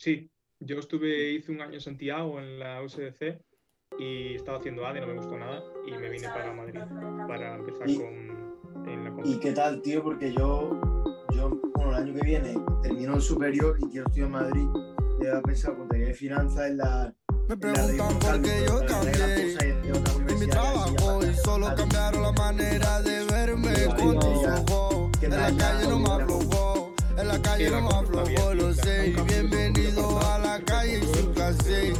Sí, yo estuve, hice un año en Santiago en la USDC y estaba haciendo ADE, no me gustó nada y me vine para Madrid para empezar Y- con en la ¿Y qué tal, tío? Porque yo, yo bueno, el año que viene termino el superior y quiero estudiar en Madrid. Yo he pensado contabilidad de finanzas en la. Me preguntan por qué yo cambié en mi trabajo y solo cambiaron la manera de verme con tus ojos. que En la calle no me aflojó, en la calle no lo sé. está un Bienvenido a la calle y su clase.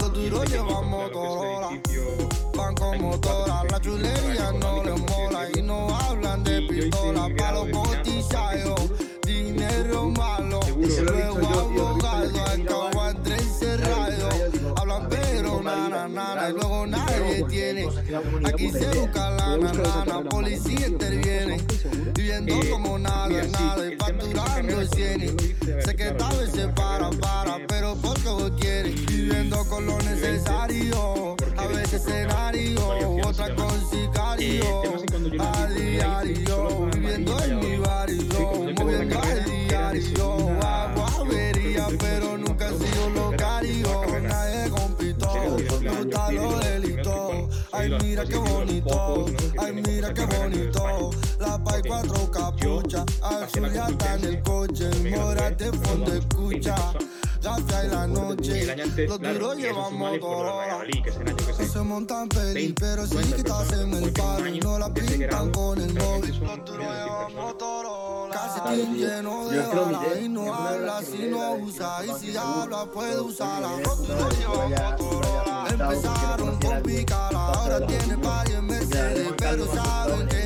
Los duros llevan Motorola, van con motora. La chulería no les mola y no hablan de pistola. Pa' los botichayos, dinero malo. Lo he Luego visto yo, y luego nadie tiene. Aquí se busca lana, lana, policía interviene. Viviendo Eh, como nada, nada, y el facturando cienes. Sé que tal vez se para, para, carrera, pero porque vos quieres. Viviendo con lo necesario, a veces escenario, otra con sicario. A diario, viviendo en mi barrio, moviendo al diario. Hago avería, pero nunca he sido locario. Ay, mira qué bonito, ay, mira qué bonito. La pay cuatro capuchas, azul ya está en el coche, mora de fondo escucha. Gafia y la noche, los duros llevan Motorola. No se montan peli, pero sí que estás en el palo no la pintan con el móvil. Los duros llevan Motorola. Tío. lleno de miré, y no habla si no usa y si habla puede usarla. Empezaron con picala, ahora tiene en Mercedes, pero saben que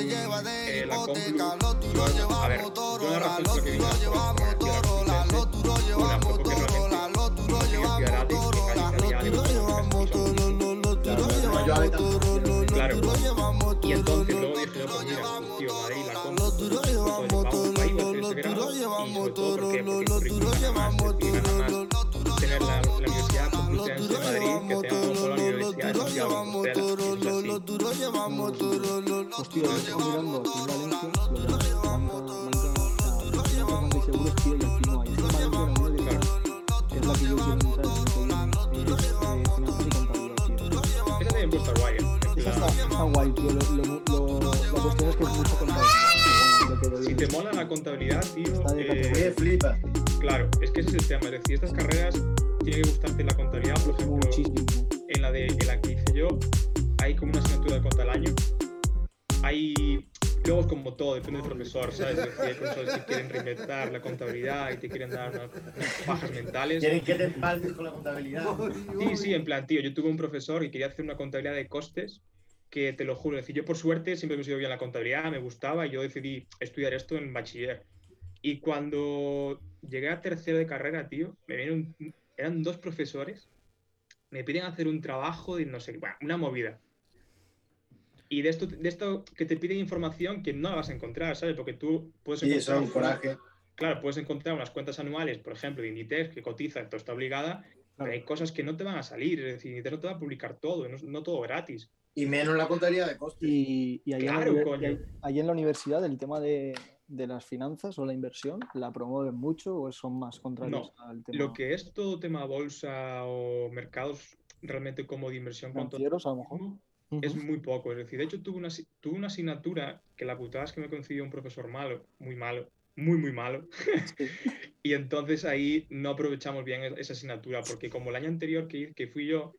los dije, no, duros pues mira, llevan pues, tío, Madrid, la Motorola, compro, los duros llevan pues, vamos Motorola, ahí, los hacer ese grado, duros llevan y sobre todo, ¿por qué? Motorola, Porque los el duros currículum llevan gana más, te pide Motorola, ganar los duros tener la, la Universidad Motorola, Complutense de Madrid, que te haga como la Motorola, los Universidad de Santiago los duros llevan Motorola, los Hostia, duros llevan Valencia, los duros llevan los duros o sea, llevan tío, y aquí no hay. Esa está, eh, guay, ¿eh? Está, guay, tío. La cuestión es que es mucho contabilidad. Si te mola la contabilidad, tío, Está de eh, flipa. claro, es que ese es el tema. Es decir, estas carreras tiene que gustarte la contabilidad, por ejemplo, Muchísimo. en la de en la que hice yo, hay como una asignatura de conta al año. Hay luego es como todo, depende del profesor, ¿sabes? Hay profesores que quieren reinventar la contabilidad y te quieren dar unas, pajas mentales. Quieren que te empalmes con la contabilidad. Sí, sí, en plan, tío, yo tuve un profesor que quería hacer una contabilidad de costes que te lo juro, es decir, yo por suerte siempre me he sido bien la contabilidad, me gustaba y yo decidí estudiar esto en bachiller. Y cuando llegué a tercero de carrera, tío, me vienen, eran dos profesores, me piden hacer un trabajo de no sé, bueno, una movida. Y de esto, de esto que te piden información que no la vas a encontrar, ¿sabes? Porque tú puedes Sí, eso es un encontrar- coraje. Claro, puedes encontrar unas cuentas anuales, por ejemplo, de Inditex, que cotiza, esto está obligada, pero hay cosas que no te van a salir, es decir, Inditex no te va a publicar todo, no, no todo gratis. Y menos la contabilidad de costes. Y, y ahí, en la Claro, ahí- ahí en la universidad el tema de, de las finanzas o la inversión, ¿la promueven mucho o son más contrarios al tema Lo que es todo tema bolsa o mercados realmente como de inversión financieros a lo mejor? Es muy poco. Es decir, de hecho tuve una, tuve una asignatura que la putada es que me coincidió un profesor malo, muy malo, muy, muy malo. Sí. Y entonces ahí no aprovechamos bien es- esa asignatura, porque como el año anterior que, que fui yo,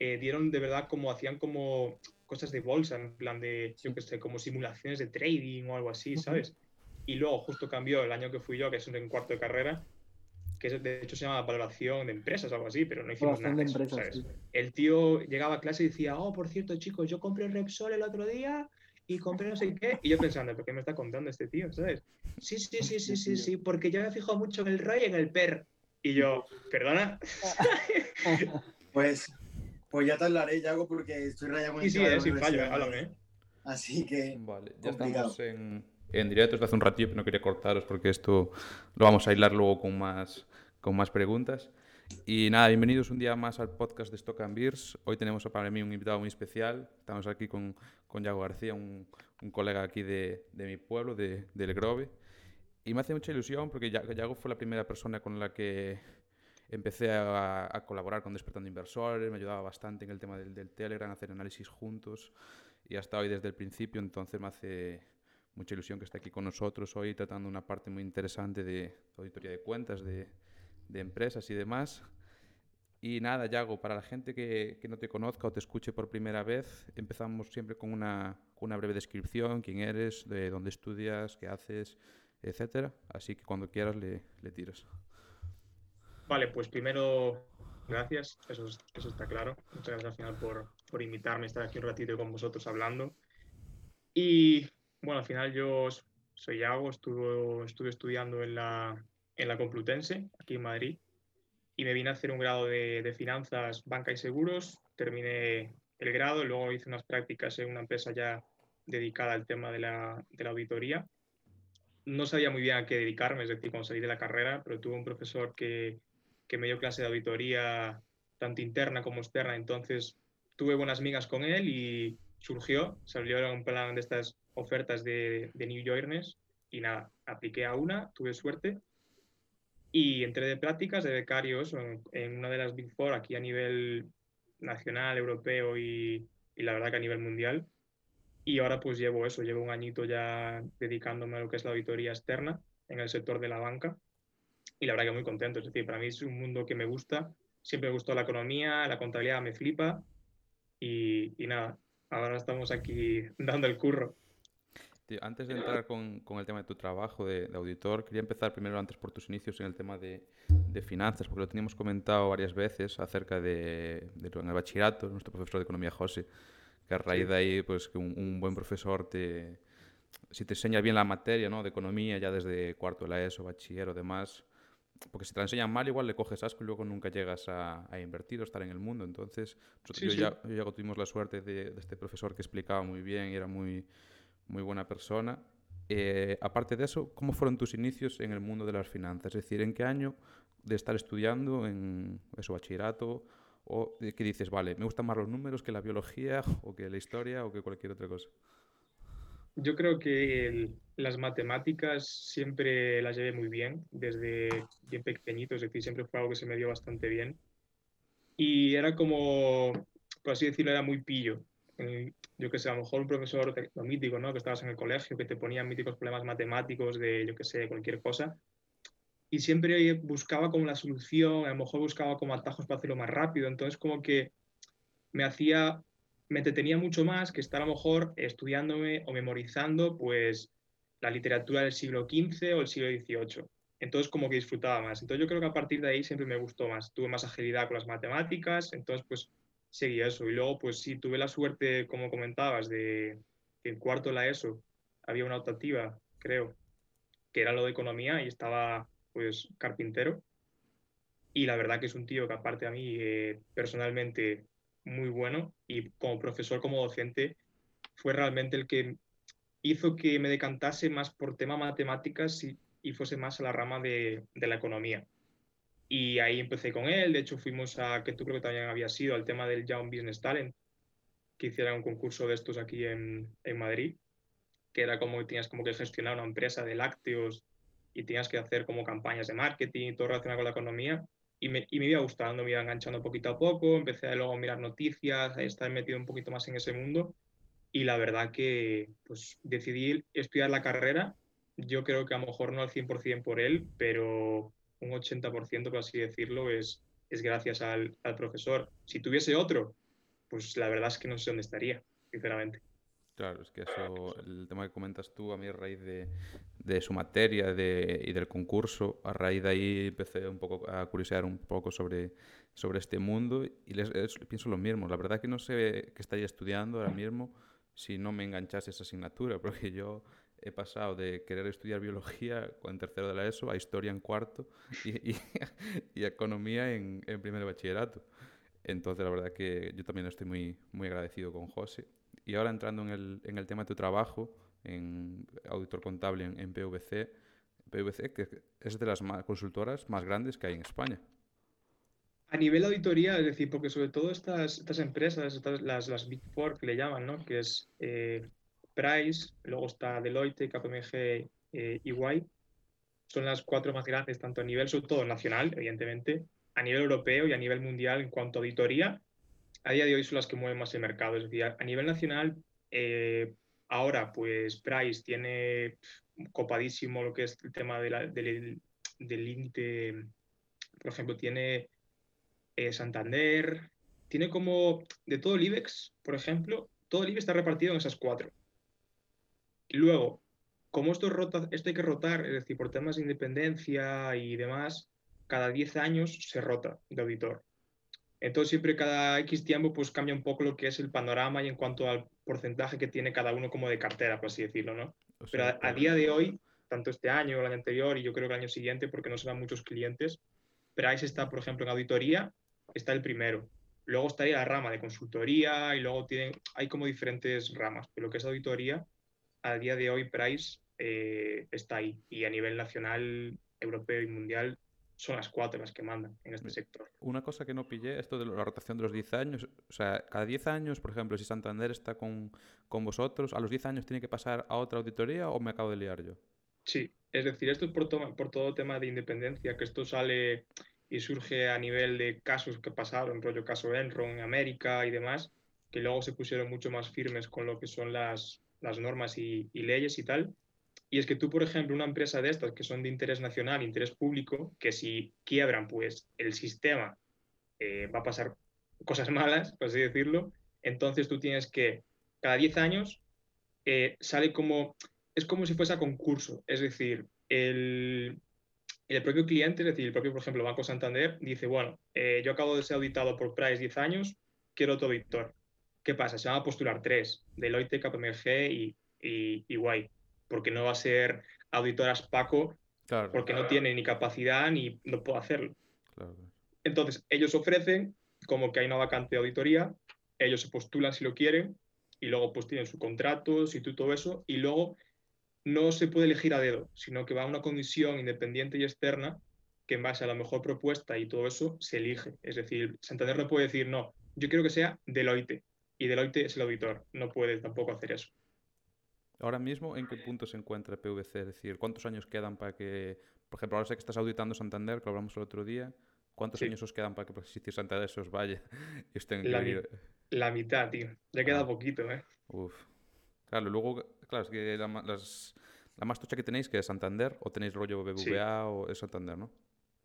eh, dieron de verdad como hacían como cosas de bolsa, en plan de, yo qué sé, como simulaciones de trading o algo así. ¿sabes? Y luego justo cambió el año que fui yo, que es en cuarto de carrera, que es- de hecho se llama valoración de empresas o algo así, pero no hicimos Valoración nada de eso, empresas, ¿sabes? sí. El tío llegaba a clase y decía, oh, por cierto, chicos, yo compré Repsol el otro día y compré no sé qué. Y yo pensando, ¿por qué me está contando este tío? ¿Sabes? Sí, sí, sí, sí, sí, sí, porque yo me fijo mucho en el ROI y en el PER. Y yo, ¿perdona? Pues, pues ya te hablaré, Yago, porque estoy rayado con Sí, el sí, la sin fallo, háblame. eh. Así que. Vale, ya estamos en, en directo desde hace un ratito, pero no quería cortaros porque esto lo vamos a aislar luego con más, con más preguntas. Y nada, bienvenidos un día más al podcast de Stock and Beers. Hoy tenemos para mí un invitado muy especial. Estamos aquí con, con Yago García, un, un colega aquí de, de, mi pueblo, de, del Grove. Y me hace mucha ilusión porque Yago fue la primera persona con la que empecé a, a, colaborar con Despertando Inversores, me ayudaba bastante en el tema del, del Telegram, hacer análisis juntos y hasta hoy desde el principio, entonces me hace mucha ilusión que esté aquí con nosotros hoy tratando una parte muy interesante de auditoría de cuentas, de, de empresas y demás. Y nada, Yago, para la gente que, que, no te conozca o te escuche por primera vez, empezamos siempre con una, una breve descripción, quién eres, de dónde estudias, qué haces, etcétera. Así que cuando quieras le, le tiras. Vale, pues primero, gracias, eso, eso está claro. Muchas gracias al final por, por invitarme a estar aquí un ratito con vosotros hablando. Y bueno, al final yo soy Yago, estuve, estuve estudiando en la, en la Complutense, aquí en Madrid, y me vine a hacer un grado de, de finanzas, banca y seguros. Terminé el grado, luego hice unas prácticas en una empresa ya dedicada al tema de la, de la auditoría. No sabía muy bien a qué dedicarme, es decir, cuando salí de la carrera, pero tuve un profesor que, que me dio clase de auditoría tanto interna como externa, entonces tuve buenas migas con él y surgió, salió un plan de estas ofertas de, de New Yorkness y nada, apliqué a una, tuve suerte y entré de prácticas de becarios en, una de las Big Four aquí a nivel nacional, europeo y, y, la verdad que a nivel mundial. Y ahora pues llevo eso, llevo un añito ya dedicándome a lo que es la auditoría externa en el sector de la banca y la verdad que muy contento. Es decir, para mí es un mundo que me gusta, siempre me gustó la economía, la contabilidad me flipa y, y nada, ahora estamos aquí dando el curro. Tío, antes de entrar con, con, el tema de tu trabajo de, de, auditor, quería empezar primero antes por tus inicios en el tema de, de finanzas, porque lo teníamos comentado varias veces acerca de, de en el bachillerato, nuestro profesor de economía José, que a raíz de ahí, pues que un, un, buen profesor te, si te enseña bien la materia ¿no? de economía ya desde cuarto de la ESO, bachiller o demás, porque si te la enseñan mal, igual le coges asco y luego nunca llegas a, a invertir o estar en el mundo. Entonces, nosotros sí, yo, sí. Ya, yo, ya, tuvimos la suerte de, de, este profesor que explicaba muy bien y era muy, muy buena persona. Eh, aparte de eso, ¿cómo fueron tus inicios en el mundo de las finanzas? Es decir, ¿en qué año de estar estudiando en eso, bachillerato? ¿O de que dices, vale, me gustan más los números que la biología o que la historia o que cualquier otra cosa? Yo creo que las matemáticas siempre las llevé muy bien, desde bien pequeñito, es decir, siempre fue algo que se me dio bastante bien. Y era como, por así decirlo, era muy pillo. Yo que sé, a lo mejor un profesor lo mítico, ¿no? Que estabas en el colegio, que te ponía míticos problemas matemáticos de, yo que sé, cualquier cosa. Y siempre buscaba como la solución, a lo mejor buscaba como atajos para hacerlo más rápido. Entonces, como que me hacía me entretenía mucho más que estar a lo mejor estudiándome o memorizando pues la literatura del siglo XV o el siglo XVIII. Entonces como que disfrutaba más. Entonces yo creo que a partir de ahí siempre me gustó más. Tuve más agilidad con las matemáticas, entonces pues seguí eso. Y luego pues sí, tuve la suerte, como comentabas, de que en cuarto la ESO había una optativa, creo, que era lo de economía y estaba pues carpintero. Y la verdad que es un tío que aparte a mí eh, personalmente muy bueno y como profesor, como docente, fue realmente el que hizo que me decantase más por tema matemáticas y, y fuese más a la rama de, de, la economía. Y ahí empecé con él, de hecho fuimos a, que tú creo que también había sido, al tema del Young Business Talent, que hiciera un concurso de estos aquí en, en Madrid, que era como que tenías como que gestionar una empresa de lácteos y tenías que hacer como campañas de marketing y todo relacionado con la economía. Y me, y me, iba gustando, me iba enganchando poquito a poco, empecé a luego a mirar noticias, a estar metido un poquito más en ese mundo. Y la verdad que pues decidí estudiar la carrera, yo creo que a lo mejor no al 100% por él, pero un 80% por así decirlo es, es gracias al, al profesor. Si tuviese otro, pues la verdad es que no sé dónde estaría, sinceramente. Claro, es que eso, el tema que comentas tú, a mí a raíz de, de su materia de, y del concurso, a raíz de ahí empecé un poco a curiosear un poco sobre, sobre este mundo y les, pienso lo mismo. La verdad que no sé qué estaría estudiando ahora mismo si no me enganchase esa asignatura, porque yo he pasado de querer estudiar biología en tercero de la ESO a historia en cuarto y, y, y economía en, en primer bachillerato. Entonces, la verdad que yo también estoy muy, muy agradecido con José y ahora entrando en el, en el tema de tu trabajo, en auditor contable en, en PwC, PwC que es de las consultoras más grandes que hay en España. A nivel de auditoría, es decir, porque sobre todo estas, estas empresas, estas, las, las Big Four que le llaman, ¿no? que es eh, Price, luego está Deloitte, KPMG, eh, EY, son las cuatro más grandes, tanto a nivel, sobre todo nacional, evidentemente, a nivel europeo y a nivel mundial en cuanto a auditoría. A día de hoy son las que mueven más el mercado. Es decir, a nivel nacional, eh, ahora, pues Price tiene copadísimo lo que es el tema del límite, por ejemplo, tiene eh, Santander, tiene como de todo el IBEX, por ejemplo, todo el IBEX está repartido en esas cuatro. Luego, como esto, rota, esto hay que rotar, es decir, por temas de independencia y demás, cada 10 años se rota de auditor. Entonces, siempre cada X tiempo pues cambia un poco lo que es el panorama y en cuanto al porcentaje que tiene cada uno como de cartera, por así decirlo, ¿no? Pero a, a, día de hoy, tanto este año, el año anterior y yo creo que el año siguiente, porque no se van muchos clientes, Price está, por ejemplo, en auditoría está el primero. Luego estaría la rama de consultoría y luego tienen, hay como diferentes ramas, pero lo que es auditoría, a día de hoy Price eh, está ahí y a nivel nacional, europeo y mundial son las cuatro las que mandan en este sector. Una cosa que no pillé, esto de la rotación de los 10 años, o sea, cada 10 años, por ejemplo, si Santander está con, con vosotros, ¿a los 10 años tiene que pasar a otra auditoría o me acabo de liar yo? Sí, es decir, esto es por, to por todo tema de independencia, que esto sale y surge a nivel de casos que pasaron, rollo caso Enron en América y demás, que luego se pusieron mucho más firmes con lo que son las, las normas y, leyes y tal. Y es que tú, por ejemplo, una empresa de estas que son de interés nacional, interés público, que si quiebran, pues el sistema eh, va a pasar cosas malas, por así decirlo, entonces tú tienes que, cada 10 años, eh, sale como, es como si fuese a concurso, es decir, el, el propio cliente, es decir, el propio, por ejemplo, Banco Santander, dice, bueno, eh, yo acabo de ser auditado por Price 10 años, quiero otro auditor. ¿Qué pasa? Se van a postular tres, Deloitte, KPMG y, y, y Guay, porque no va a ser auditoras Paco, claro. porque no tiene ni capacidad ni no puede hacerlo. Claro. Entonces, ellos ofrecen como que hay una vacante de auditoría, ellos se postulan si lo quieren, y luego pues tienen su contrato, si tú todo eso, y luego no se puede elegir a dedo, sino que va a una comisión independiente y externa que en base a la mejor propuesta y todo eso se elige. Es decir, Santander no puede decir, no, yo quiero que sea Deloitte y Deloitte es el auditor. No puede tampoco hacer eso. Ahora mismo, ¿en qué punto se encuentra PVC? Es decir, ¿cuántos años quedan para que, por ejemplo, ahora sé que estás auditando Santander, que hablamos el otro día, ¿cuántos sí. años os quedan para que pues, si Santander se os vaya y estén la, mi la mitad, tío. Ya queda ah. poquito, ¿eh? Uf. Claro, luego, claro, es que la, las, la más tocha que tenéis, que es Santander, o tenéis rollo BBVA sí. o es Santander, ¿no?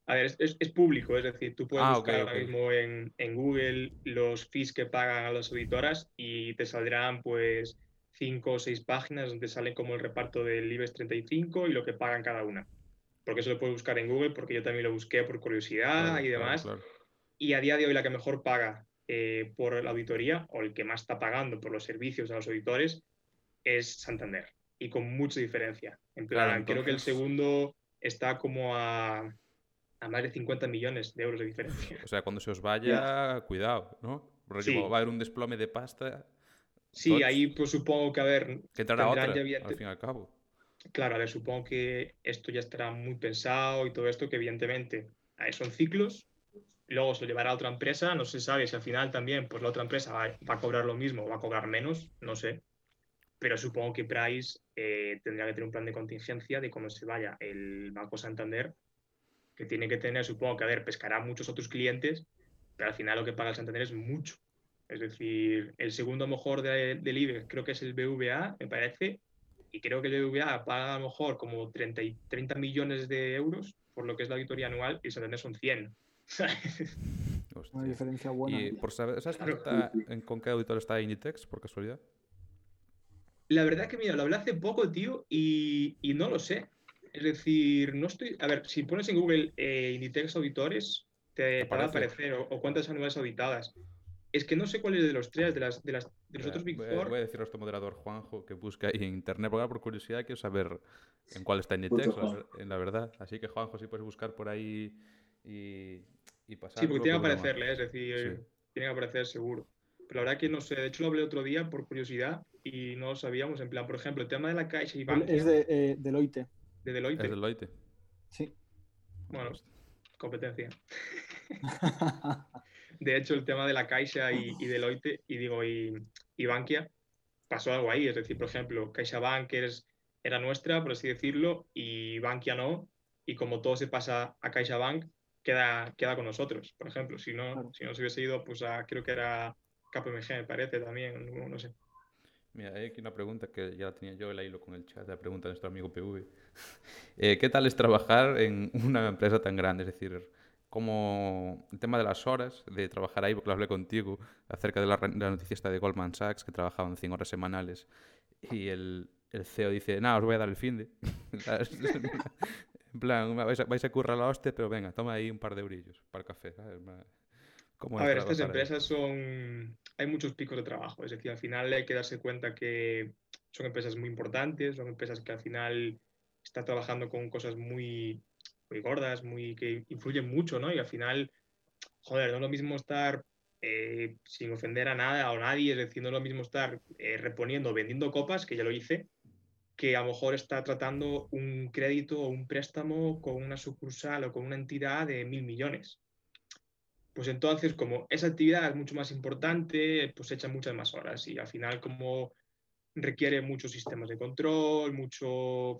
A ver, es, es, es, público, es decir, tú puedes ah, buscar okay, ahora okay. mismo en, en, Google los fees que pagan a las auditoras y te saldrán pues cinco o seis páginas donde sale como el reparto del IBEX 35 y lo que pagan cada una. Porque eso lo puedes buscar en Google, porque yo también lo busqué por curiosidad claro, y demás. Claro, y a día de hoy la que mejor paga eh, por la auditoría, o el que más está pagando por los servicios a los auditores, es Santander. Y con mucha diferencia. En plan, claro, entonces... creo que el segundo está como a, a, más de 50 millones de euros de diferencia. O sea, cuando se os vaya, cuidado, ¿no? Porque sí. va a haber un desplome de pasta. Sí, Tots... ahí pues supongo que, a ver... Que entrará otra, ya... al fin y al cabo. Claro, a ver, supongo que esto ya estará muy pensado y todo esto, que evidentemente son ciclos, luego se lo llevará a otra empresa, no se sabe si al final también pues la otra empresa va, va a cobrar lo mismo o va a cobrar menos, no sé, pero supongo que Price eh, tendría que tener un plan de contingencia de cuando se vaya el Banco Santander, que tiene que tener, supongo que, a ver, pescará muchos otros clientes, pero al final lo que paga el Santander es mucho. Es decir, el segundo mejor de, del IBEX creo que es el BVA, me parece, y creo que el BVA paga a lo mejor como 30, 30 millones de euros por lo que es la auditoría anual y el Santander son 100. Una diferencia buena. Y por saber, ¿sabes está, en, con qué auditor está Inditex, por casualidad? La verdad que, mira, lo hablé hace poco, tío, y, y, no lo sé. Es decir, no estoy. A ver, si pones en Google eh, Inditex auditores, te, te va a aparecer, o, o, cuántas anuales auditadas. Es que no sé cuál es de los tres, de, las, de, las, de los otros Big voy, Four. Voy a decir a este moderador, Juanjo, que busca ahí en internet, porque por curiosidad quiero saber en cuál está Inditex, la, en la verdad. Así que, Juanjo, si puedes buscar por ahí y, y pasar. Sí, porque tiene que aparecerle, es decir, sí. tiene que aparecer seguro. Pero la verdad que no sé, de hecho lo hablé otro día por curiosidad y no lo sabíamos. En plan, por ejemplo, el tema de la Caixa y Bankia, Es de eh, Deloitte. De Deloitte. Es Deloitte. Sí. Bueno, competencia. De hecho, el tema de la Caixa y, y Deloitte, y digo, y, y Bankia, pasó algo ahí. Es decir, por ejemplo, CaixaBank es, era nuestra, por así decirlo, y Bankia no. Y como todo se pasa a CaixaBank, queda, queda con nosotros, por ejemplo. Si no, Claro. si no se hubiese ido, pues a, creo que era KPMG, me parece también, no, no sé. Mira, hay aquí una pregunta que ya la tenía yo, la hilo con el chat, la pregunta de nuestro amigo PV. Eh, ¿Qué tal es trabajar en una empresa tan grande? Es decir, como el tema de las horas, de trabajar ahí, porque lo hablé contigo, acerca de la, de la noticia esta de Goldman Sachs, que trabajaban 100 horas semanales, y el, el CEO dice, nada, os voy a dar el fin de... en plan, vais a, vais a currar la hostia, pero venga, toma ahí un par de eurillos para el café. ¿sabes? En plan, ¿cómo A ver, estas empresas son. Hay muchos picos de trabajo. Es decir, al final hay que darse cuenta que son empresas muy importantes, son empresas que al final están trabajando con cosas muy, muy gordas, muy, que influyen mucho, ¿no? Y al final, joder, no es lo mismo estar, eh, sin ofender a nada o a nadie, es decir, no es lo mismo estar eh, reponiendo, vendiendo copas, que ya lo hice, que a lo mejor está tratando un crédito o un préstamo con una sucursal o con una entidad de mil millones pues entonces como esa actividad es mucho más importante, pues se echan muchas más horas y al final como requiere muchos sistemas de control, mucho,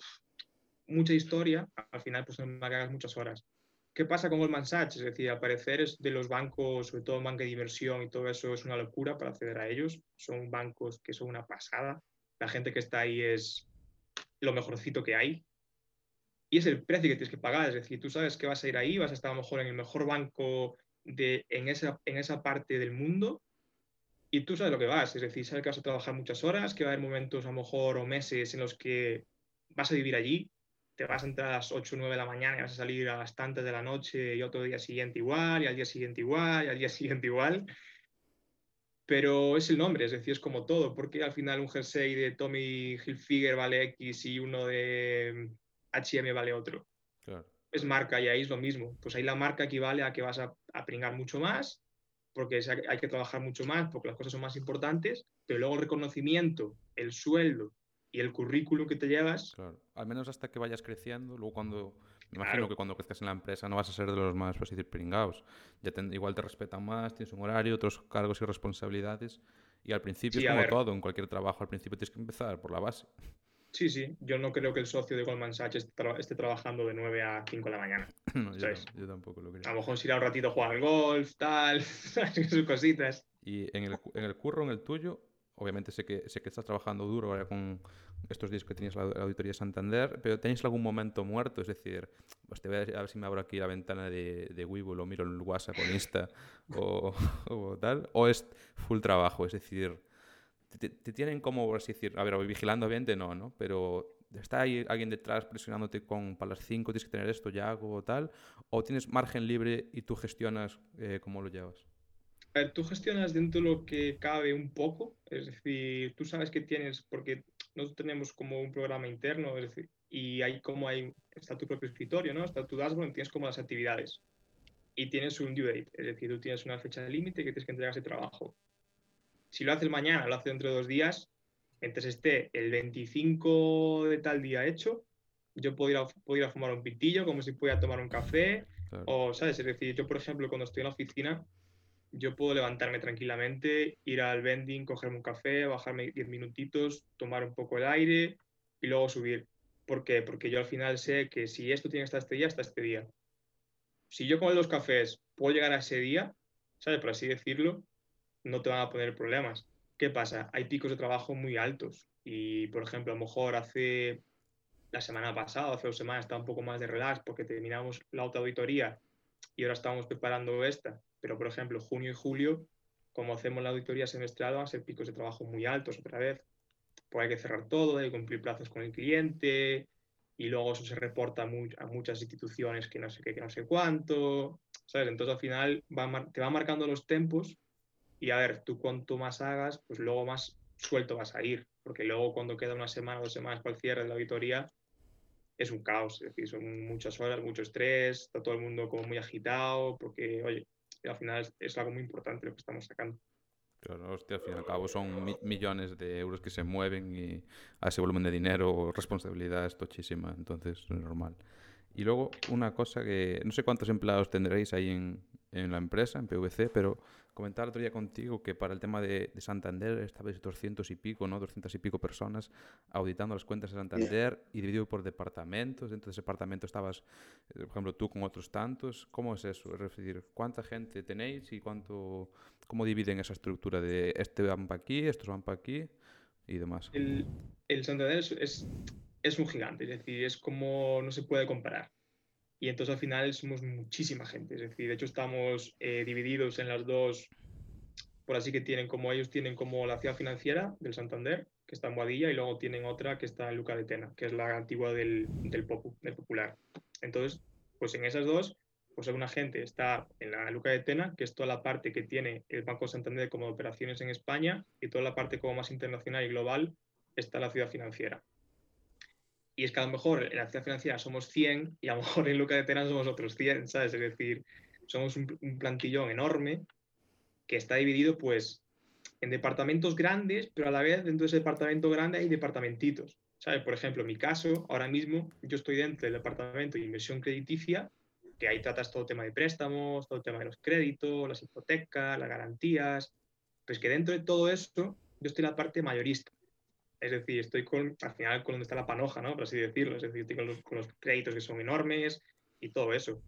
mucha historia, al final pues me hagas muchas horas. ¿Qué pasa con Goldman Sachs? Es decir, al parecer es de los bancos, sobre todo banca de inversión y todo eso es una locura para acceder a ellos. Son bancos que son una pasada. La gente que está ahí es lo mejorcito que hay. Y es el precio que tienes que pagar. Es decir, tú sabes que vas a ir ahí, vas a estar a lo mejor en el mejor banco de, en, esa, en esa parte del mundo y tú sabes lo que vas, es decir, sabes que vas a trabajar muchas horas, que va a haber momentos a lo mejor o meses en los que vas a vivir allí, te vas a entrar a las 8 o 9 de la mañana y vas a salir a las tantas de la noche y otro día siguiente igual, y al día siguiente igual, y al día siguiente igual. Pero es el nombre, es decir, es como todo, porque al final un jersey de Tommy Hilfiger vale X y uno de H&M vale otro. Es marca y ahí es lo mismo. Pues ahí la marca equivale a que vas a, a pringar mucho más, porque hay que trabajar mucho más, porque las cosas son más importantes, pero luego el reconocimiento, el sueldo y el currículum que te llevas, Claro, al menos hasta que vayas creciendo, luego cuando, me imagino Claro. que cuando crezcas en la empresa no vas a ser de los más, pues decir, pringados. Ya te- igual te respetan más, tienes un horario, otros cargos y responsabilidades. Y al principio Sí, es a como todo, en cualquier trabajo, al principio tienes que empezar por la base. Sí, sí, yo no creo que el socio de Goldman Sachs esté, tra- esté trabajando de 9 a 5 de la mañana. No, yo, ¿Sabes? tam- yo tampoco lo creo. A lo mejor se irá un ratito a jugar al golf, tal, sus cositas. Y en el, en el curro, en el tuyo, obviamente sé que, sé que estás trabajando duro ahora con estos días que tienes la, la auditoría Santander, pero ¿tenéis algún momento muerto? Es decir, pues te voy a, a ver si me abro aquí la ventana de, de Webull o miro el WhatsApp o Insta o, o tal, o es full trabajo, es decir, te, te- tienen como, por así decir, a ver, vigilando obviamente no, ¿no? Pero está ahí alguien detrás presionándote con para las 5 tienes que tener esto, ya hago o tal, o tienes margen libre y tú gestionas eh, cómo lo llevas. A ver, tú gestionas dentro de lo que cabe un poco, es decir, tú sabes que tienes, porque nosotros tenemos como un programa interno, es decir, y hay como hay, está tu propio escritorio, ¿no? Está tu dashboard, tienes como las actividades y tienes un due date, es decir, tú tienes una fecha de límite que tienes que entregar ese trabajo. Si lo haces mañana, lo haces dentro de dos días, mientras esté el 25 de tal día hecho, yo puedo ir a, puedo ir a fumar un pitillo como si pudiera tomar un café, Claro. o, ¿sabes? Es decir, yo, por ejemplo, cuando estoy en la oficina, yo puedo levantarme tranquilamente, ir al vending, cogerme un café, bajarme 10 minutitos, tomar un poco el aire y luego subir. ¿Por qué? Porque yo al final sé que si esto tiene que estar este día, hasta este día. Si yo con los cafés puedo llegar a ese día, ¿sabes? Por así decirlo, no te van a poner problemas. ¿Qué pasa? Hay picos de trabajo muy altos y, por ejemplo, a lo mejor hace la semana pasada, hace dos semanas, estaba un poco más de relax porque terminamos la otra auditoría y ahora estamos preparando esta. Pero, por ejemplo, junio y julio, como hacemos la auditoría semestral, van a ser picos de trabajo muy altos otra vez. Pues hay que cerrar todo, hay que cumplir plazos con el cliente y luego eso se reporta a muchas instituciones que no sé qué, que no sé cuánto, ¿sabes? Entonces al final va te va marcando los tempos y a ver, tú cuanto más hagas, pues luego más suelto vas a ir, porque luego cuando queda una semana dos semanas para el cierre de la auditoría, es un caos, es decir, son muchas horas, mucho estrés, está todo el mundo como muy agitado, porque, oye, al final es, es algo muy importante lo que estamos sacando. Claro, hostia, al fin y al cabo son mi millones de euros que se mueven y a ese volumen de dinero responsabilidad es tochísima, entonces es normal. Y luego una cosa que no sé cuántos empleados tendréis ahí en, en la empresa, en PVC, pero comentaba el otro día contigo que para el tema de, de Santander estabais 200 y pico, ¿no? 200 y pico personas auditando las cuentas de Santander y dividido por departamentos. Dentro de ese departamento estabas, eh, por ejemplo, tú con otros tantos. ¿Cómo es eso? Es decir, ¿cuánta gente tenéis y cuánto, cómo dividen esa estructura de este van para aquí, estos van para aquí y demás? El, el Santander es, es, es un gigante, es decir, es como no se puede comparar y entonces al final somos muchísima gente. Es decir, de hecho estamos eh, divididos en las dos, por así que tienen como ellos tienen como la ciudad financiera del Santander, que está en Boadilla, y luego tienen otra que está en Luca de Tena, que es la antigua del, del, Popu, del Popular. Entonces, pues en esas dos, pues una gente está en la Luca de Tena, que es toda la parte que tiene el Banco Santander como operaciones en España, y toda la parte como más internacional y global está la ciudad financiera. Y es que a lo mejor en la ciudad financiera somos 100 y a lo mejor en Luca de Tena somos otros 100, ¿sabes? Es decir, somos un, un plantillón enorme que está dividido pues en departamentos grandes, pero a la vez dentro de ese departamento grande hay departamentitos. ¿Sabes? Por ejemplo, en mi caso, ahora mismo yo estoy dentro del departamento de inversión crediticia, que ahí tratas todo el tema de préstamos, todo el tema de los créditos, las hipotecas, las garantías. Pues que dentro de todo esto, yo estoy en la parte mayorista. Es decir, estoy con, al final con donde está la panoja, ¿no? Por así decirlo. Es decir, estoy con los, con los créditos que son enormes y todo eso.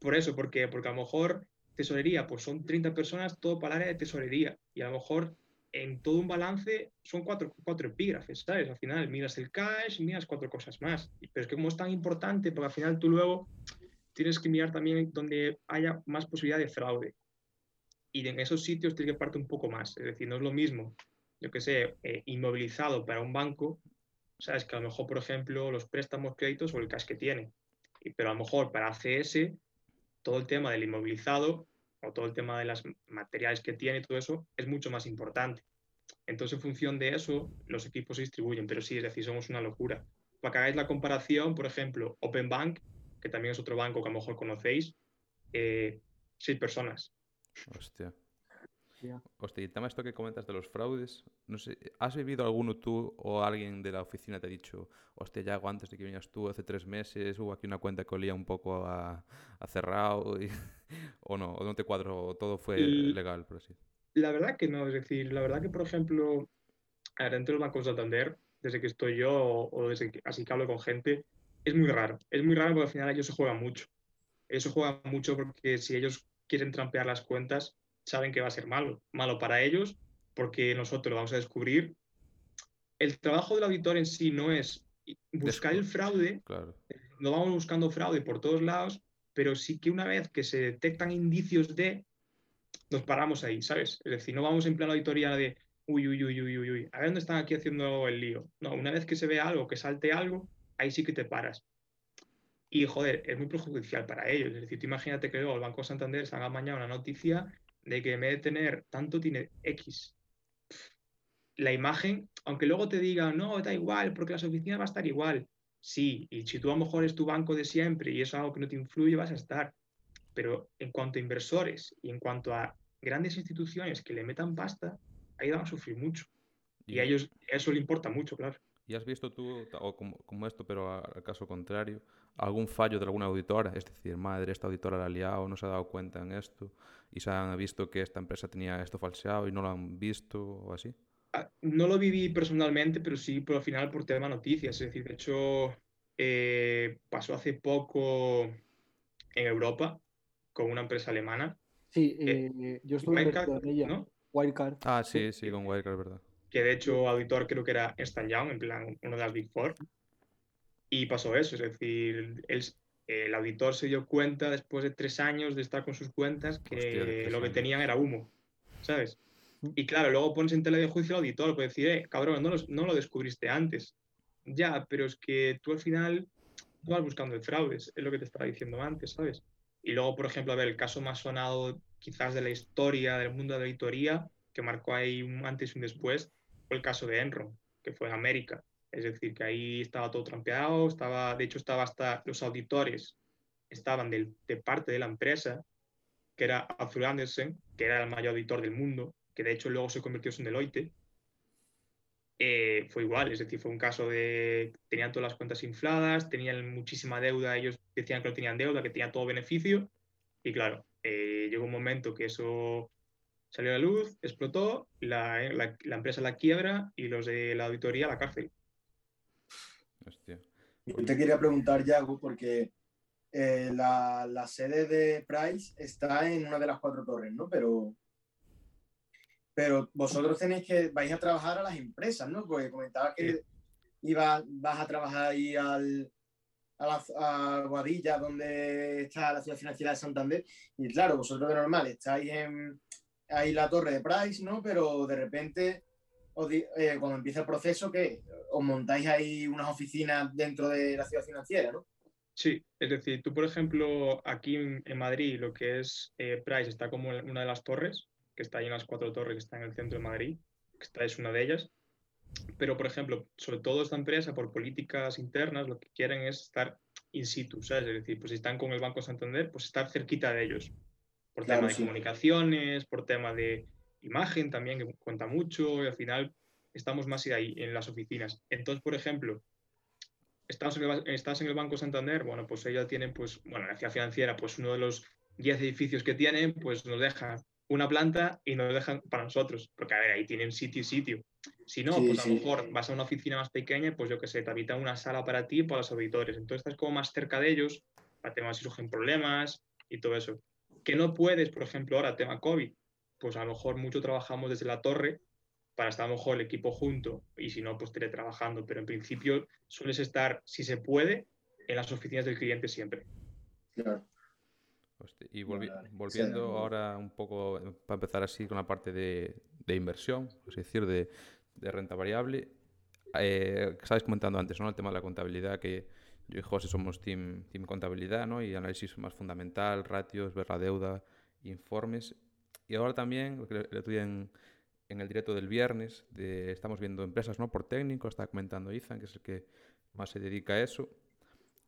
Por eso, porque, porque a lo mejor tesorería, pues son 30 personas, todo para el área de tesorería. Y a lo mejor en todo un balance son cuatro, cuatro epígrafes, ¿sabes? Al final miras el cash, miras cuatro cosas más. Pero es que como es tan importante, porque al final tú luego tienes que mirar también donde haya más posibilidad de fraude. Y en esos sitios tienes que parte un poco más. Es decir, no es lo mismo yo que sé, eh, inmovilizado para un banco, sabes que a lo mejor, por ejemplo, los préstamos, créditos o el cash que tiene. Pero a lo mejor para ACS, todo el tema del inmovilizado o todo el tema de los materiales que tiene y todo eso es mucho más importante. Entonces, en función de eso, los equipos se distribuyen. Pero sí, es decir, somos una locura. Para que hagáis la comparación, por ejemplo, Open Bank, que también es otro banco que a lo mejor conocéis, eh, seis personas. Hostia. Hostia, y tema esto que comentas de los fraudes, no sé, ¿has vivido alguno tú o alguien de la oficina te ha dicho, hostia, ya antes de que vinieras tú, hace tres meses, hubo aquí una cuenta que olía un poco a, a cerrado, y, o no, o no te cuadro, todo fue Y- legal, por así La verdad que no, es decir, la verdad que, por ejemplo, a ver, dentro del Banco Santander, desde que estoy yo o, o desde que, así que hablo con gente, es muy raro. Es muy raro porque al final ellos se juegan mucho. Ellos se juegan mucho porque si ellos quieren trampear las cuentas, saben que va a ser malo. Malo para ellos porque nosotros lo vamos a descubrir. El trabajo del auditor en sí no es buscar el fraude, Claro. no vamos buscando fraude por todos lados, pero sí que una vez que se detectan indicios de, nos paramos ahí, ¿sabes? Es decir, no vamos en plan auditoría de, uy, uy, uy, uy, uy, uy, a ver dónde están aquí haciendo el lío. No, una vez que se ve algo, que salte algo, ahí sí que te paras. Y, joder, es muy perjudicial para ellos. Es decir, tú imagínate que luego el Banco Santander salga mañana una noticia de que en vez de tener tanto, tiene X. La imagen, aunque luego te diga, no, da igual, porque las oficinas va a estar igual. Sí, y si tú a lo mejor es tu banco de siempre y es algo que no te influye, vas a estar. Pero en cuanto a inversores y en cuanto a grandes instituciones que le metan pasta, ahí van a sufrir mucho. Y a ellos eso le importa mucho, claro. ¿Y has visto tú, o como, como esto, pero al caso contrario, algún fallo de alguna auditora? Es decir, madre, esta auditora la ha liado, no se ha dado cuenta en esto, y se han visto que esta empresa tenía esto falseado y no lo han visto, o así. Ah, No lo viví personalmente, pero sí por al final por tema noticias. Es decir, de hecho, eh, pasó hace poco en Europa con una empresa alemana, Sí, Eh, eh, yo estuve Wildcard, en ella. ¿no? Wildcard. Ah, sí, sí, con Wirecard, ¿verdad? que de hecho auditor creo que era Ernst Young, en plan uno de las Big Four, y pasó eso, es decir, el, el auditor se dio cuenta después de tres años de estar con sus cuentas que Hostia, lo que tenían era humo, ¿sabes? Mm. Y claro, luego pones en tela de juicio al auditor, puede decir, eh, cabrón, no lo, no lo descubriste antes. Ya, pero es que tú al final no vas buscando el fraude, es lo que te estaba diciendo antes, ¿sabes? Y luego, por ejemplo, a ver, el caso más sonado quizás de la historia del mundo de la auditoría, que marcó ahí un antes y un después, fue el caso de Enron, que fue en América. Es decir, que ahí estaba todo trampeado, estaba, de hecho, estaba hasta los auditores estaban de parte de la empresa, que era Arthur Andersen, que era el mayor auditor del mundo, que de hecho luego se convirtió en Deloitte, eh, fue igual, es decir, fue un caso de tenían todas las cuentas infladas, tenían muchísima deuda, ellos decían que no tenían deuda, que tenían todo beneficio, y claro, eh, llegó un momento que eso salió a la luz, explotó, la, empresa la quiebra y los de la auditoría la cárcel. Hostia. Yo te quería preguntar, Yago, porque eh, la, la, sede de Price está en una de las cuatro torres, ¿no? Pero pero vosotros tenéis que, vais a trabajar a las empresas, ¿no? Porque comentabas que iba, vas a trabajar ahí al, a, la, a Guadilla, donde está la ciudad financiera de Santander, y claro, vosotros de normal estáis en ahí la torre de Price, ¿no? Pero de repente, os, eh, cuando empieza el proceso, ¿qué? Os montáis ahí unas oficinas dentro de la ciudad financiera, ¿no? Sí, es decir, tú, por ejemplo, aquí en, en Madrid, lo que es eh, Price está como en una de las torres, que está ahí en las cuatro torres, que está en el centro de Madrid, que esta es una de ellas. Pero, por ejemplo, sobre todo esta empresa, por políticas internas, lo que quieren es estar in situ, ¿sabes? Es decir, pues si están imagen también, que cuenta mucho, y al final estamos más ahí, en las oficinas. Entonces, por ejemplo, estás en el, estás en el Banco Santander, bueno, pues ella tiene, pues, bueno, la ciudad financiera, pues uno de los 10 edificios que tienen, pues nos deja una planta y nos dejan para nosotros, porque a ver, ahí tienen sitio y sitio. Si no, sí, pues a lo sí. mejor vas a una oficina más pequeña, pues yo qué sé, te habitan una sala para ti y para los auditores. Entonces estás como más cerca de ellos, para temas si surgen problemas y todo eso. Que no puedes, por ejemplo, ahora tema COVID, pues a lo mejor mucho trabajamos desde la torre para estar a lo mejor el equipo junto y si no, pues teletrabajando. Pero en principio sueles estar, si se puede, en las oficinas del cliente siempre. Claro. Hostia, y volvi vale, volviendo sí, ahora un poco, para empezar así con la parte de, de inversión, es decir, de, de renta variable, eh, estabais comentando antes, ¿no? El tema de la contabilidad, que yo y José somos team, team contabilidad, ¿no? Y análisis más fundamental, ratios, ver la deuda, informes. Y ahora también, lo que le tuve en, en el directo del viernes, de, estamos viendo empresas, ¿no? Por técnico, está comentando Ethan, que es el que más se dedica a eso.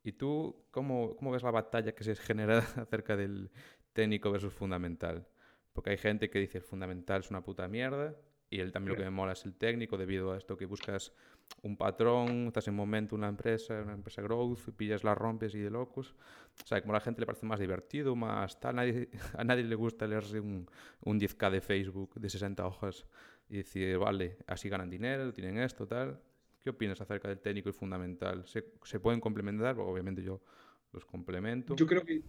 ¿Y tú cómo, cómo ves la batalla que se genera acerca del técnico versus fundamental? Porque hay gente que dice el fundamental es una puta mierda y él también lo que me mola es el técnico debido a esto que buscas un patrón, estás en momento una empresa, una empresa growth, pillas la rompes y de locos. O sea, como a la gente le parece más divertido, más tal, nadie, a nadie le gusta leerse un, un 10k de Facebook de 60 hojas y decir, vale, así ganan dinero, tienen esto, tal. ¿Qué opinas acerca del técnico y fundamental? ¿Se, ¿Se, pueden complementar? Obviamente yo los complemento. Yo creo que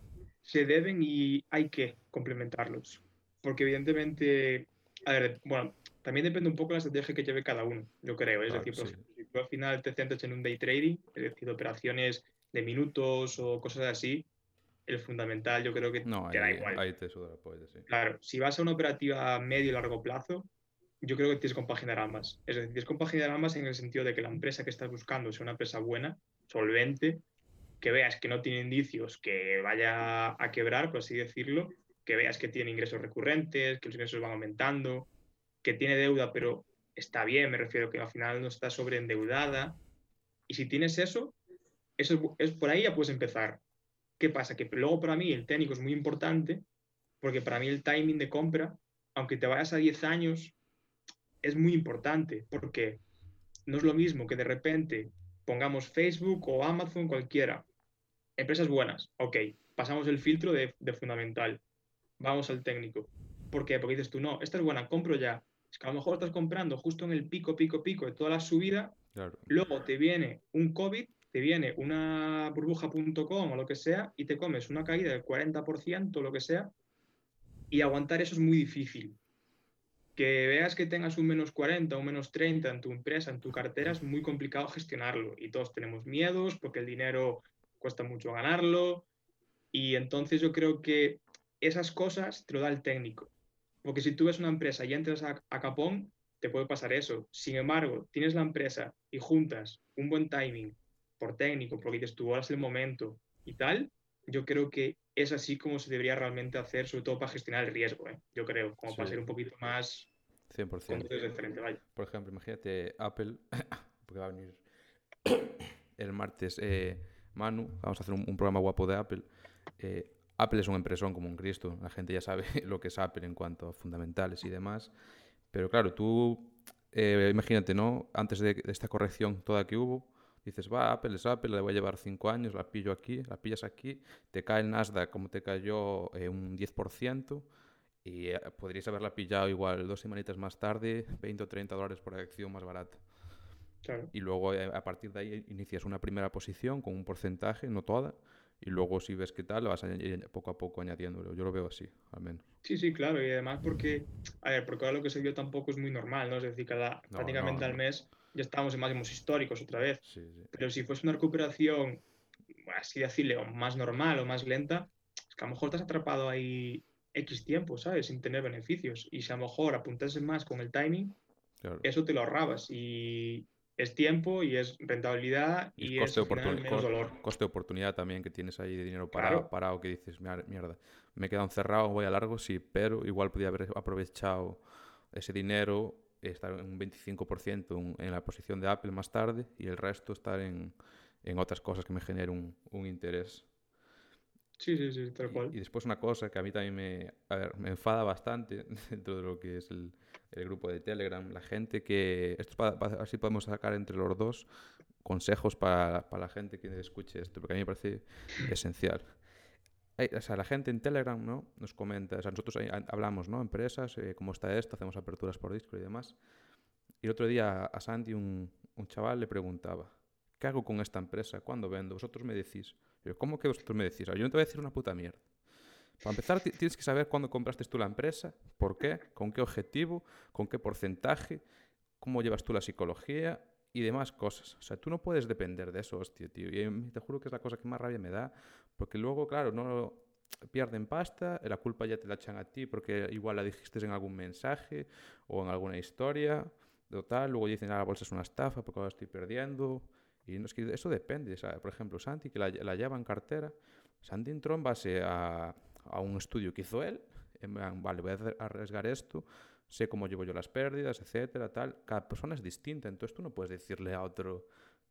se deben y hay que complementarlos. Porque evidentemente, a ver, bueno, también depende un poco de la estrategia que lleve cada uno, yo creo. Es claro, decir, sí. si tú al final te centras en un day trading, es decir, operaciones de minutos o cosas así, el fundamental yo creo que no, te ahí, da igual. Ahí te suda la sí. Claro, si vas a una operativa a medio y largo plazo, yo creo que tienes que compaginar ambas. Es decir, tienes que compaginar ambas en el sentido de que la empresa que estás buscando sea una empresa buena, solvente, que veas que no tiene indicios que vaya a quebrar, por así decirlo, que veas que tiene ingresos recurrentes, que los ingresos van aumentando, que tiene deuda, pero está bien, me refiero que al final no está sobreendeudada. Y si tienes eso, eso es, por ahí ya puedes empezar. ¿Qué pasa? Que luego para mí el técnico es muy importante, porque para mí el timing de compra, aunque te vayas a 10 años, es muy importante porque no es lo mismo que de repente pongamos Facebook o Amazon, cualquiera. Empresas buenas, ok, pasamos el filtro de, de, fundamental, vamos al técnico. ¿Por qué? Porque dices tú, no, esta es buena, compro ya. Es que a lo mejor estás comprando justo en el pico, pico, pico de toda la subida, claro. luego te viene un COVID, te viene una burbuja.com o lo que sea, y te comes una caída del 40% o lo que sea, y aguantar eso es muy difícil que veas que tengas un menos 40 o un menos 30 en tu empresa, en tu cartera, es muy complicado gestionarlo. Y todos tenemos miedos porque el dinero cuesta mucho ganarlo. Y entonces yo creo que esas cosas te lo da el técnico. Porque si tú ves una empresa y entras a, a capón, te puede pasar eso. Sin embargo, tienes la empresa y juntas un buen timing por técnico, porque dices tú, ahora es el momento y tal, yo creo que es así como se debería realmente hacer, sobre todo para gestionar el riesgo, ¿eh? yo creo, como sí. para ser un poquito más... 100%. Diferente, vaya. Por ejemplo, imagínate Apple, porque va a venir el martes eh, Manu, vamos a hacer un, un, programa guapo de Apple. Eh, Apple es una empresa como un Cristo, la gente ya sabe lo que es Apple en cuanto a fundamentales y demás. Pero claro, tú, eh, imagínate, ¿no? Antes de, esta corrección toda que hubo, dices, va, Apple es Apple, le voy a llevar cinco años, la pillo aquí, la pillas aquí, te cae el Nasdaq como te cayó eh, un 10%, y eh, podrías haberla pillado igual dos semanitas más tarde, 20 o 30 dólares por acción más barata. Y luego a partir de ahí inicias una primera posición con un porcentaje, no toda, y luego si ves qué tal, lo vas a poco a poco añadiéndolo. Yo lo veo así, al menos. Sí, sí, claro, y además porque, a ver, porque ahora lo que se vio tampoco es muy normal, ¿no? Es decir, cada, prácticamente al mes ya estábamos en máximos históricos otra vez. Pero si fuese una recuperación, así decirle, más normal o más lenta, es que a lo mejor te has atrapado ahí X tiempo, ¿sabes? Sin tener beneficios. Y si a lo mejor apuntases más con el timing, eso te lo ahorrabas. Y, es tiempo y es rentabilidad y, coste, es menos dolor. coste de oportunidad también que tienes ahí de dinero parado, parado que dices, mierda, me he quedado encerrado, voy a largo, sí, pero igual podía haber aprovechado ese dinero, estar en un 25% en la posición de Apple más tarde y el resto estar en, en otras cosas que me generen un, un interés. Sí, sí, sí, tal cual. Y, después una cosa que a mí también me, a ver, me enfada bastante dentro de lo que es el, el grupo de Telegram, la gente que... Esto para, así podemos sacar entre los dos consejos para, para, la gente que escuche esto, porque a mí me parece esencial. o sea, la gente en Telegram ¿no? nos comenta, o sea, nosotros hablamos, ¿no? Empresas, eh, cómo está esto, hacemos aperturas por Discord y demás. Y el otro día a Santi, un, un chaval, le preguntaba, ¿qué hago con esta empresa? ¿Cuándo vendo? Vosotros me decís. ¿Cómo que vosotros me decís? Yo no te voy a decir una puta mierda. Para empezar, tienes que saber cuándo compraste tú la empresa, por qué, con qué objetivo, con qué porcentaje, cómo llevas tú la psicología y demás cosas. O sea, tú no puedes depender de eso, hostia, tío. Y te juro que es la cosa que más rabia me da, porque luego, claro, no pierden pasta, la culpa ya te la echan a ti porque igual la dijiste en algún mensaje o en alguna historia, tal, luego dicen, ah, la bolsa es una estafa porque ahora estoy perdiendo. Y no, es que eso depende. Por ejemplo, Santi, que la, la lleva en cartera, Santi entró en base a, a un estudio que hizo él, en vale, voy a arriesgar esto, sé cómo llevo yo las pérdidas, etcétera, tal. Cada persona es distinta, entonces tú no puedes decirle a otro,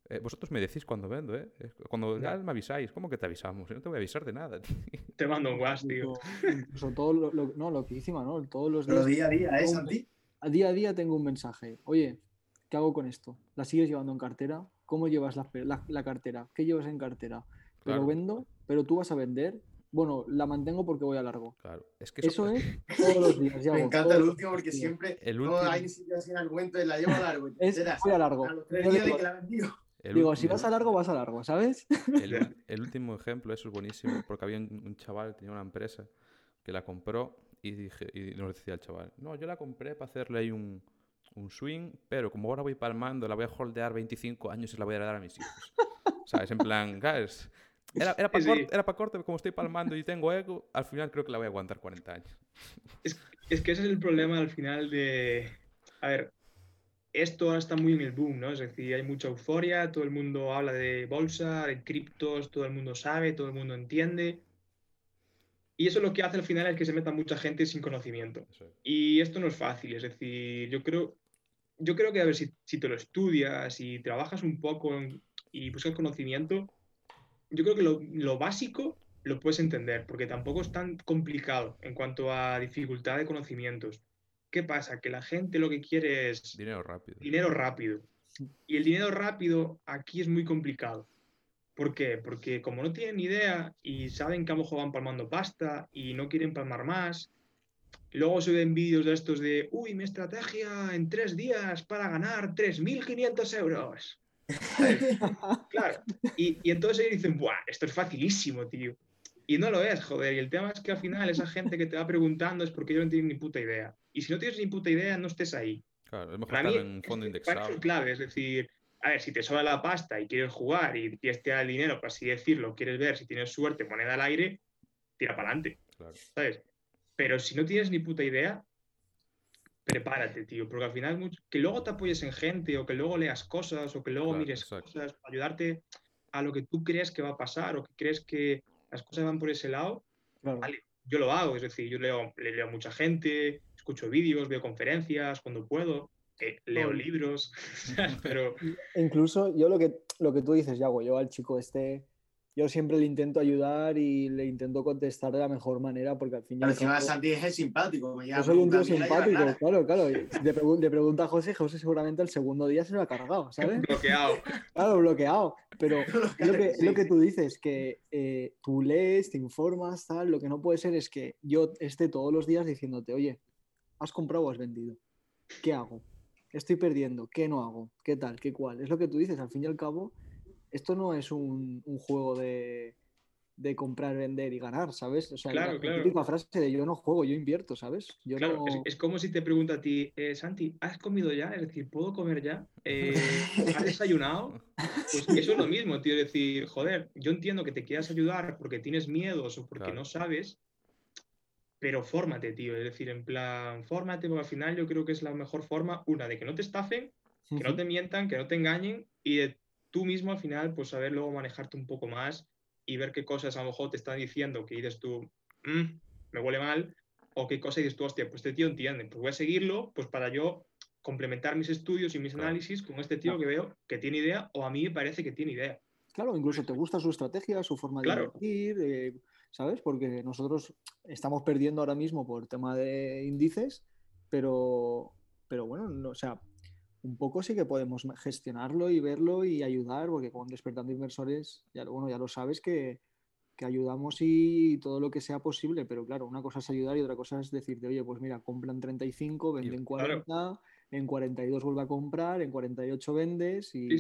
eh, vosotros me decís cuando vendo, ¿eh? Cuando ya me avisáis, ¿cómo que te avisamos? no te voy a avisar de nada. Te mando un WhatsApp, tío. Incluso todo lo, no, lo que hicimos, ¿no? Todos los días. Pero día a día, ¿eh, Santi? A día a día tengo un mensaje. Oye, ¿qué hago con esto? ¿La sigues llevando en cartera? ¿Cómo llevas la, la, cartera? ¿Qué llevas en cartera? Pero vendo, pero tú vas a vender bueno, la mantengo porque voy a largo. Claro, es que eso, es todos los días. Me encanta el último porque siempre el último... no, hay sitio así en el cuento de la llevo a largo. es, voy a largo. digo, si vas a largo, vas a largo, ¿sabes? El, último ejemplo, eso es buenísimo, porque había un, chaval que tenía una empresa que la compró y, dije, y nos decía el chaval, no, yo la compré para hacerle ahí un, un swing, pero como ahora voy palmando, la voy a holdear 25 años y la voy a dar a mis hijos. ¿Sabes? En plan, guys, era, era para corte, corte, como estoy palmando y tengo ego, al final creo que la voy a aguantar 40 años. Es, es, que ese es el problema al final de... A ver, esto ahora está muy en el boom, ¿no? Es decir, hay mucha euforia, todo el mundo habla de bolsa, de criptos, todo el mundo sabe, todo el mundo entiende. Y eso lo que hace al final es que se meta mucha gente sin conocimiento. Y esto no es fácil, es decir, yo creo, yo creo que a ver si, si te lo estudias y trabajas un poco y buscas conocimiento, yo creo que lo, básico lo puedes entender, porque tampoco es tan complicado en cuanto a dificultad de conocimientos. ¿Qué pasa? Que la gente lo que quiere es... Dinero rápido. Dinero rápido. Y el dinero rápido aquí es muy complicado. ¿Por qué? Porque como no tienen idea y saben que a lo mejor van palmando pasta y no quieren palmar más, luego se ven vídeos de estos de, uy, mi estrategia en tres días para ganar 3.500 euros. claro. Y, y, entonces ellos dicen, Buah, esto es facilísimo, tío. Y no lo es, joder. Y el tema es que al final esa gente que te va preguntando es porque ellos no tienen ni puta idea. Y si no tienes ni puta idea, no estés ahí. Claro, es mejor estar en fondo indexado. Es clave, es decir, a ver, si te sobra la pasta y quieres jugar y quieres tirar el dinero, por así decirlo, quieres ver si tienes suerte, moneda al aire, tira para adelante. ¿Sabes? Pero si no tienes ni puta idea, prepárate, tío, porque al final que luego te apoyes en gente o que luego leas cosas o que luego mires cosas para ayudarte a lo que tú crees que va a pasar o que crees que las cosas van por ese lado, vale, yo lo hago, es decir, yo leo, leo a mucha gente, escucho vídeos, veo conferencias cuando puedo, eh, leo libros, pero... Incluso yo lo que, lo que tú dices, Yago, yo al chico este yo siempre le intento ayudar y le intento contestar de la mejor manera porque al final. Pero encima Santi es simpático. yo soy un tío simpático, claro, claro. Le, pregunta a José, José seguramente el segundo día se lo ha cargado, ¿sabes? bloqueado. Claro, bloqueado. Pero lo que, lo que tú dices, que eh, tú lees, te informas, tal. Lo que no puede ser es que yo esté todos los días diciéndote, oye, ¿has comprado o has vendido? ¿Qué hago? Estoy perdiendo, ¿qué no hago? ¿Qué tal? ¿Qué cual? Es lo que tú dices, al fin y al cabo esto no es un, juego de, comprar, vender y ganar, ¿sabes? O sea, claro, la, típica frase de yo no juego, yo invierto, ¿sabes? Yo claro, es, como si te pregunta a ti, eh, Santi, ¿has comido ya? Es decir, ¿puedo comer ya? Eh, ¿Has desayunado? Pues eso es lo mismo, tío. Es decir, joder, yo entiendo que te quieras ayudar porque tienes miedos o porque no sabes, pero fórmate, tío. Es decir, en plan, fórmate, porque al final yo creo que es la mejor forma, una, de que no te estafen, que no te mientan, que no te engañen y de tú mismo al final, pues saber luego manejarte un poco más y ver qué cosas a lo mejor te están diciendo que dices tú, mm, me huele mal, o qué cosas dices tú, hostia, pues este tío entiende, pues voy a seguirlo, pues para yo complementar mis estudios y mis análisis con este tío que veo que tiene idea o a mí me parece que tiene idea. Claro, incluso te gusta su estrategia, su forma de claro. eh, ¿sabes? Porque nosotros estamos perdiendo ahora mismo por tema de índices, pero, pero bueno, no, o sea, un poco sí que podemos gestionarlo y verlo y ayudar, porque con Despertando Inversores, ya, bueno, ya lo sabes que, que ayudamos y todo lo que sea posible, pero claro, una cosa es ayudar y otra cosa es decirte, oye, pues mira, compran 35, venden 40, en 42 vuelve a comprar, en 48 vendes y,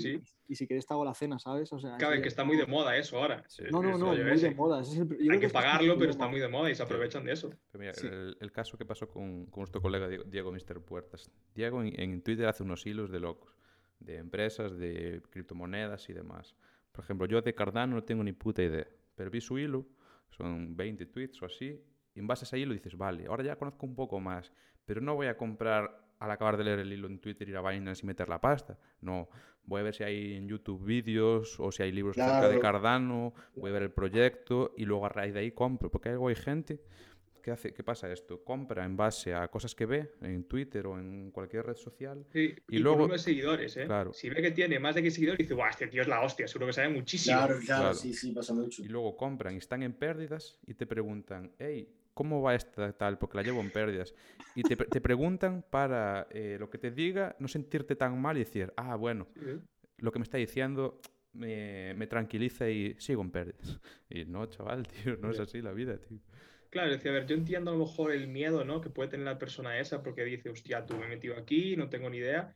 y si quieres te hago la cena, ¿sabes? O sea, que está muy de moda eso ahora. no, no, no, muy de moda. Hay que, pagarlo, pero está muy de moda y se aprovechan de eso. mira, el, caso que pasó con, con nuestro colega Diego, Mister Puertas. Diego en, Twitter hace unos hilos de locos, de empresas, de criptomonedas y demás. Por ejemplo, yo de Cardano no tengo ni puta idea, pero vi su hilo, son 20 tweets o así, y en base a ese hilo dices, vale, ahora ya conozco un poco más, pero no voy a comprar al acabar de leer el hilo en Twitter ir a Binance y meter la pasta. No, voy a ver si hay en YouTube vídeos o si hay libros acerca de Cardano, voy a ver el proyecto y luego a raíz de ahí compro. Porque hay gente que hace, ¿qué pasa esto? Compra en base a cosas que ve en Twitter o en cualquier red social. y, luego. Por seguidores, ¿eh? Claro. Si ve que tiene más de que seguidores, dice, ¡guau! Este tío es la hostia, seguro que sabe muchísimo. Claro, claro, sí, sí, pasa mucho. Y luego compran y están en pérdidas y te preguntan, hey, ¿cómo va esta tal? Porque la llevo en pérdidas. Y te, te preguntan para eh, lo que te diga, no sentirte tan mal y decir, ah, bueno, lo que me está diciendo me, me, tranquiliza y sigo en pérdidas. Y no, chaval, tío, no es así la vida, tío. Claro, decía, a ver, yo entiendo a lo mejor el miedo, ¿no? Que puede tener la persona esa porque dice, hostia, tú me he metido aquí, no tengo ni idea,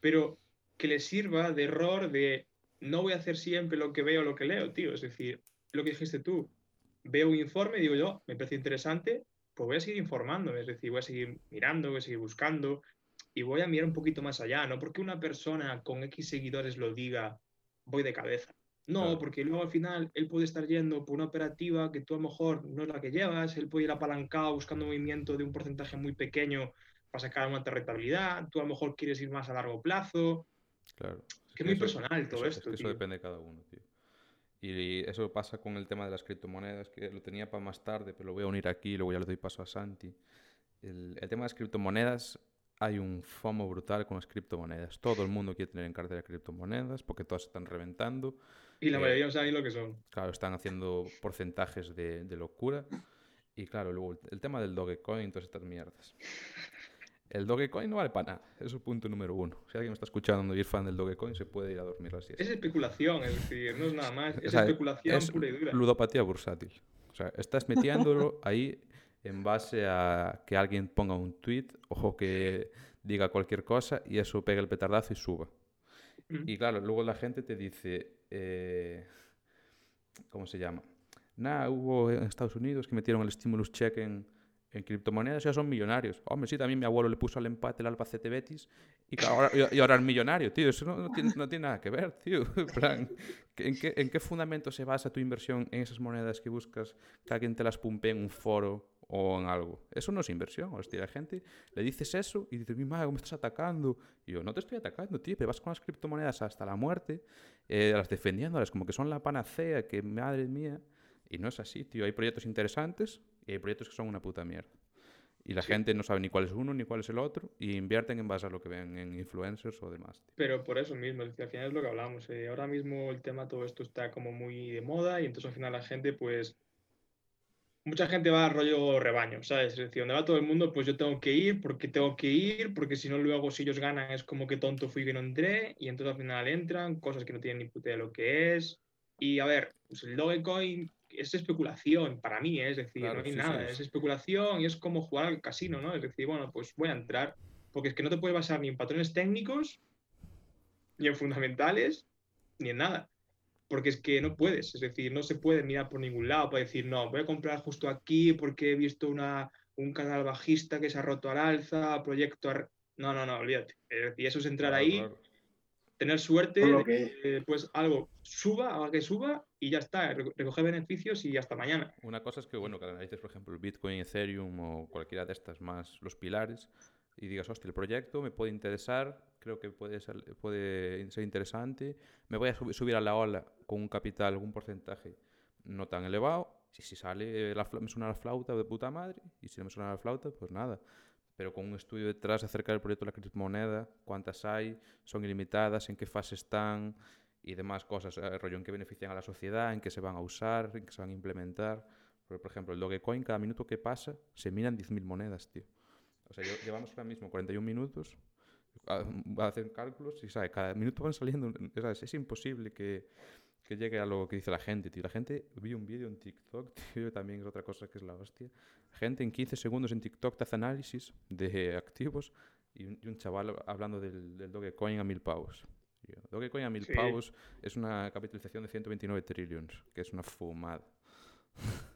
pero que le sirva de error de no voy a hacer siempre lo que veo o lo que leo, tío. Es decir, lo que dijiste tú, veo un informe y digo yo, me parece interesante, pues voy a seguir informándome, es decir, voy a seguir mirando, voy a seguir buscando y voy a mirar un poquito más allá, no porque una persona con X seguidores lo diga, voy de cabeza. No, porque luego al final él puede estar yendo por una operativa que tú a lo mejor no es la que llevas, él puede ir apalancado buscando movimiento de un porcentaje muy pequeño para sacar una rentabilidad, tú a lo mejor quieres ir más a largo plazo. Claro. Es que es muy personal todo esto. eso depende de cada uno, tío. Y eso pasa con el tema de las criptomonedas, que lo tenía para más tarde, pero lo voy a unir aquí y luego ya le doy paso a Santi. El, tema de las criptomonedas, hay un FOMO brutal con las criptomonedas. Todo el mundo quiere tener en cartera criptomonedas porque todas están reventando. Y la mayoría no saben lo que son. Claro, están haciendo porcentajes de, de locura. Y claro, luego el, tema del Dogecoin, todas estas mierdas. El Dogecoin no vale para nada. Eso es punto número uno. Si alguien me está escuchando y es fan del Dogecoin, se puede ir a dormir así. Es especulación, es decir, no es nada más. Es especulación pura y dura. Ludopatía bursátil. O sea, estás metiéndolo ahí en base a que alguien ponga un tweet, ojo que diga cualquier cosa y eso pega el petardazo y suba. Y claro, luego la gente te dice, eh, ¿cómo se llama? Nada, hubo en Estados Unidos que metieron el stimulus check en, en criptomonedas ya son millonarios. Hombre, sí, también mi abuelo le puso al empate el Albacete Betis y ahora, y ahora es millonario, tío. Eso no, tiene, no, tiene, nada que ver, tío. En, plan, ¿en, qué, ¿En qué fundamento se basa tu inversión en esas monedas que buscas que alguien te las pumpe en un foro o en algo? Eso no es inversión. Hostia, la gente le dices eso y dices, mi madre, me estás atacando? Y yo, no te estoy atacando, tío, pero vas con las criptomonedas hasta la muerte, eh, las defendiéndolas como que son la panacea, que madre mía. Y no es así, tío. Hay proyectos interesantes y hay proyectos que son una puta mierda. Y la gente no sabe ni cuál es uno ni cuál es el otro y invierten en base a lo que ven en influencers o demás. Pero por eso mismo, al final es lo que hablamos. Eh, ahora mismo el tema, todo esto está como muy de moda y entonces al final la gente, pues, mucha gente va a rollo rebaño, ¿sabes? Es decir, donde va todo el mundo, pues yo tengo que ir porque tengo que ir, porque si no luego si ellos ganan es como que tonto fui que no entré y entonces al final entran, cosas que no tienen ni puta de lo que es. Y a ver, pues el Dogecoin es especulación para mí, ¿eh? es decir, no hay nada, es especulación y es como jugar al casino, ¿no? Es decir, bueno, pues voy a entrar, porque es que no te puedes basar ni en patrones técnicos, ni en fundamentales, ni en nada. Porque es que no puedes, es decir, no se puede mirar por ningún lado para decir, no, voy a comprar justo aquí porque he visto una, un canal bajista que se ha roto al alza, proyecto... No, no, no, olvídate. Y eso es entrar ahí, tener suerte que... pues algo suba, haga que suba y ya está, recoger beneficios y hasta mañana. Una cosa es que, bueno, que analices, por ejemplo, el Bitcoin, Ethereum o cualquiera de estas más, los pilares, y digas, hostia, el proyecto me puede interesar, creo que puede ser, puede ser interesante, me voy a subir a la ola con un capital, algún porcentaje no tan elevado, y si sale, la, me suena la flauta de puta madre, y si no me suena la flauta, pues nada pero con un estudio detrás acerca del proyecto de la criptomoneda, cuántas hay, son ilimitadas, en qué fase están y demás cosas, el eh, rollo en qué benefician a la sociedad, en qué se van a usar, en qué se van a implementar. Por, ejemplo, el Dogecoin, cada minuto que pasa, se minan 10.000 monedas, tío. O sea, llevamos ahora mismo 41 minutos, hacen cálculos y, ¿sabes? Cada minuto van saliendo, Es imposible que, que llegue a lo que dice la gente, tío. La gente, vi un vídeo en TikTok, tío, también es otra cosa que es la hostia. Gente en 15 segundos en TikTok te hace análisis de activos y un, chaval hablando del, del, Dogecoin a mil pavos. Dogecoin a mil pavos es una capitalización de 129 trillones, que es una fumada.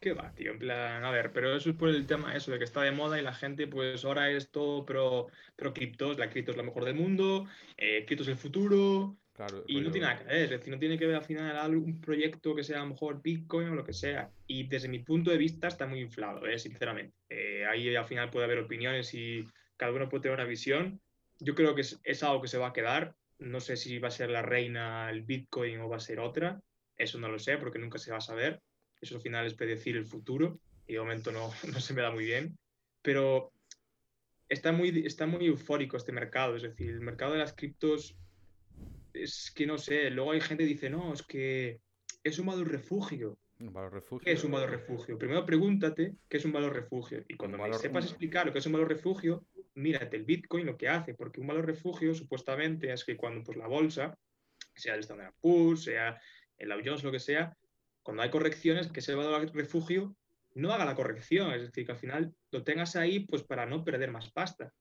¿Qué va, tío? En plan, a ver, pero eso es por el tema eso de que está de moda y la gente, pues ahora es todo pero pero criptos, la cripto es la mejor del mundo, eh, cripto es el futuro, y no tiene nada que ver, es decir, no tiene que ver al final algún proyecto que sea a lo mejor Bitcoin o lo que sea. Y desde mi punto de vista está muy inflado, ¿eh? sinceramente. Eh, ahí al final puede haber opiniones y cada uno puede tener una visión. Yo creo que es, algo que se va a quedar. No sé si va a ser la reina el Bitcoin o va a ser otra. Eso no lo sé porque nunca se va a saber. Eso al final es predecir el futuro y de momento no, no se me da muy bien. Pero está muy, está muy eufórico este mercado. Es decir, el mercado de las criptos es que no sé, luego hay gente que dice, no, es que es un valor refugio. Un valor refugio. ¿Qué es un valor refugio? Primero pregúntate qué es un valor refugio. Y cuando sepas explicar lo que es un valor refugio, mírate el Bitcoin lo que hace, porque un valor refugio supuestamente es que cuando pues, la bolsa, sea el Standard Poor's, sea el Dow Jones, lo que sea, cuando hay correcciones, que ese valor refugio no haga la corrección, es decir, que al final lo tengas ahí pues para no perder más pasta.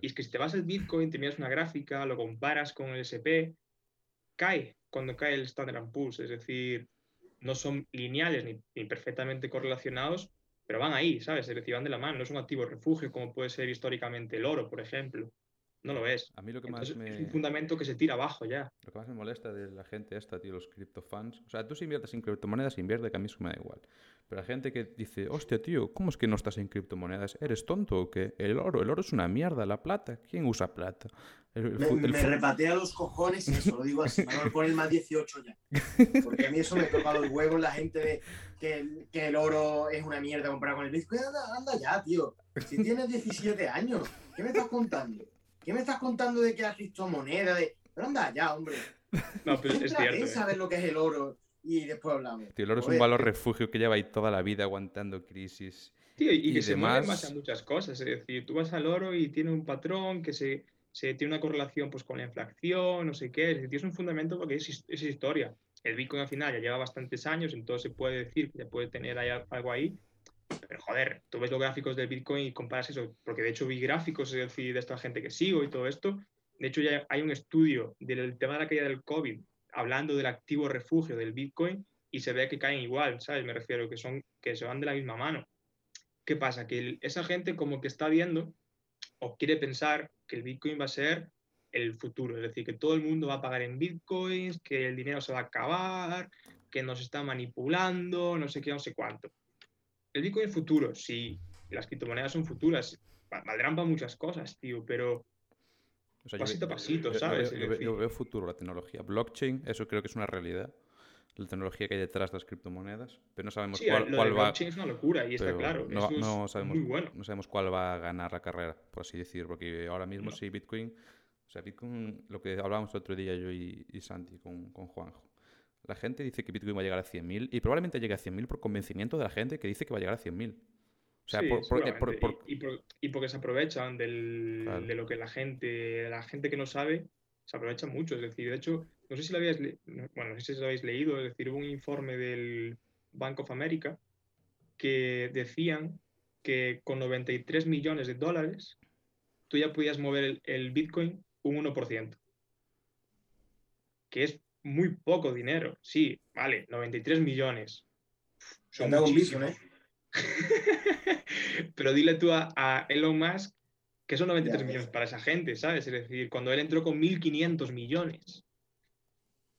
Y es que si te vas al Bitcoin, te miras una gráfica, lo comparas con el SP, cae cuando cae el Standard Poor's, es decir, no son lineales ni, perfectamente correlacionados, pero van ahí, ¿sabes? Es decir, van de la mano, no es un activo refugio como puede ser históricamente el oro, por ejemplo. No lo es. A mí lo que más me... Es un fundamento que se tira abajo ya. Lo que más me molesta de la gente esta, tío, los criptofans. O sea, tú si inviertes en criptomonedas, invierte, que a mí eso me da igual. Pero la gente que dice, hostia, tío, ¿cómo es que no estás en criptomonedas? ¿Eres tonto o qué? El oro, el oro es una mierda, la plata. ¿Quién usa plata? me, repatea los cojones y eso lo digo así, me voy a el más 18 ya. Porque a mí eso me toca los huevos, la gente de que, que, el oro es una mierda comparado con el Bitcoin. Anda, anda ya, tío. Si tienes 17 años, ¿qué me estás contando? ¿Qué me estás contando de que has visto moneda? De... Pero anda ya, hombre. No, pero es cierto. Eh. saber lo que es el oro y después hablamos. Tío, el oro es un valor refugio que lleva ahí toda la vida aguantando crisis. Tío, y, que se mueve más a muchas cosas. Es decir, tú vas al oro y tiene un patrón que se, se tiene una correlación pues, con la inflación, no sé qué. Es decir, es un fundamento porque es, es historia. El Bitcoin al final ya lleva bastantes años, entonces se puede decir que se puede tener algo ahí pero joder, tú ves los gráficos del Bitcoin y comparas eso, porque de hecho vi gráficos, es decir, de esta gente que sigo y todo esto. De hecho, ya hay un estudio del tema de la caída del COVID hablando del activo refugio del Bitcoin y se ve que caen igual, ¿sabes? Me refiero que son que se van de la misma mano. ¿Qué pasa? Que esa gente como que está viendo o quiere pensar que el Bitcoin va a ser el futuro, es decir, que todo el mundo va a pagar en Bitcoins, que el dinero se va a acabar, que nos está manipulando, no sé qué, no sé cuánto el Bitcoin es futuro, sí, las criptomonedas son futuras, valdrán para muchas cosas, tío, pero pasito a pasito, ¿sabes? Yo, veo futuro la tecnología. Blockchain, eso creo que es una realidad. la tecnología que hay detrás de las criptomonedas, pero no sabemos Sí, cuál, lo cuál de va. blockchain es una locura y está claro. No, eso es no sabemos, muy bueno. no sabemos cuál va a ganar la carrera, por así decir, porque ahora mismo No. sí Bitcoin, o sea, Bitcoin, lo que hablábamos el otro día yo y, y Santi con, con Juanjo. La gente dice que Bitcoin va a llegar a 100.000 y probablemente llegue a 100.000 por convencimiento de la gente que dice que va a llegar a 100.000. O sea, Sí, por- por- eh, por- seguramente. por- Y, y por- y porque se aprovechan del- Claro. de lo que la gente, la gente que no sabe, se aprovecha mucho. Es decir, de hecho, no sé si lo no- bueno, no sé si lo habéis leído, es decir, hubo un informe del Bank of America que decían que con 93 millones de dólares tú ya podías mover el, el Bitcoin un 1%, que es muy poco dinero. Sí, vale, 93 millones. Se anda con muchísimo. Bitcoin, ¿eh? Pero dile tú a, a Elon Musk que son 93 Ya, millones para esa gente, ¿sabes? Es decir, cuando él entró con 1.500 millones.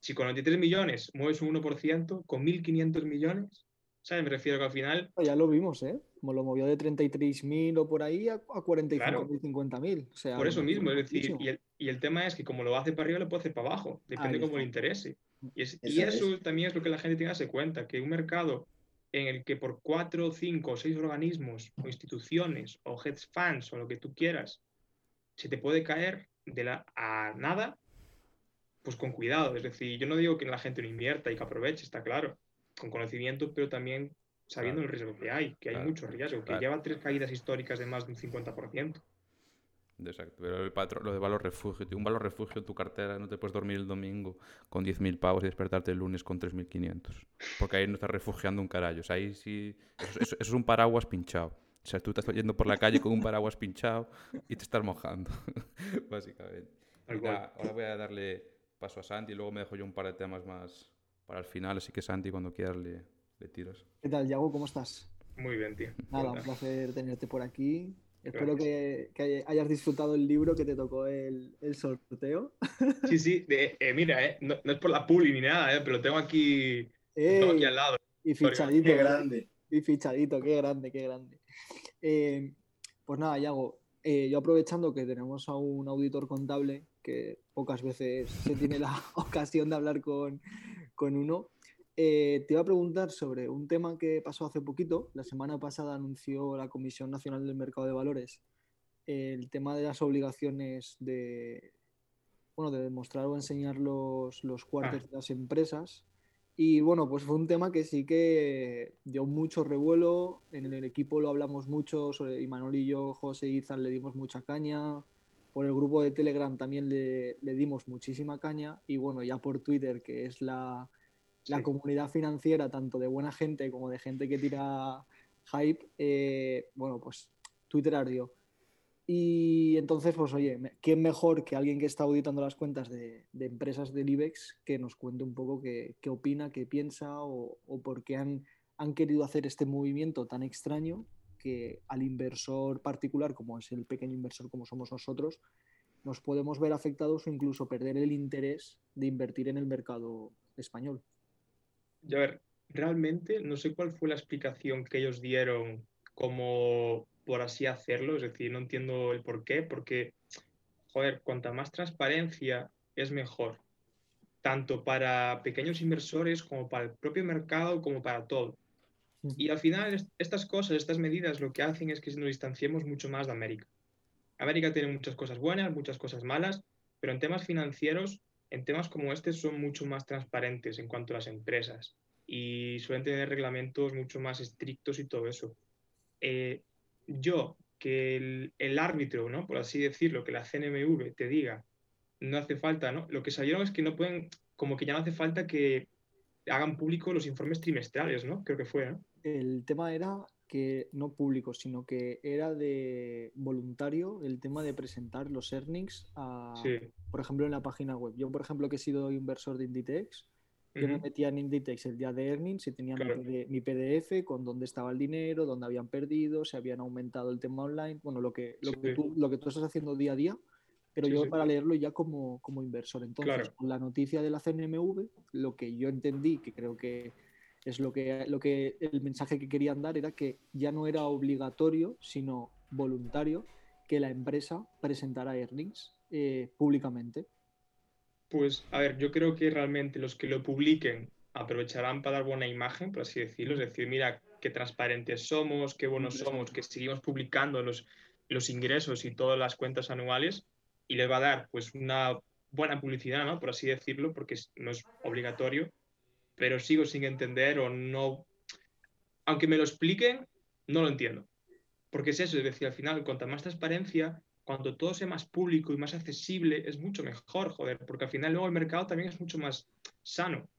Si con 93 millones mueves un 1%, con 1.500 millones, ¿sabes? Me refiero que al final, Ya lo vimos, ¿eh? Como lo movió de 33.000 o por ahí a, a 45.000, Claro. 50.000. O sea, por eso mismo, es decir, y el, y el tema es que como lo hace para arriba, lo puede hacer para abajo, depende cómo le interese. Y, es- y Eso es. eso también es lo que la gente tiene que darse cuenta, que un mercado en el que por cuatro, cinco o seis organismos o instituciones o hedge funds o lo que tú quieras, se te puede caer de la a nada, pues con cuidado. Es decir, yo no digo que la gente no invierta y que aproveche, está claro, con conocimiento, pero también sabiendo Claro. el riesgo que hay, que hay Claro, mucho riesgo, que claro. lleva tres caídas históricas de más de un 50%. Exacto, pero el patrón, lo de valor refugio, tío, un valor refugio en tu cartera, no te puedes dormir el domingo con 10.000 pavos y despertarte el lunes con 3.500. Porque ahí no estás refugiando un carallo. O sea, ahí sí. Eso, eso- eso es un paraguas pinchado. O sea, tú estás yendo por la calle con un paraguas pinchado y te estás mojando, básicamente. Nada, ahora voy a darle paso a Santi y luego me dejo yo un par de temas más para el final. Así que, Santi, cuando quieras le, le tiras. ¿Qué tal, Yago? ¿Cómo estás? Muy bien, tío. Nada, un placer tenerte por aquí. Espero que, que hayas disfrutado el libro que te tocó el, el sorteo. Sí, sí, de- eh, mira, eh, no, no es por la puli ni nada, eh, pero lo tengo aquí, tengo aquí al lado. Y fichadito. Qué grande. Y fichadito, qué grande, qué grande. Eh, pues nada, Yago, eh, yo aprovechando que tenemos a un auditor contable, que pocas veces se tiene la ocasión de hablar con, con uno, eh, te iba a preguntar sobre un tema que pasó hace poquito. La semana pasada anunció la Comisión Nacional del Mercado de Valores el tema de las obligaciones de, bueno, de demostrar o enseñar los, los cuartos Ah. de las empresas. Y bueno, pues fue un tema que sí que dio mucho revuelo. En el equipo lo hablamos mucho, sobre Imanol y yo, José y Izan le dimos mucha caña. Por el grupo de Telegram también le, le dimos muchísima caña. Y bueno, ya por Twitter, que es la, la Sí. comunidad financiera, tanto de buena gente como de gente que tira hype, eh, bueno, pues Twitter ardió. Y entonces, pues oye, ¿quién mejor que alguien que está auditando las cuentas de, de empresas del IBEX que nos cuente un poco qué, qué opina, qué piensa o, o por qué han, han querido hacer este movimiento tan extraño que al inversor particular, como es el pequeño inversor como somos nosotros, nos podemos ver afectados o incluso perder el interés de invertir en el mercado español. Y a ver, realmente no sé cuál fue la explicación que ellos dieron como por así hacerlo, es decir, no entiendo el por qué, porque, joder, cuanta más transparencia es mejor, tanto para pequeños inversores como para el propio mercado, como para todo. Y al final est- estas cosas, estas medidas lo que hacen es que nos distanciemos mucho más de América. América tiene muchas cosas buenas, muchas cosas malas, pero en temas financieros, en temas como este son mucho más transparentes en cuanto a las empresas y suelen tener reglamentos mucho más estrictos y todo eso. Eh, yo, que el, árbitro, ¿no? por así decirlo, que la CNMV te diga, no hace falta, ¿no? Lo que salieron es que no pueden, como que ya no hace falta que hagan público los informes trimestrales, ¿no? Creo que fue, ¿no? El tema era que no público, sino que era de voluntario el tema de presentar los earnings, a, Sí. por ejemplo, en la página web. Yo, por ejemplo, que he sido inversor de Inditex, yo me Ujú. metía en Inditex el día de earnings y tenía mi Claro. Mi, PDF con dónde estaba el dinero, dónde habían perdido, se habían aumentado el tema online, bueno, lo que, lo, Sí, que, tú, lo que tú estás haciendo día a día, pero Sí, yo sí. para leerlo ya como, como inversor. Entonces, Claro. con la noticia de la CNMV, lo que yo entendí, que creo que es lo que, lo que el mensaje que querían dar era que ya no era obligatorio, sino voluntario, que la empresa presentara earnings eh, públicamente. Pues, a ver, yo creo que realmente los que lo publiquen aprovecharán para dar buena imagen, por así decirlo, es decir, mira qué transparentes somos, qué buenos somos, que seguimos publicando los, los ingresos y todas las cuentas anuales y les va a dar pues una buena publicidad, ¿no? Por así decirlo, porque no es obligatorio, pero sigo sin entender o no, aunque me lo expliquen, no lo entiendo. Porque es eso, es decir, al final, cuanta más transparencia, cuando todo sea más público y más accesible, es mucho mejor, joder, porque al final luego el mercado también es mucho más sano.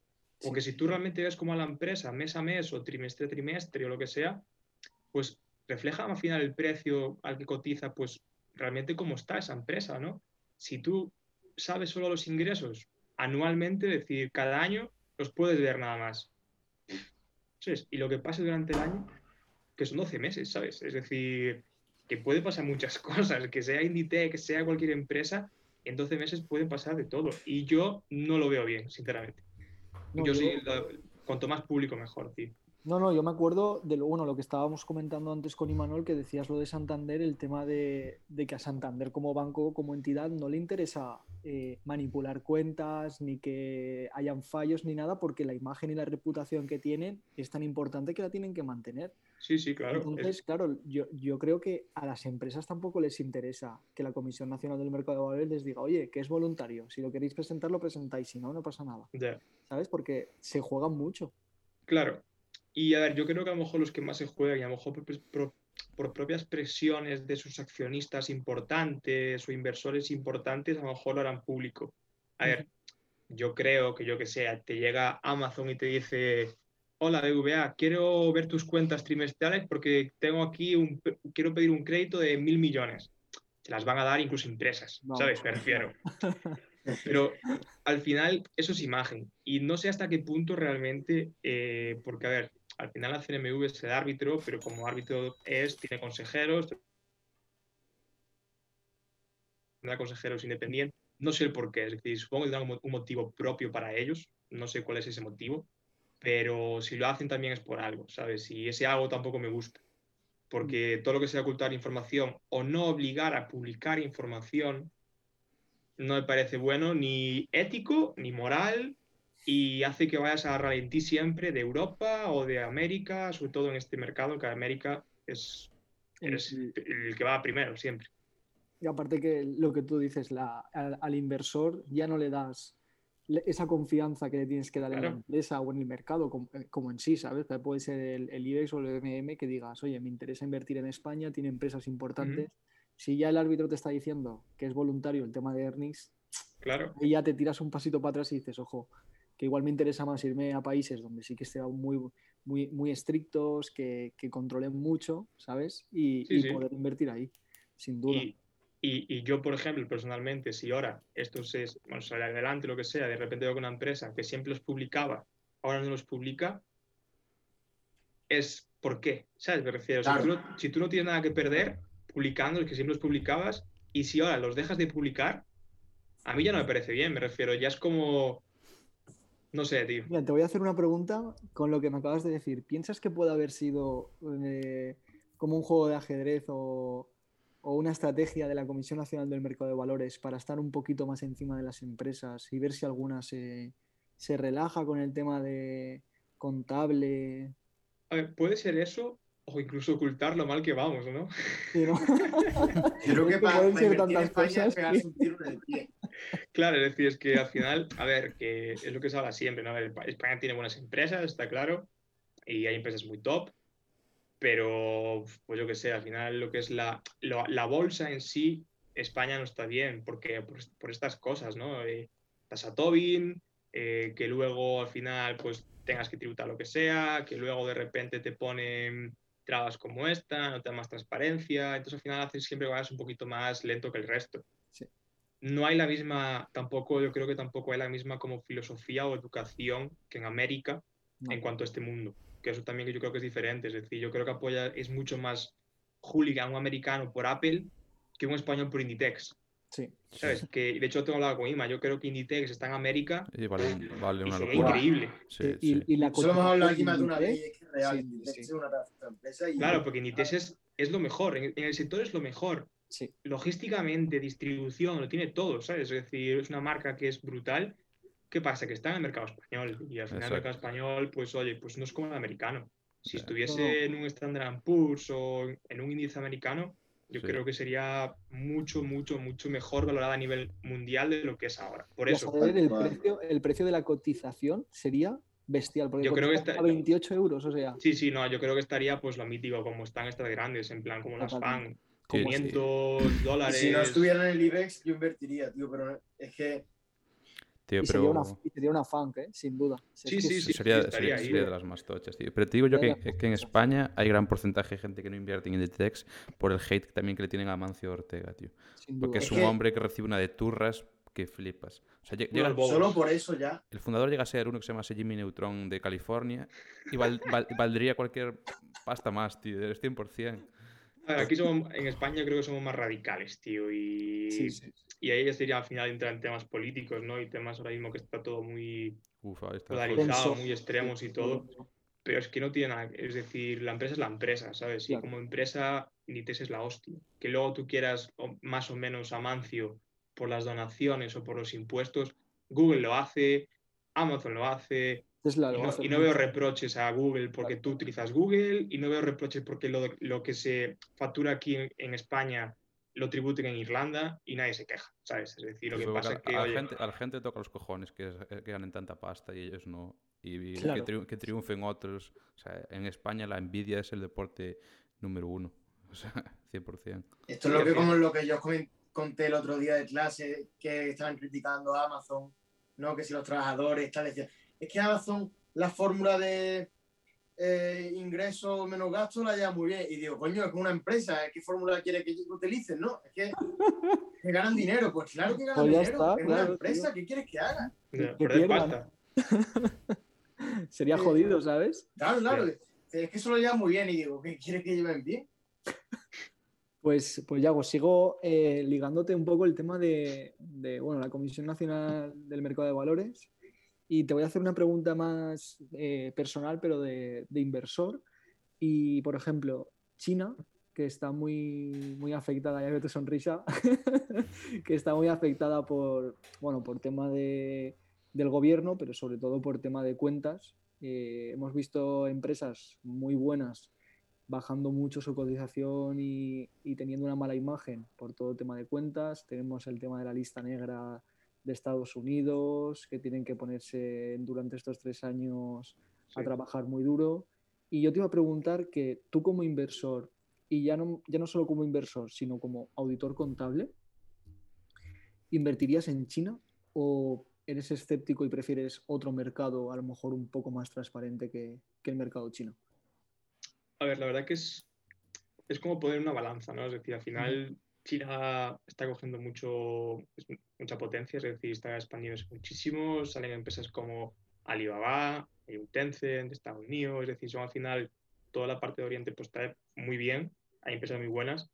Porque si tú realmente ves como a la empresa mes a mes o trimestre a trimestre o lo que sea, pues refleja al final el precio al que cotiza, pues realmente cómo está esa empresa, ¿no? Si tú sabes solo los ingresos anualmente, es decir, cada año, los puedes ver nada más. Y lo que pase durante el año, que son 12 meses, ¿sabes? Es decir, que puede pasar muchas cosas, que sea Inditex, que sea cualquier empresa, en 12 meses pueden pasar de todo. Y yo no lo veo bien, sinceramente yo, sí, cuanto más público mejor, tío. No, no, yo me acuerdo de lo, bueno, lo que estábamos comentando antes con Imanol, que decías lo de Santander, el tema de, que a Santander como banco, como entidad, no le interesa eh, manipular cuentas, ni que hayan fallos, ni nada, porque la imagen y la reputación que tienen es tan importante que la tienen que mantener. Sí, sí, claro. Entonces, claro, yo, yo creo que a las empresas tampoco les interesa que la Comisión Nacional del Mercado de Valores les diga, oye, que es voluntario, si lo queréis presentar, lo presentáis, si no, no pasa nada. ¿Sabes? Porque se juegan mucho. Claro, y a ver, yo creo que a lo mejor los que más se juegan, y a lo mejor por, propias presiones de sus accionistas importantes o inversores importantes, a lo mejor lo harán público. A ver, yo creo que yo que sé, te llega Amazon y te dice, hola BVA, quiero ver tus cuentas trimestrales porque tengo aquí un, quiero pedir un crédito de mil millones. Se las van a dar incluso impresas, ¿sabes? Me refiero. Pero al final eso es imagen y no sé hasta qué punto realmente, eh, porque a ver, al final la CNMV es el árbitro, pero como árbitro es, tiene consejeros, tendrá consejeros independientes. No sé el por qué, es decir, supongo que tendrán un motivo propio para ellos, no sé cuál es ese motivo, pero si lo hacen también es por algo, ¿sabes? Y ese algo tampoco me gusta, porque todo lo que sea ocultar información o no obligar a publicar información no me parece bueno, ni ético, ni moral, y hace que vayas a ralentí siempre de Europa o de América, sobre todo en este mercado, que América es, el que va primero siempre. Y aparte que lo que tú dices, al, inversor ya no le das esa confianza que le tienes que dar en la empresa o en el mercado, como, en sí, ¿sabes? puede ser el, IBEX o el MM que digas, oye, me interesa invertir en España, tiene empresas importantes. Si ya el árbitro te está diciendo que es voluntario el tema de earnings, claro. y ya te tiras un pasito para atrás y dices, ojo, que igual me interesa más irme a países donde sí que estén muy, muy, muy estrictos, que, que controlen mucho, ¿sabes? Y, poder invertir ahí, sin duda. Y, y, yo, por ejemplo, personalmente, si ahora esto es, bueno, sale adelante, lo que sea, de repente veo que una empresa que siempre los publicaba, ahora no los publica, es ¿por qué? ¿Sabes? Me refiero, si, tú no, si, tú no, tienes nada que perder publicando, el que siempre los publicabas, y si ahora los dejas de publicar, a mí ya no me parece bien, me refiero, ya es como no sé, tío. Mira, te voy a hacer una pregunta con lo que me acabas de decir. ¿Piensas que puede haber sido eh, como un juego de ajedrez o, una estrategia de la Comisión Nacional del Mercado de Valores para estar un poquito más encima de las empresas y ver si alguna se, relaja con el tema de contable? A ver, puede ser eso o incluso ocultar lo mal que vamos, ¿no? Creo que para, tantas cosas, un tiro en el pie. Claro, es decir, es que al final, a ver, que es lo que se habla siempre, ¿no? España tiene buenas empresas, está claro, y hay empresas muy top, pero, pues yo qué sé, al final lo que es la, la, bolsa en sí, España no está bien, porque por, estas cosas, ¿no? Eh, tasa Tobin, eh, que luego al final, pues tengas que tributar lo que sea, que luego de repente te ponen trabas como esta, no te da más transparencia, entonces al final haces siempre que vayas un poquito más lento que el resto no hay la misma, tampoco, yo creo que tampoco hay la misma como filosofía o educación que en América en cuanto a este mundo. Que eso también yo creo que es diferente. Es decir, yo creo que apoya, es mucho más hooligan un americano por Apple que un español por Inditex. Sí. ¿Sabes? Que de hecho tengo hablado con Ima. Yo creo que Inditex está en América. Y vale, vale una locura. increíble. Sí, y, la Solo hemos hablado aquí más de una vez. Real. Inditex es una empresa. Claro, porque Inditex es, es lo mejor. en, el sector es lo mejor. Logísticamente, distribución, lo tiene todo, ¿sabes? Es decir, es una marca que es brutal ¿Qué pasa? Que está en el mercado español y al final el mercado español, pues oye, pues no es como el americano. Si estuviese en un Standard Poor's o en un índice americano, yo creo que sería mucho, mucho, mucho mejor valorada a nivel mundial de lo que es ahora. Por eso. el, precio, el precio de la cotización sería bestial, porque yo creo que está... a 28 euros, o sea. Sí, sí, no, yo creo que estaría pues lo mítico, como están estas grandes, en plan como las FAN, 500 dólares. si no estuvieran en el IBEX, yo invertiría, tío, pero es que y, sería una, sería una funk, ¿eh? sin duda. Sí, sí, sí. Sería, sería, de las más tochas, tío. Pero te digo yo que, que, en España hay gran porcentaje de gente que no invierte en Inditex por el hate también que le tienen a Mancio Ortega, tío. Porque es, un hombre que recibe una de turras que flipas. O sea, llega, solo por eso ya. El fundador llega a ser uno que se llama Jimmy Neutron de California y valdría cualquier pasta más, tío, del 100%. Aquí somos, en España creo que somos más radicales, tío, y, y ahí ya sería al final entrar en temas políticos, ¿no? Y temas ahora mismo que está todo muy polarizado, muy extremos y todo. Pero es que no tiene nada, es decir, la empresa es la empresa, ¿sabes? Y como empresa, Inditex es la hostia. Que luego tú quieras más o menos amancio por las donaciones o por los impuestos, Google lo hace, Amazon lo hace, y, no, veo reproches a Google porque tú utilizas Google y no veo reproches porque lo, que se factura aquí en, España lo tributen en Irlanda y nadie se queja, ¿sabes? Es decir, lo que pasa es que... A, la gente, a la gente toca los cojones que, que ganen tanta pasta y ellos no. Y que, triunfen otros. O sea, en España la envidia es el deporte número uno. O sea, 100%. Esto es lo que, como lo que yo conté el otro día de clase, que estaban criticando a Amazon, ¿no? Que si los trabajadores, tal, decían es que Amazon la fórmula de eh, ingresos menos gastos la lleva muy bien. Y digo, coño, es una empresa, ¿qué fórmula quiere que utilicen? No, es que, ganan dinero. Pues claro que ganan pues dinero. es una empresa, ¿qué quieres que haga? Sería jodido, ¿sabes? Claro, claro. Es que eso lo lleva muy bien y digo, ¿qué quiere que lleven bien? Pues, pues Yago, sigo eh, ligándote un poco el tema de, de, bueno, la Comisión Nacional del Mercado de Valores y te voy a hacer una pregunta más eh, personal, pero de, inversor. Y, por ejemplo, China, que está muy, muy afectada, ya veo tu sonrisa, que está muy afectada por, bueno, por tema de, del gobierno, pero sobre todo por tema de cuentas. Eh, hemos visto empresas muy buenas bajando mucho su cotización y, y, teniendo una mala imagen por todo el tema de cuentas. Tenemos el tema de la lista negra de Estados Unidos, que tienen que ponerse durante estos tres años a trabajar muy duro. Y yo te iba a preguntar que tú como inversor, y ya no, ya no solo como inversor, sino como auditor contable, ¿invertirías en China o eres escéptico y prefieres otro mercado a lo mejor un poco más transparente que, el mercado chino? A ver, la verdad que es, es como poner una balanza, ¿no? Es decir, al final China está cogiendo mucho, mucha potencia, es decir, está expandiéndose muchísimo, salen empresas como Alibaba, Tencent, Estados Unidos, es decir, son al final toda la parte de Oriente pues está muy bien, hay empresas muy buenas,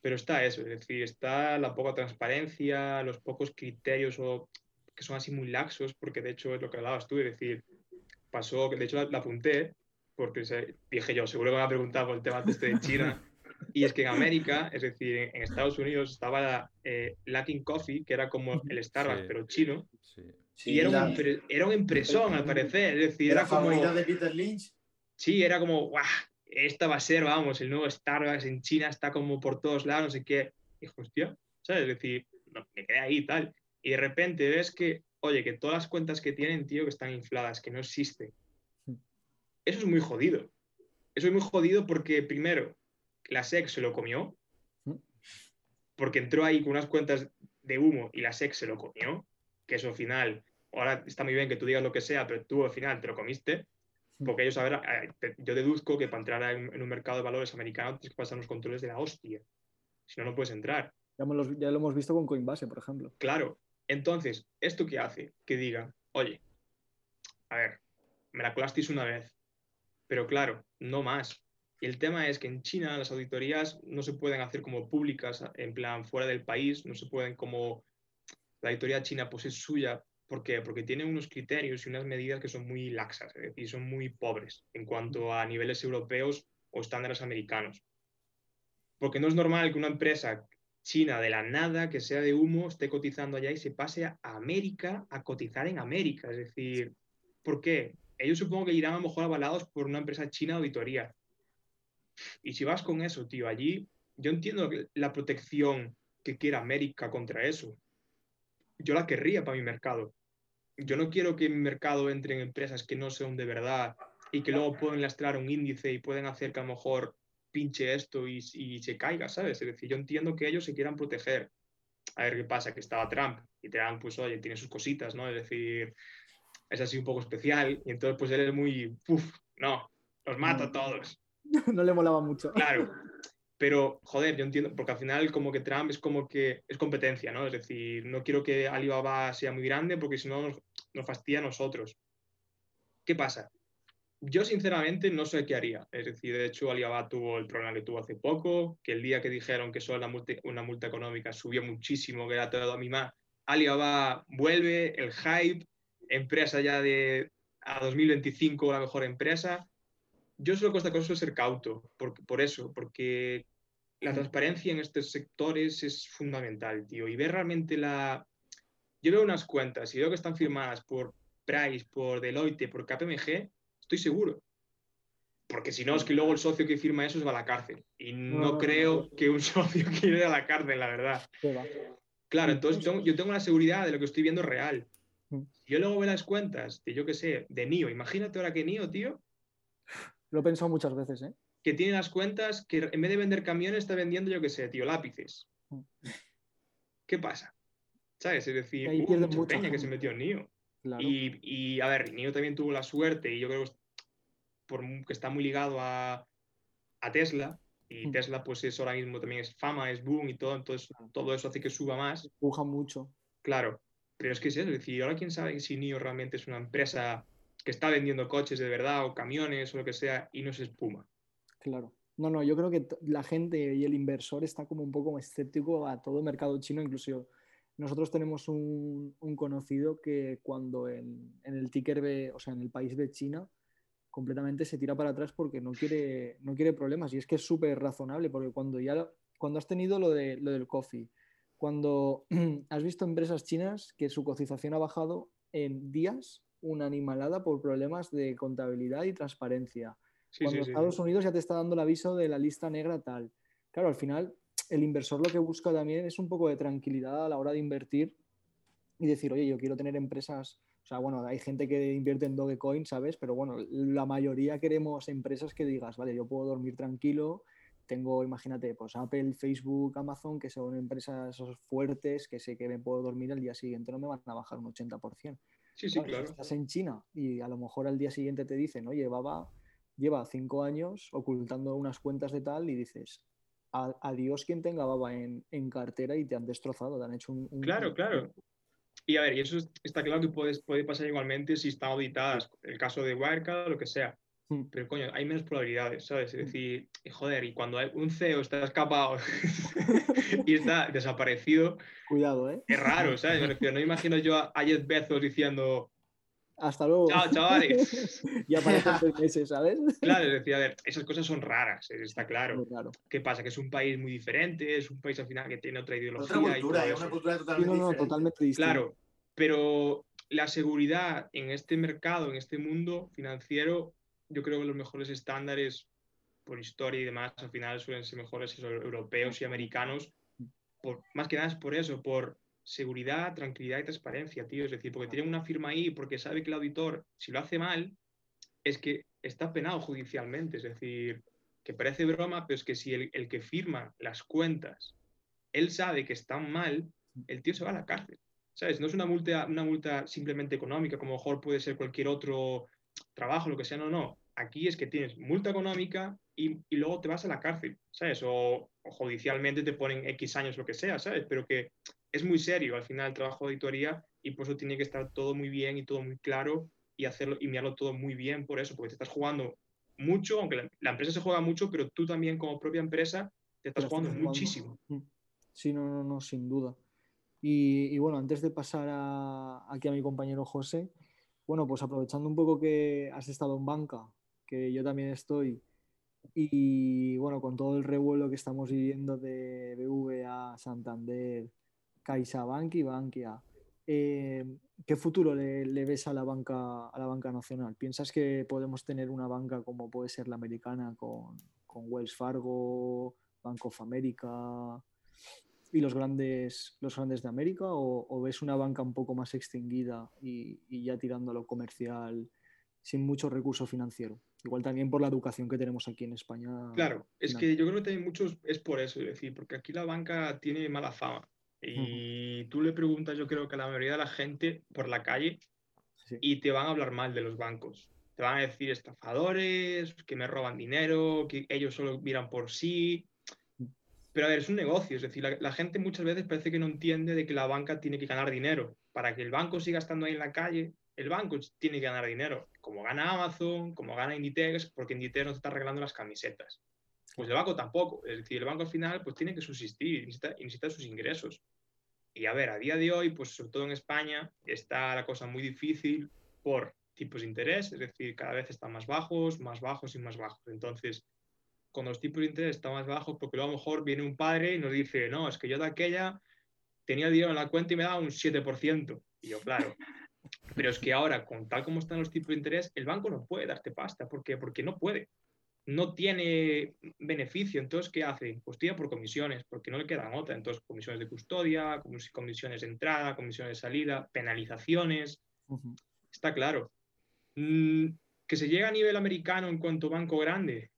pero está eso, es decir, está la poca transparencia, los pocos criterios o que son así muy laxos, porque de hecho es lo que hablabas tú, es decir, pasó, que de hecho la, apunté, porque dije yo, seguro que me va a preguntar por el tema este de China, Y es que en América, es decir, en Estados Unidos estaba la eh, Latin Coffee, que era como el Starbucks, pero chino. y era, un, era un impresón, al parecer. Es decir, era, como. de Peter Lynch. Sí, era como, ¡guau! Esta va a ser, vamos, el nuevo Starbucks en China está como por todos lados, no sé qué. Y hostia, ¿sabes? Es decir, me quedé ahí y tal. Y de repente ves que, oye, que todas las cuentas que tienen, tío, que están infladas, que no existen. Hmm. Eso es muy jodido. Eso es muy jodido porque, primero, la SEC se lo comió, porque entró ahí con unas cuentas de humo y la SEC se lo comió, que eso al final, ahora está muy bien que tú digas lo que sea, pero tú al final te lo comiste, porque ellos, a ver, eh, yo deduzco que para entrar en, un mercado de valores americano tienes que pasar los controles de la hostia, si no, no puedes entrar. Ya, lo hemos visto con Coinbase, por ejemplo. Claro, entonces, ¿esto qué hace? Que diga, oye, a ver, me la colasteis una vez, pero claro, no más, el tema es que en China las auditorías no se pueden hacer como públicas, en plan fuera del país, no se pueden como la auditoría china pues es suya. ¿Por qué? Porque tiene unos criterios y unas medidas que son muy laxas, es decir, son muy pobres en cuanto a niveles europeos o estándares americanos. Porque no es normal que una empresa China de la nada, que sea de humo, esté cotizando allá y se pase a América a cotizar en América. Es decir, ¿por qué? Ellos supongo que irán a lo mejor avalados por una empresa china de auditoría. Y si vas con eso, tío, allí, yo entiendo la protección que quiera América contra eso. Yo la querría para mi mercado. Yo no quiero que en mi mercado entren empresas que no sean de verdad y que luego pueden lastrar un índice y pueden hacer que a lo mejor pinche esto y, se caiga, ¿sabes? Es decir, yo entiendo que ellos se quieran proteger. A ver qué pasa, que estaba Trump y Trump, pues oye, tiene sus cositas, ¿no? Es decir, es así un poco especial y entonces pues él es muy, uff, no, los mata a todos. No le molaba mucho. Claro, pero joder, yo entiendo, porque al final como que Trump es como que es competencia, ¿no? Es decir, no quiero que Alibaba sea muy grande porque si no nos, nos fastidia a nosotros. ¿Qué pasa? yo sinceramente no sé qué haría. Es decir, de hecho, Alibaba tuvo el problema que tuvo hace poco, que el día que dijeron que solo una multa, económica subió muchísimo, que era todo a mi más, Alibaba vuelve, el hype, empresa ya de a 2025 la mejor empresa. Yo solo cosa cosa es ser cauto, por, por eso, porque la transparencia en estos sectores es fundamental, tío. Y ver realmente la... Yo veo unas cuentas y veo que están firmadas por Price, por Deloitte, por KPMG, Estoy seguro. Porque si no, es que luego el socio que firma eso se va a la cárcel. Y no, creo que un socio quiera ir a la cárcel, la verdad. Claro, entonces yo tengo la seguridad de lo que estoy viendo real. Mm. Yo luego veo las cuentas de, yo qué sé, de NIO. Imagínate ahora que NIO, tío. Lo he pensado muchas veces, ¿eh? Que tiene las cuentas que en vez de vender camiones está vendiendo, yo qué sé, tío, lápices. Mm. ¿Qué pasa? ¿Sabes? Es decir, hubo mucha peña que se metió en NIO. Y, a ver, Nio también tuvo la suerte, y yo creo que, por, que está muy ligado a, Tesla, y mm. Tesla pues es ahora mismo también es fama, es boom y todo, entonces todo eso hace que suba más. Empuja mucho. Claro, pero es que es eso, es decir, ahora quién sabe si NIO realmente es una empresa que está vendiendo coches de verdad o camiones o lo que sea y no se espuma. Claro. No, no, yo creo que la gente y el inversor está como un poco escéptico a todo el mercado chino, incluso nosotros tenemos un, conocido que cuando en, el ticker B, o sea, en el país de China, completamente se tira para atrás porque no quiere, no quiere problemas. Y es que es súper razonable, porque cuando ya cuando has tenido lo, de, lo del coffee, cuando has visto empresas chinas que su cotización ha bajado en días una animalada por problemas de contabilidad y transparencia. cuando Estados Unidos ya te está dando el aviso de la lista negra tal. Claro, al final el inversor lo que busca también es un poco de tranquilidad a la hora de invertir y decir, oye, yo quiero tener empresas, o sea, bueno, hay gente que invierte en Dogecoin, ¿sabes? Pero bueno, la mayoría queremos empresas que digas, vale, yo puedo dormir tranquilo, tengo, imagínate, pues Apple, Facebook, Amazon, que son empresas fuertes, que sé que me puedo dormir al día siguiente, no me van a bajar un 80%. Sí, sí, claro. estás en China y a lo mejor al día siguiente te dicen, oye, Baba lleva cinco años ocultando unas cuentas de tal y dices, adiós quien tenga baba en, cartera y te han destrozado, te han hecho un... Claro, claro. Y a ver, y eso está claro que puedes, puede pasar igualmente si están auditadas, el caso de Wirecard o lo que sea. Hmm. Pero coño, hay menos probabilidades, ¿sabes? Es hmm. decir, joder, y cuando hay un CEO está escapado y está desaparecido. Cuidado, ¿eh? Es raro, ¿sabes? Me refiero, no imagino yo a Jeff Bezos diciendo, hasta luego. Chao, chavales. ya para seis meses, ¿sabes? Claro, es decir, a ver, esas cosas son raras, eh, está claro. ¿Qué pasa? Que es un país muy diferente, es un país al final que tiene otra ideología. Otra cultura, es una cultura totalmente, no, no, totalmente distinta. Claro, pero la seguridad en este mercado, en este mundo financiero, yo creo que los mejores estándares por historia y demás, al final suelen ser mejores europeos y americanos. Por, más que nada es por eso, por seguridad, tranquilidad y transparencia, tío. Es decir, porque tiene una firma ahí, porque sabe que el auditor, si lo hace mal, es que está penado judicialmente. Es decir, que parece broma, pero es que si el, que firma las cuentas, él sabe que están mal, el tío se va a la cárcel. ¿Sabes? No es una multa, una multa simplemente económica, como mejor puede ser cualquier otro trabajo, lo que sea, no, no. Aquí es que tienes multa económica y, luego te vas a la cárcel, ¿sabes? O, o, judicialmente te ponen X años, lo que sea, ¿sabes? Pero que es muy serio al final el trabajo de auditoría y por eso tiene que estar todo muy bien y todo muy claro y hacerlo y mirarlo todo muy bien por eso, porque te estás jugando mucho, aunque la, empresa se juega mucho, pero tú también como propia empresa te estás jugando, muchísimo. Mm. Sí, no, no, no, sin duda. Y, bueno, antes de pasar aquí a mi compañero José, bueno, pues aprovechando un poco que has estado en banca, que yo también estoy, Y bueno, con todo el revuelo que estamos viviendo de BVA, Santander, CaixaBank y Bankia, eh, ¿qué futuro le, ves a la, banca, a la banca nacional? ¿Piensas que podemos tener una banca como puede ser la americana con, con Wells Fargo, Bank of America y los grandes, los grandes de América? ¿O, ves una banca un poco más extinguida y, y ya tirando a lo comercial sin mucho recurso financiero? Igual también por la educación que tenemos aquí en España. Claro, es que yo creo que también muchos es por eso, es decir, porque aquí la banca tiene mala fama. Y tú le preguntas, yo creo que a la mayoría de la gente por la calle y te van a hablar mal de los bancos. Te van a decir estafadores, que me roban dinero, que ellos solo miran por sí. Pero a ver, es un negocio, es decir, la, gente muchas veces parece que no entiende de que la banca tiene que ganar dinero. Para que el banco siga estando ahí en la calle, el banco tiene que ganar dinero, como gana Amazon, como gana Inditex, porque Inditex no te está arreglando las camisetas. Pues el banco tampoco. Es decir, el banco al final pues tiene que subsistir, necesita, necesita sus ingresos. Y a ver, a día de hoy, pues sobre todo en España, está la cosa muy difícil por tipos de interés, es decir, cada vez están más bajos, más bajos y más bajos. Entonces, cuando los tipos de interés están más bajos, porque luego a lo mejor viene un padre y nos dice, no, es que yo de aquella tenía dinero en la cuenta y me daba un 7%. Y yo, claro. Pero es que ahora, con tal como están los tipos de interés, el banco no puede darte pasta. ¿Por qué? Porque no puede no tiene beneficio. Entonces, ¿qué hace? Pues tira por comisiones, porque no le quedan otra. Entonces, comisiones de custodia, comisiones de entrada, comisiones de salida, penalizaciones. Está claro. Mm, que se llega a nivel americano en cuanto banco grande,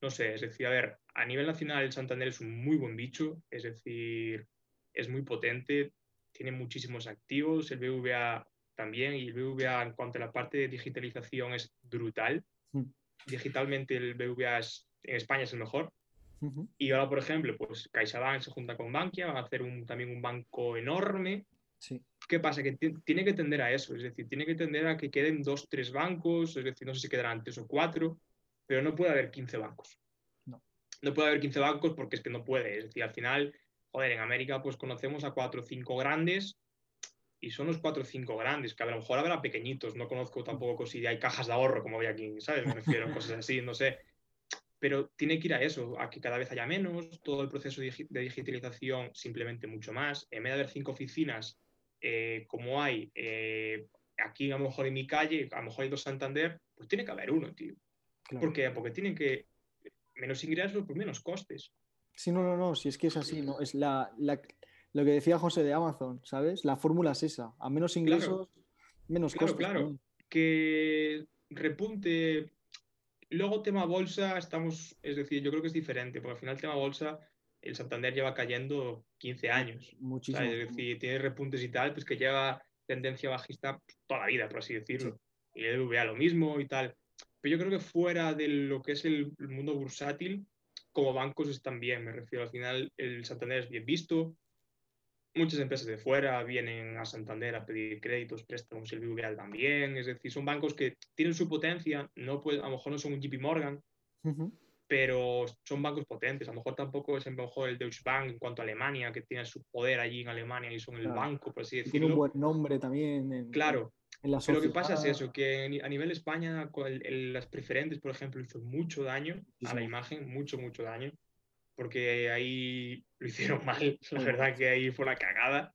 no sé, es decir, a ver, a nivel nacional el Santander es un muy buen bicho, es decir, es muy potente, tiene muchísimos activos, el BVA también, y el BVA en cuanto a la parte de digitalización es brutal digitalmente el BVA en España es el mejor. Y ahora, por ejemplo, pues CaixaBank se junta con Bankia, van a hacer un, también un banco enorme. Sí. ¿Qué pasa? Que tiene que tender a eso, es decir, tiene que tender a que queden dos, tres bancos, es decir, no sé si quedarán tres o cuatro, pero no puede haber 15 bancos. No. no puede haber 15 bancos porque es que no puede, es decir, al final, joder, en América pues conocemos a cuatro o cinco grandes y son los cuatro o cinco grandes, que a lo mejor habrá pequeñitos, no conozco tampoco si hay cajas de ahorro como hay aquí, ¿sabes? Me refiero a cosas así, no sé. Pero tiene que ir a eso, a que cada vez haya menos, todo el proceso de digitalización simplemente mucho más. En vez de haber cinco oficinas eh, como hay eh, aquí a lo mejor en mi calle, a lo mejor hay dos Santander, pues tiene que haber uno, tío. ¿Por qué? Porque tienen que menos ingresos, pues menos costes. Sí, no, no, no, si es que es así, ¿no? Es la, la, lo que decía José de Amazon, ¿sabes? La fórmula es esa, a menos ingresos, menos costos. Claro, que repunte. Luego tema bolsa, estamos, es decir, yo creo que es diferente, porque al final tema bolsa, el Santander lleva cayendo 15 años. Muchísimo. Es decir, tiene repuntes y tal, pues que lleva tendencia bajista toda la vida, por así decirlo. Y el VA lo mismo y tal. Pero yo creo que fuera de lo que es el mundo bursátil, como bancos están bien, me refiero. Al final, el Santander es bien visto, muchas empresas de fuera vienen a Santander a pedir créditos, préstamos, el BBVA también. Es decir, son bancos que tienen su potencia, no puede, a lo mejor no son un JP Morgan, pero son bancos potentes. A lo mejor tampoco es a lo mejor el Deutsche Bank en cuanto a Alemania, que tiene su poder allí en Alemania y son el banco, por así decirlo. Tiene un buen nombre también. claro. En la lo que pasa es eso, que a nivel España, las preferentes, por ejemplo, hizo mucho daño a la imagen, mucho, mucho daño porque ahí lo hicieron mal, la verdad que ahí fue la cagada,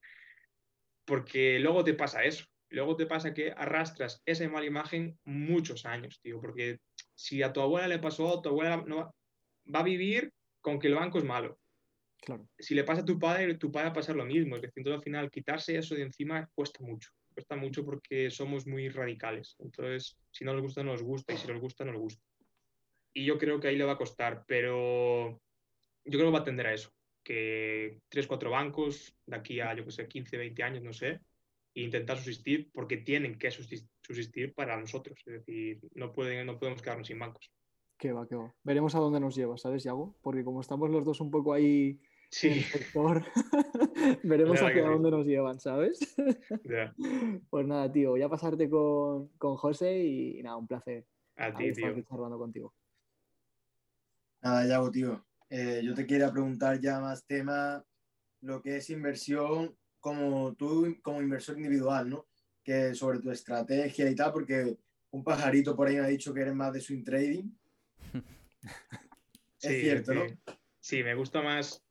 porque luego te pasa eso, luego te pasa que arrastras esa mala imagen muchos años, tío, porque si a tu abuela le pasó, tu abuela no va, a vivir con que el banco es malo. Claro. Si le pasa a tu padre, tu padre va a pasar lo mismo, es decir, al final quitarse eso de encima cuesta mucho, cuesta mucho porque somos muy radicales, entonces si no nos gusta, no nos gusta, y si nos gusta, no nos gusta. Y yo creo que ahí le va a costar, pero yo creo que va a tender a eso, que tres, cuatro bancos de aquí a, yo que sé, 15, 20 años, no sé, e intentar subsistir porque tienen que subsistir para nosotros. Es decir, no, no podemos quedarnos sin bancos. Qué va, qué va. Veremos a dónde nos lleva, ¿sabes, Yago? Porque como estamos los dos un poco ahí en el sector, veremos hacia dónde nos llevan, ¿sabes? Pues nada, tío, voy a pasarte con, con José y, nada, un placer. A ti, tío. Estar hablando contigo. Nada, Yago, tío. Eh, yo te quería preguntar ya más tema, lo que es inversión como tú, como inversor individual, ¿no? Que sobre tu estrategia y tal, porque un pajarito por ahí me ha dicho que eres más de swing trading. es cierto, ¿no? Sí, me gusta más,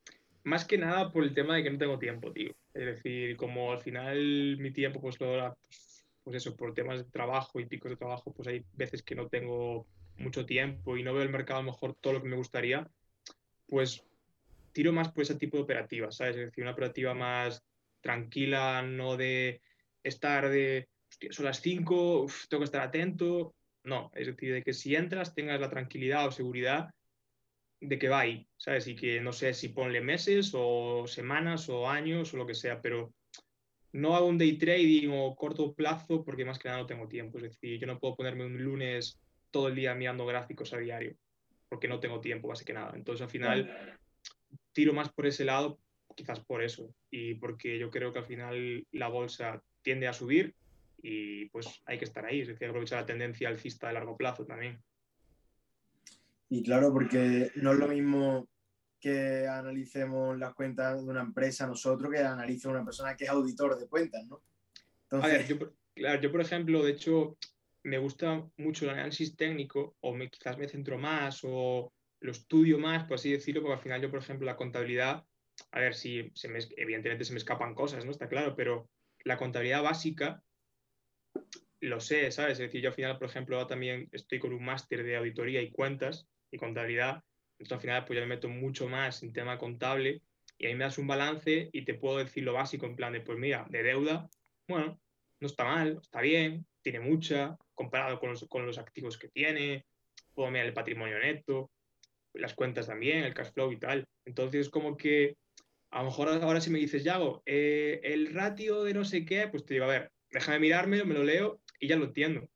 más que nada por el tema de que no tengo tiempo, tío. Es decir, como al final mi tiempo pues lo pues, pues, eso, por temas de trabajo y picos de trabajo, pues hay veces que no tengo mucho tiempo y no veo el mercado a lo mejor todo lo que me gustaría, pues tiro más por ese tipo de operativa, ¿sabes? Es decir, una operativa más tranquila, no de estar de, son las 5, tengo que estar atento. No, es decir, de que si entras tengas la tranquilidad o seguridad de que va ahí, ¿sabes? Y que no sé si ponle meses o semanas o años o lo que sea, pero no hago un day trading o corto plazo porque más que nada no tengo tiempo. Es decir, yo no puedo ponerme un lunes todo el día mirando gráficos a diario porque no tengo tiempo, más que nada. Entonces, al final, tiro más por ese lado, quizás por eso, y porque yo creo que al final la bolsa tiende a subir y pues hay que estar ahí, es decir, aprovechar la tendencia alcista de largo plazo también. Y claro, porque no es lo mismo que analicemos las cuentas de una empresa nosotros que analice una persona que es auditor de cuentas, ¿no? A ver, yo, claro, yo por ejemplo, de hecho, me gusta mucho el análisis técnico o me, quizás me centro más o lo estudio más, por así decirlo, porque al final yo, por ejemplo, la contabilidad, a ver, si se me, evidentemente se me escapan cosas, ¿no? Está claro, pero la contabilidad básica lo sé, ¿sabes? Es decir, yo al final, por ejemplo, también estoy con un máster de auditoría y cuentas y contabilidad, entonces al final pues ya me meto mucho más en tema contable y ahí me das un balance y te puedo decir lo básico en plan de, pues mira, de deuda, bueno, no está mal, está bien, tiene mucha, comparado con los, con los activos que tiene, puedo mirar el patrimonio neto, las cuentas también, el cash flow y tal. Entonces, como que a lo mejor ahora si me dices, Yago, eh, el ratio de no sé qué, pues te digo, a ver, déjame mirármelo, me lo leo y ya lo entiendo.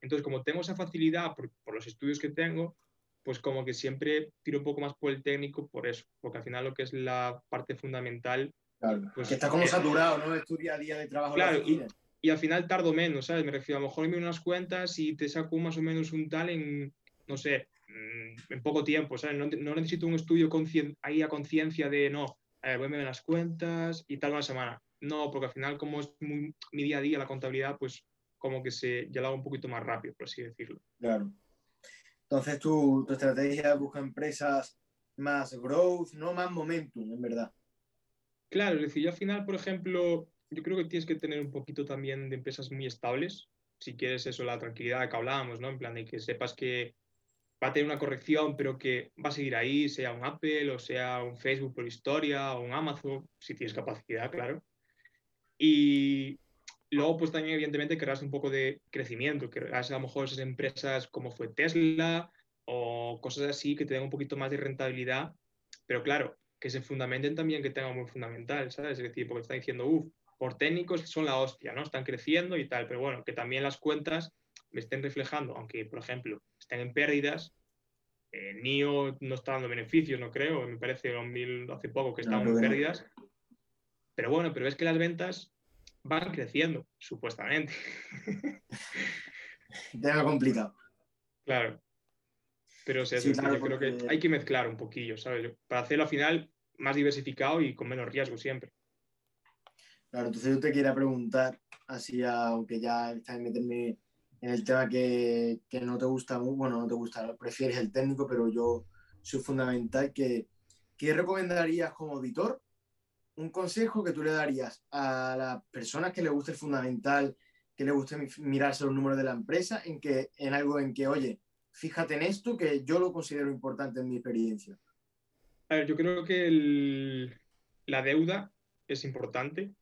Entonces, como tengo esa facilidad por, por, los estudios que tengo, pues como que siempre tiro un poco más por el técnico por eso, porque al final lo que es la parte fundamental... Claro, pues, que está como saturado, ¿no? Es tu día a día de trabajo. Claro, y, y, al final tardo menos, ¿sabes? Me refiero, a lo mejor me unas cuentas y te saco más o menos un tal en, no sé, mm, en poco tiempo, ¿sabes? No, no necesito un estudio ahí a conciencia de, no, eh, voy a ver las cuentas y tal una semana. No, porque al final como es mi día a día la contabilidad, pues como que se, ya lo hago un poquito más rápido, por así decirlo. Claro. Entonces tu, tu estrategia busca empresas más growth, no más momentum, en verdad. Claro, es decir, yo al final, por ejemplo, yo creo que tienes que tener un poquito también de empresas muy estables, si quieres eso, la tranquilidad que hablábamos, ¿no? En plan de que sepas que va a tener una corrección, pero que va a seguir ahí, sea un Apple o sea un Facebook por historia o un Amazon, si tienes capacidad, claro. Y luego, pues también, evidentemente, querrás un poco de crecimiento, querrás a lo mejor esas empresas como fue Tesla o cosas así que te den un poquito más de rentabilidad, pero claro, que se fundamenten también, que tengan muy fundamental, ¿sabes? Es decir, porque están diciendo, uff, por técnicos son la hostia, ¿no? Están creciendo y tal, pero bueno, que también las cuentas me estén reflejando, aunque, por ejemplo, estén en pérdidas, eh, NIO no está dando beneficios, no creo, me parece hace poco que estaban en pérdidas. Pero bueno, pero es que las ventas van creciendo, supuestamente. Tema complicado. Claro. Pero yo creo que hay que mezclar un poquillo, ¿sabes? Para hacerlo al final más diversificado y con menos riesgo siempre. Claro, entonces yo te quería preguntar, así aunque ya está en meterme en el tema que, que, no te gusta, bueno, no te gusta, prefieres el técnico, pero yo soy fundamental que, ¿qué recomendarías como auditor? Un consejo que tú le darías a las personas que le guste el fundamental, que le guste mirarse los números de la empresa, en, que, en algo en que, oye, fíjate en esto, que yo lo considero importante en mi experiencia. A ver, yo creo que la deuda es importante,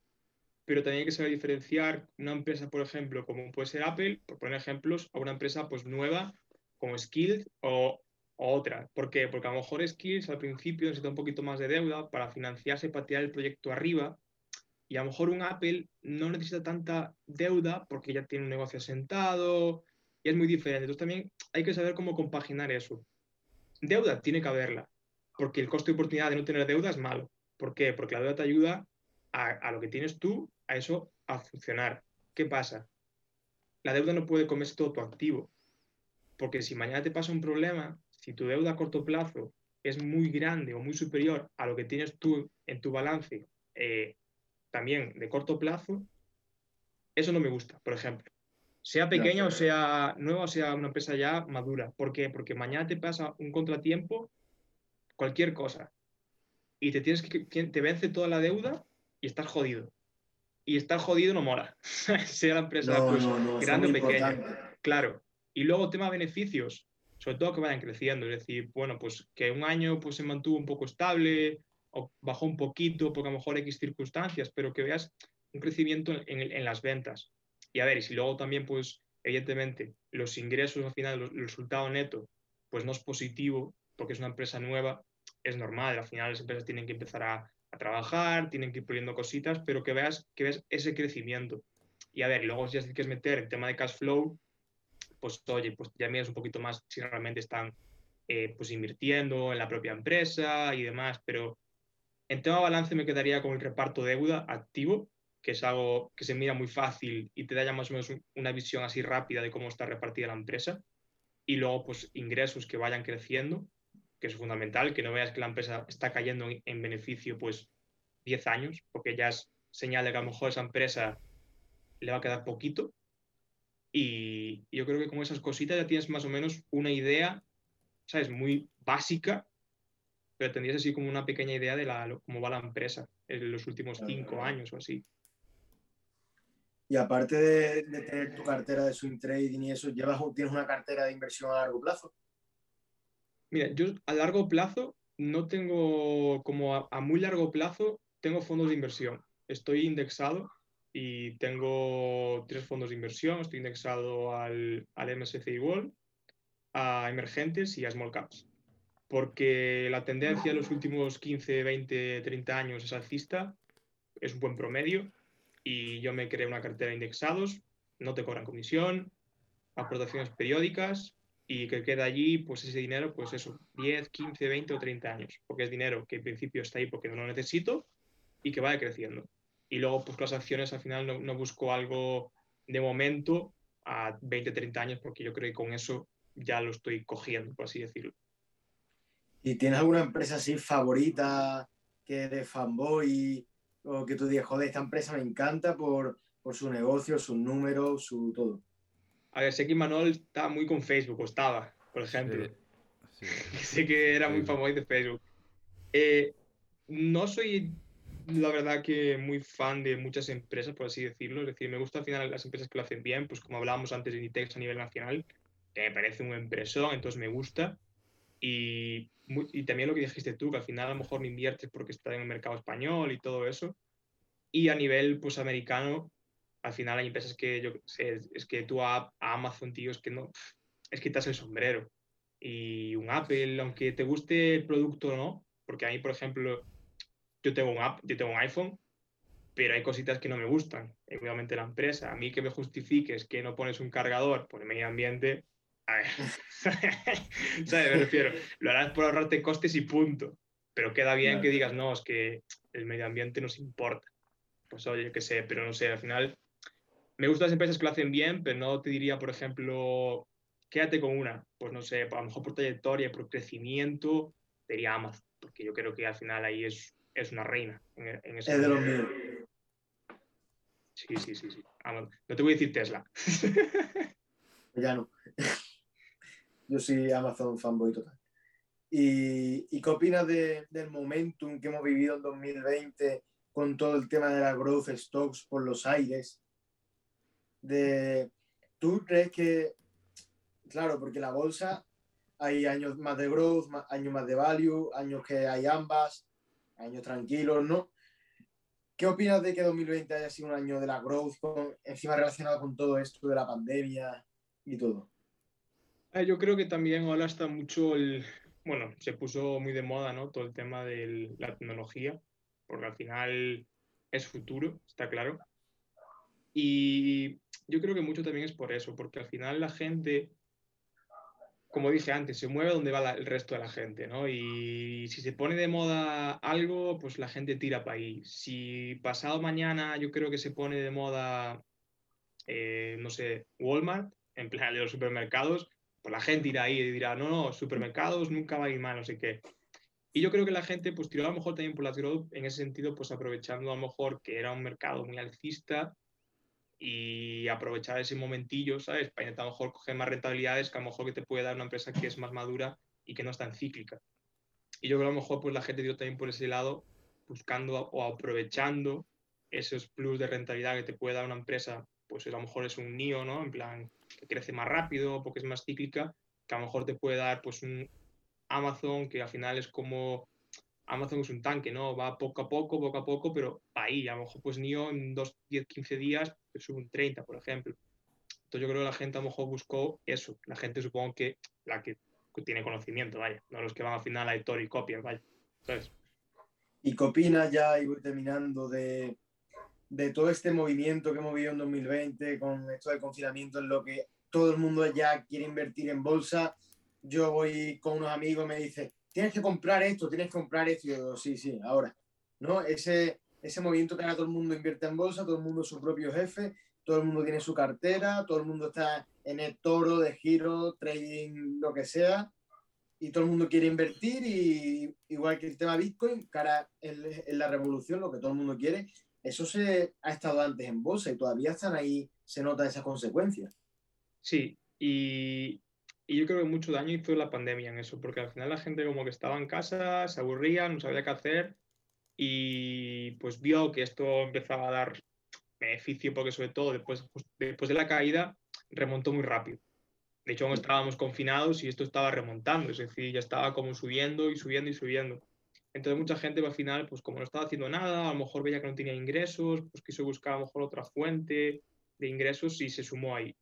pero también hay que saber diferenciar una empresa, por ejemplo, como puede ser Apple, por poner ejemplos, a una empresa pues nueva como Skilled o, otra. ¿Por qué? Porque a lo mejor Skills al principio necesita un poquito más de deuda para financiarse, para tirar el proyecto arriba, y a lo mejor un Apple no necesita tanta deuda porque ya tiene un negocio asentado y es muy diferente. Entonces también hay que saber cómo compaginar eso. Deuda tiene que haberla, porque el costo de oportunidad de no tener deuda es malo. ¿Por qué? Porque la deuda te ayuda a, lo que tienes tú, a eso, a funcionar. ¿Qué pasa? La deuda no puede comerse todo tu activo, porque si mañana te pasa un problema, si tu deuda a corto plazo es muy grande o muy superior a lo que tienes tú en tu balance, eh, también de corto plazo, eso no me gusta, por ejemplo. Sea pequeña o sea nueva o sea una empresa ya madura. ¿Por qué? Porque mañana te pasa un contratiempo cualquier cosa. Y te tienes que, te vence toda la deuda y estás jodido. Y estar jodido no mola. sea la empresa pues, grande o pequeña. Claro. Y luego tema beneficios, sobre todo que vayan creciendo. Es decir, bueno, pues que un año pues, se mantuvo un poco estable o bajó un poquito porque a lo mejor X circunstancias, pero que veas un crecimiento en, en las ventas. Y a ver, y si luego también, pues, evidentemente, los ingresos al final, el resultado neto, pues no es positivo porque es una empresa nueva, es normal. Al final las empresas tienen que empezar a, trabajar, tienen que ir poniendo cositas, pero que veas, que ves ese crecimiento. Y a ver, luego si ya que quieres meter el tema de cash flow, pues oye, pues ya miras un poquito más si realmente están eh, pues invirtiendo en la propia empresa y demás, pero en tema balance me quedaría con el reparto de deuda activo, que es algo que se mira muy fácil y te da ya más o menos una visión así rápida de cómo está repartida la empresa. Y luego, pues ingresos que vayan creciendo, que es fundamental, que no veas que la empresa está cayendo en, beneficio pues 10 años, porque ya es señal de que a lo mejor esa empresa le va a quedar poquito. Y yo creo que con esas cositas ya tienes más o menos una idea, ¿sabes? Muy básica, pero tendrías así como una pequeña idea de la, cómo va la empresa en los últimos cinco años o así. Y aparte de, tener tu cartera de swing trading y eso, ¿llevas, ¿tienes una cartera de inversión a largo plazo? Mira, yo a largo plazo no tengo, como a, muy largo plazo, tengo fondos de inversión. Estoy indexado y tengo tres fondos de inversión. Estoy indexado al, al MSCI World, a emergentes y a small caps. Porque la tendencia de los últimos 15, 20, 30 años es alcista, es un buen promedio y yo me creé una cartera de indexados, no te cobran comisión, aportaciones periódicas y que queda allí, pues ese dinero, pues eso, 10, 15, 20 o 30 años, porque es dinero que en principio está ahí porque no lo necesito y que vaya creciendo. Y luego, pues las acciones al final no, no busco algo de momento a 20, 30 años, porque yo creo que con eso ya lo estoy cogiendo, por así decirlo. ¿Y tienes alguna empresa así favorita que de fanboy o que tú digas, joder, esta empresa me encanta por, por su negocio, sus números, su todo. A ver, sé que Manuel está muy con Facebook, o estaba, por ejemplo. sé que era muy famoso de Facebook. Eh, no soy, la verdad, que muy fan de muchas empresas, por así decirlo. Es decir, me gustan al final las empresas que lo hacen bien, pues como hablábamos antes de Inditex a nivel nacional, que me parece un empresón, entonces me gusta. Y, también lo que dijiste tú, que al final a lo mejor me inviertes porque está en el mercado español y todo eso. Y a nivel pues americano, al final hay empresas que yo sé, es que tú a, Amazon, tío, es que no, es quitas el sombrero. Y un Apple, aunque te guste el producto o no, porque a mí, por ejemplo, yo tengo un app, yo tengo un iPhone, pero hay cositas que no me gustan. Obviamente la empresa, a mí que me justifiques que no pones un cargador por el medio ambiente, a ver, ¿sabes? Me refiero, lo harás por ahorrarte costes y punto. Pero queda bien que digas, no, es que el medio ambiente nos importa. Pues oye, qué sé, pero no sé, al final me gustan las empresas que lo hacen bien, pero no te diría, por ejemplo, quédate con una. Pues no sé, a lo mejor por trayectoria, por crecimiento, diría Amazon, porque yo creo que al final ahí es, es una reina. En, ese es de los míos. Sí, sí, sí, sí. No te voy a decir Tesla. ya no. Yo soy Amazon fanboy total. ¿Y, qué opinas del momentum que hemos vivido en 2020 con todo el tema de la growth stocks por los aires? De, ¿Tú crees que, claro, porque la bolsa hay años más de growth, años más de value, años que hay ambas, años tranquilos, ¿no? ¿Qué opinas de que 2020 haya sido un año de la growth, encima relacionado con todo esto de la pandemia y todo? Ah, yo creo que también ahora está mucho el, bueno, se puso muy de moda, ¿no? Todo el tema de la tecnología, porque al final es futuro, está claro. Y yo creo que mucho también es por eso, porque al final la gente, como dije antes, se mueve donde va el resto de la gente, ¿no? Y si se pone de moda algo, pues la gente tira para ahí. Si pasado mañana yo creo que se pone de moda, eh, no sé, Walmart, en plan de los supermercados, pues la gente irá ahí y dirá, no, no, supermercados nunca va a ir mal, no sé qué. Y yo creo que la gente pues tiró a lo mejor también por growth en ese sentido, pues aprovechando a lo mejor que era un mercado muy alcista y aprovechar ese momentillo, ¿sabes? Para intentar a lo mejor coger más rentabilidades que a lo mejor que te puede dar una empresa que es más madura y que no es tan cíclica. Y yo creo que a lo mejor pues la gente dio también por ese lado, buscando o aprovechando esos plus de rentabilidad que te puede dar una empresa, pues a lo mejor es un NIO, ¿no? En plan, que crece más rápido porque es más cíclica, que a lo mejor te puede dar pues un Amazon que al final es como Amazon es un tanque, ¿no? Va poco a poco, poco a poco, pero ahí, a lo mejor pues NIO en 2, 10, 15 días te sube un 30, por ejemplo. Entonces yo creo que la gente a lo mejor buscó eso. La gente supongo que la que tiene conocimiento, vaya, no los que van al final a editor y copian, vaya. ¿Sabes? ¿Y qué opinas ya, y voy terminando, de, de todo este movimiento que hemos vivido en 2020 con esto del confinamiento en lo que todo el mundo ya quiere invertir en bolsa? Yo voy con unos amigos me dice, tienes que comprar esto, tienes que comprar esto. Yo sí, sí, ahora. ¿No? Ese, ese movimiento que ahora todo el mundo invierte en bolsa, todo el mundo es su propio jefe, todo el mundo tiene su cartera, todo el mundo está en el toro de giro, trading, lo que sea, y todo el mundo quiere invertir y igual que el tema Bitcoin, cara en, la revolución, lo que todo el mundo quiere, eso se ha estado antes en bolsa y todavía están ahí, se notan esas consecuencias. Sí, y, y yo creo que mucho daño hizo la pandemia en eso, porque al final la gente como que estaba en casa, se aburría, no sabía qué hacer y pues vio que esto empezaba a dar beneficio porque sobre todo después, después de la caída remontó muy rápido. De hecho, aún estábamos confinados y esto estaba remontando, es decir, ya estaba como subiendo y subiendo y subiendo. Entonces mucha gente al final, pues como no estaba haciendo nada, a lo mejor veía que no tenía ingresos, pues quiso buscar a lo mejor otra fuente de ingresos y se sumó ahí.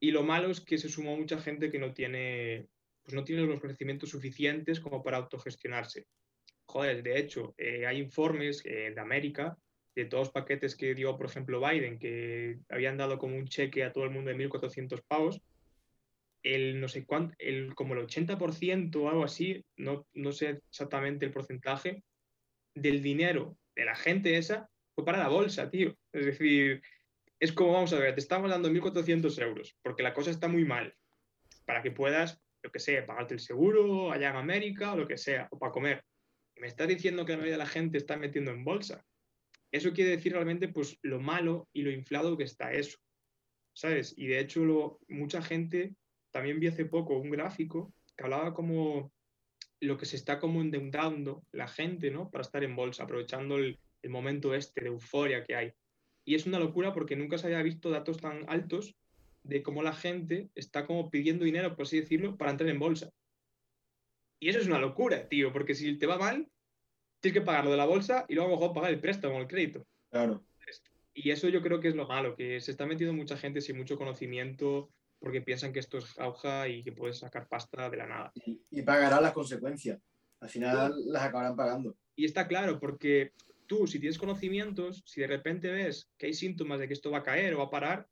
Y lo malo es que se sumó mucha gente que no tiene, pues no tiene los conocimientos suficientes como para autogestionarse. Joder, de hecho, eh, hay informes eh, de América de todos los paquetes que dio, por ejemplo, Biden, que habían dado como un cheque a todo el mundo de 1.400 pavos, el no sé cuánto, el, como el 80% o algo así, no, no sé exactamente el porcentaje, del dinero de la gente esa fue para la bolsa, tío. Es decir, es como, vamos a ver, te estamos dando 1.400 euros, porque la cosa está muy mal, para que puedas, lo que sea, pagarte el seguro allá en América o lo que sea, o para comer. Y me estás diciendo que la mayoría de la gente está metiendo en bolsa. Eso quiere decir realmente pues lo malo y lo inflado que está eso, ¿sabes? Y de hecho lo, mucha gente, también vi hace poco un gráfico que hablaba como lo que se está como endeudando la gente, ¿no? Para estar en bolsa, aprovechando el, el momento este de euforia que hay. Y es una locura porque nunca se había visto datos tan altos de cómo la gente está como pidiendo dinero, por así decirlo, para entrar en bolsa. Y eso es una locura, tío, porque si te va mal, tienes que pagar lo de la bolsa y luego a lo mejor pagar el préstamo, el crédito. Claro. Y eso yo creo que es lo malo, que se está metiendo mucha gente sin mucho conocimiento porque piensan que esto es auja y que puedes sacar pasta de la nada. Y, pagarán las consecuencias. Al final las acabarán pagando. Y está claro, porque tú, si tienes conocimientos, si de repente ves que hay síntomas de que esto va a caer o va a parar,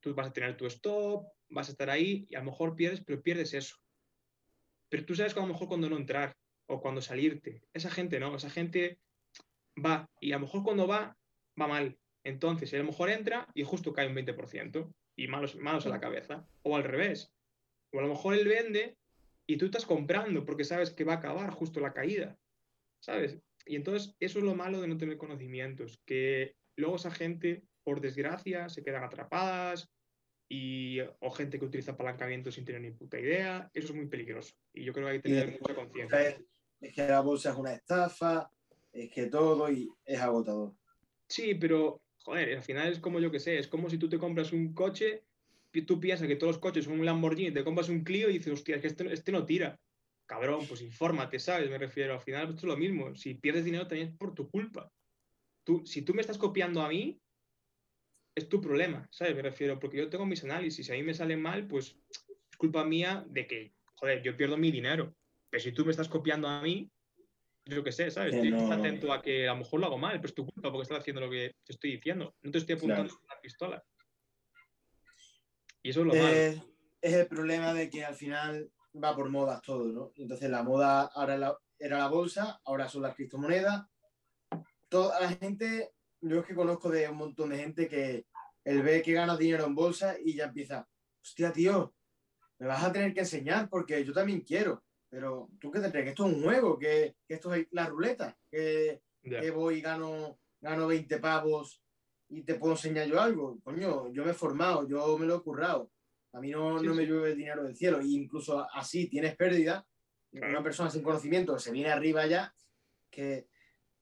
tú vas a tener tu stop, vas a estar ahí y a lo mejor pierdes, pero pierdes eso. Pero tú sabes que a lo mejor cuando no entrar o cuando salirte. Esa gente no, esa gente va y a lo mejor cuando va, va mal. Entonces, a lo mejor entra y justo cae un 20% y malos, malos a la cabeza. O al revés. O a lo mejor él vende y tú estás comprando porque sabes que va a acabar justo la caída. ¿Sabes? Y entonces eso es lo malo de no tener conocimientos, que luego esa gente, por desgracia, se quedan atrapadas y, o gente que utiliza apalancamiento sin tener ni puta idea. Eso es muy peligroso. Y yo creo que hay que tener mucha conciencia es que la bolsa es una estafa, es que todo y es agotador. Sí, pero, joder, al final es como yo que sé, es como si tú te compras un coche, y tú piensas que todos los coches son un Lamborghini, te compras un Clio y dices, hostia, es que este, este, no tira. Cabrón, pues infórmate, ¿sabes? Me refiero, al final esto es lo mismo. Si pierdes dinero también es por tu culpa. Tú, si tú me estás copiando a mí, es tu problema, ¿sabes? Me refiero, porque yo tengo mis análisis, si a mí me salen mal, pues es culpa mía de que, joder, yo pierdo mi dinero. Pero si tú me estás copiando a mí, yo qué sé, ¿sabes? Estoy atento a que a lo mejor lo hago mal, pero es tu culpa porque estás haciendo lo que te estoy diciendo. No te estoy apuntando con la pistola. Y eso es lo malo. Es el problema de que al final va por modas todo, ¿no? Entonces la moda ahora era la bolsa, ahora son las criptomonedas. Toda la gente, yo es que conozco de un montón de gente que él ve que gana dinero en bolsa y ya empieza, hostia, tío, me vas a tener que enseñar porque yo también quiero. Pero tú qué te crees, que esto es un juego, que, esto es la ruleta, que, voy y gano, gano 20 pavos y te puedo enseñar yo algo. Coño, yo me he formado, yo me lo he currado. A mí no, no me llueve el dinero del cielo. E incluso así tienes pérdida, una persona sin conocimiento se viene arriba ya, que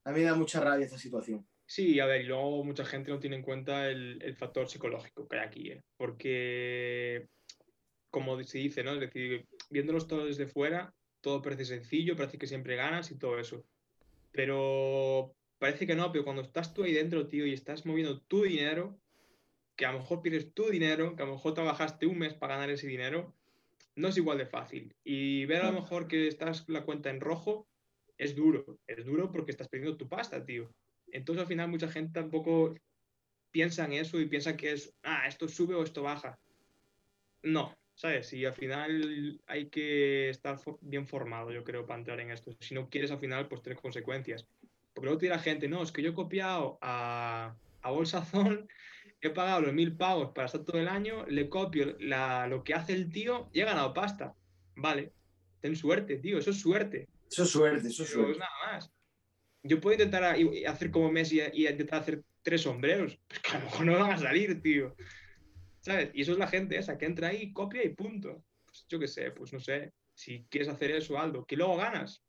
a mí me da mucha rabia esta situación. Sí, a ver, y luego mucha gente no tiene en cuenta el, factor psicológico que hay aquí, ¿eh? porque, como se dice, ¿no? Es decir, viéndolos todos desde fuera, todo parece sencillo, parece que siempre ganas y todo eso. Pero parece que no, pero cuando estás tú ahí dentro, tío, y estás moviendo tu dinero, que a lo mejor pierdes tu dinero, que a lo mejor trabajaste un mes para ganar ese dinero, no es igual de fácil. Y ver a lo mejor que estás la cuenta en rojo es duro. Es duro porque estás perdiendo tu pasta, tío. Entonces al final mucha gente tampoco piensa en eso y piensa que es, ah, esto sube o esto baja. No, ¿sabes? Y al final hay que estar bien formado, yo creo, para entrar en esto. Si no quieres al final, pues tener consecuencias. Porque luego tiene la gente, no, es que yo he copiado a, a Bolsazón, he pagado los mil pagos para estar todo el año, le copio lo que hace el tío y he ganado pasta. Vale, ten suerte, tío, eso es suerte. Eso es suerte, eso es suerte. nada más yo puedo intentar hacer como Messi y intentar hacer tres sombreros, pues que a lo mejor no van a salir, tío. ¿Sabes? Y eso es la gente esa que entra ahí, copia y punto. Pues yo qué sé, pues no sé. Si quieres hacer eso, Aldo, que luego ganas,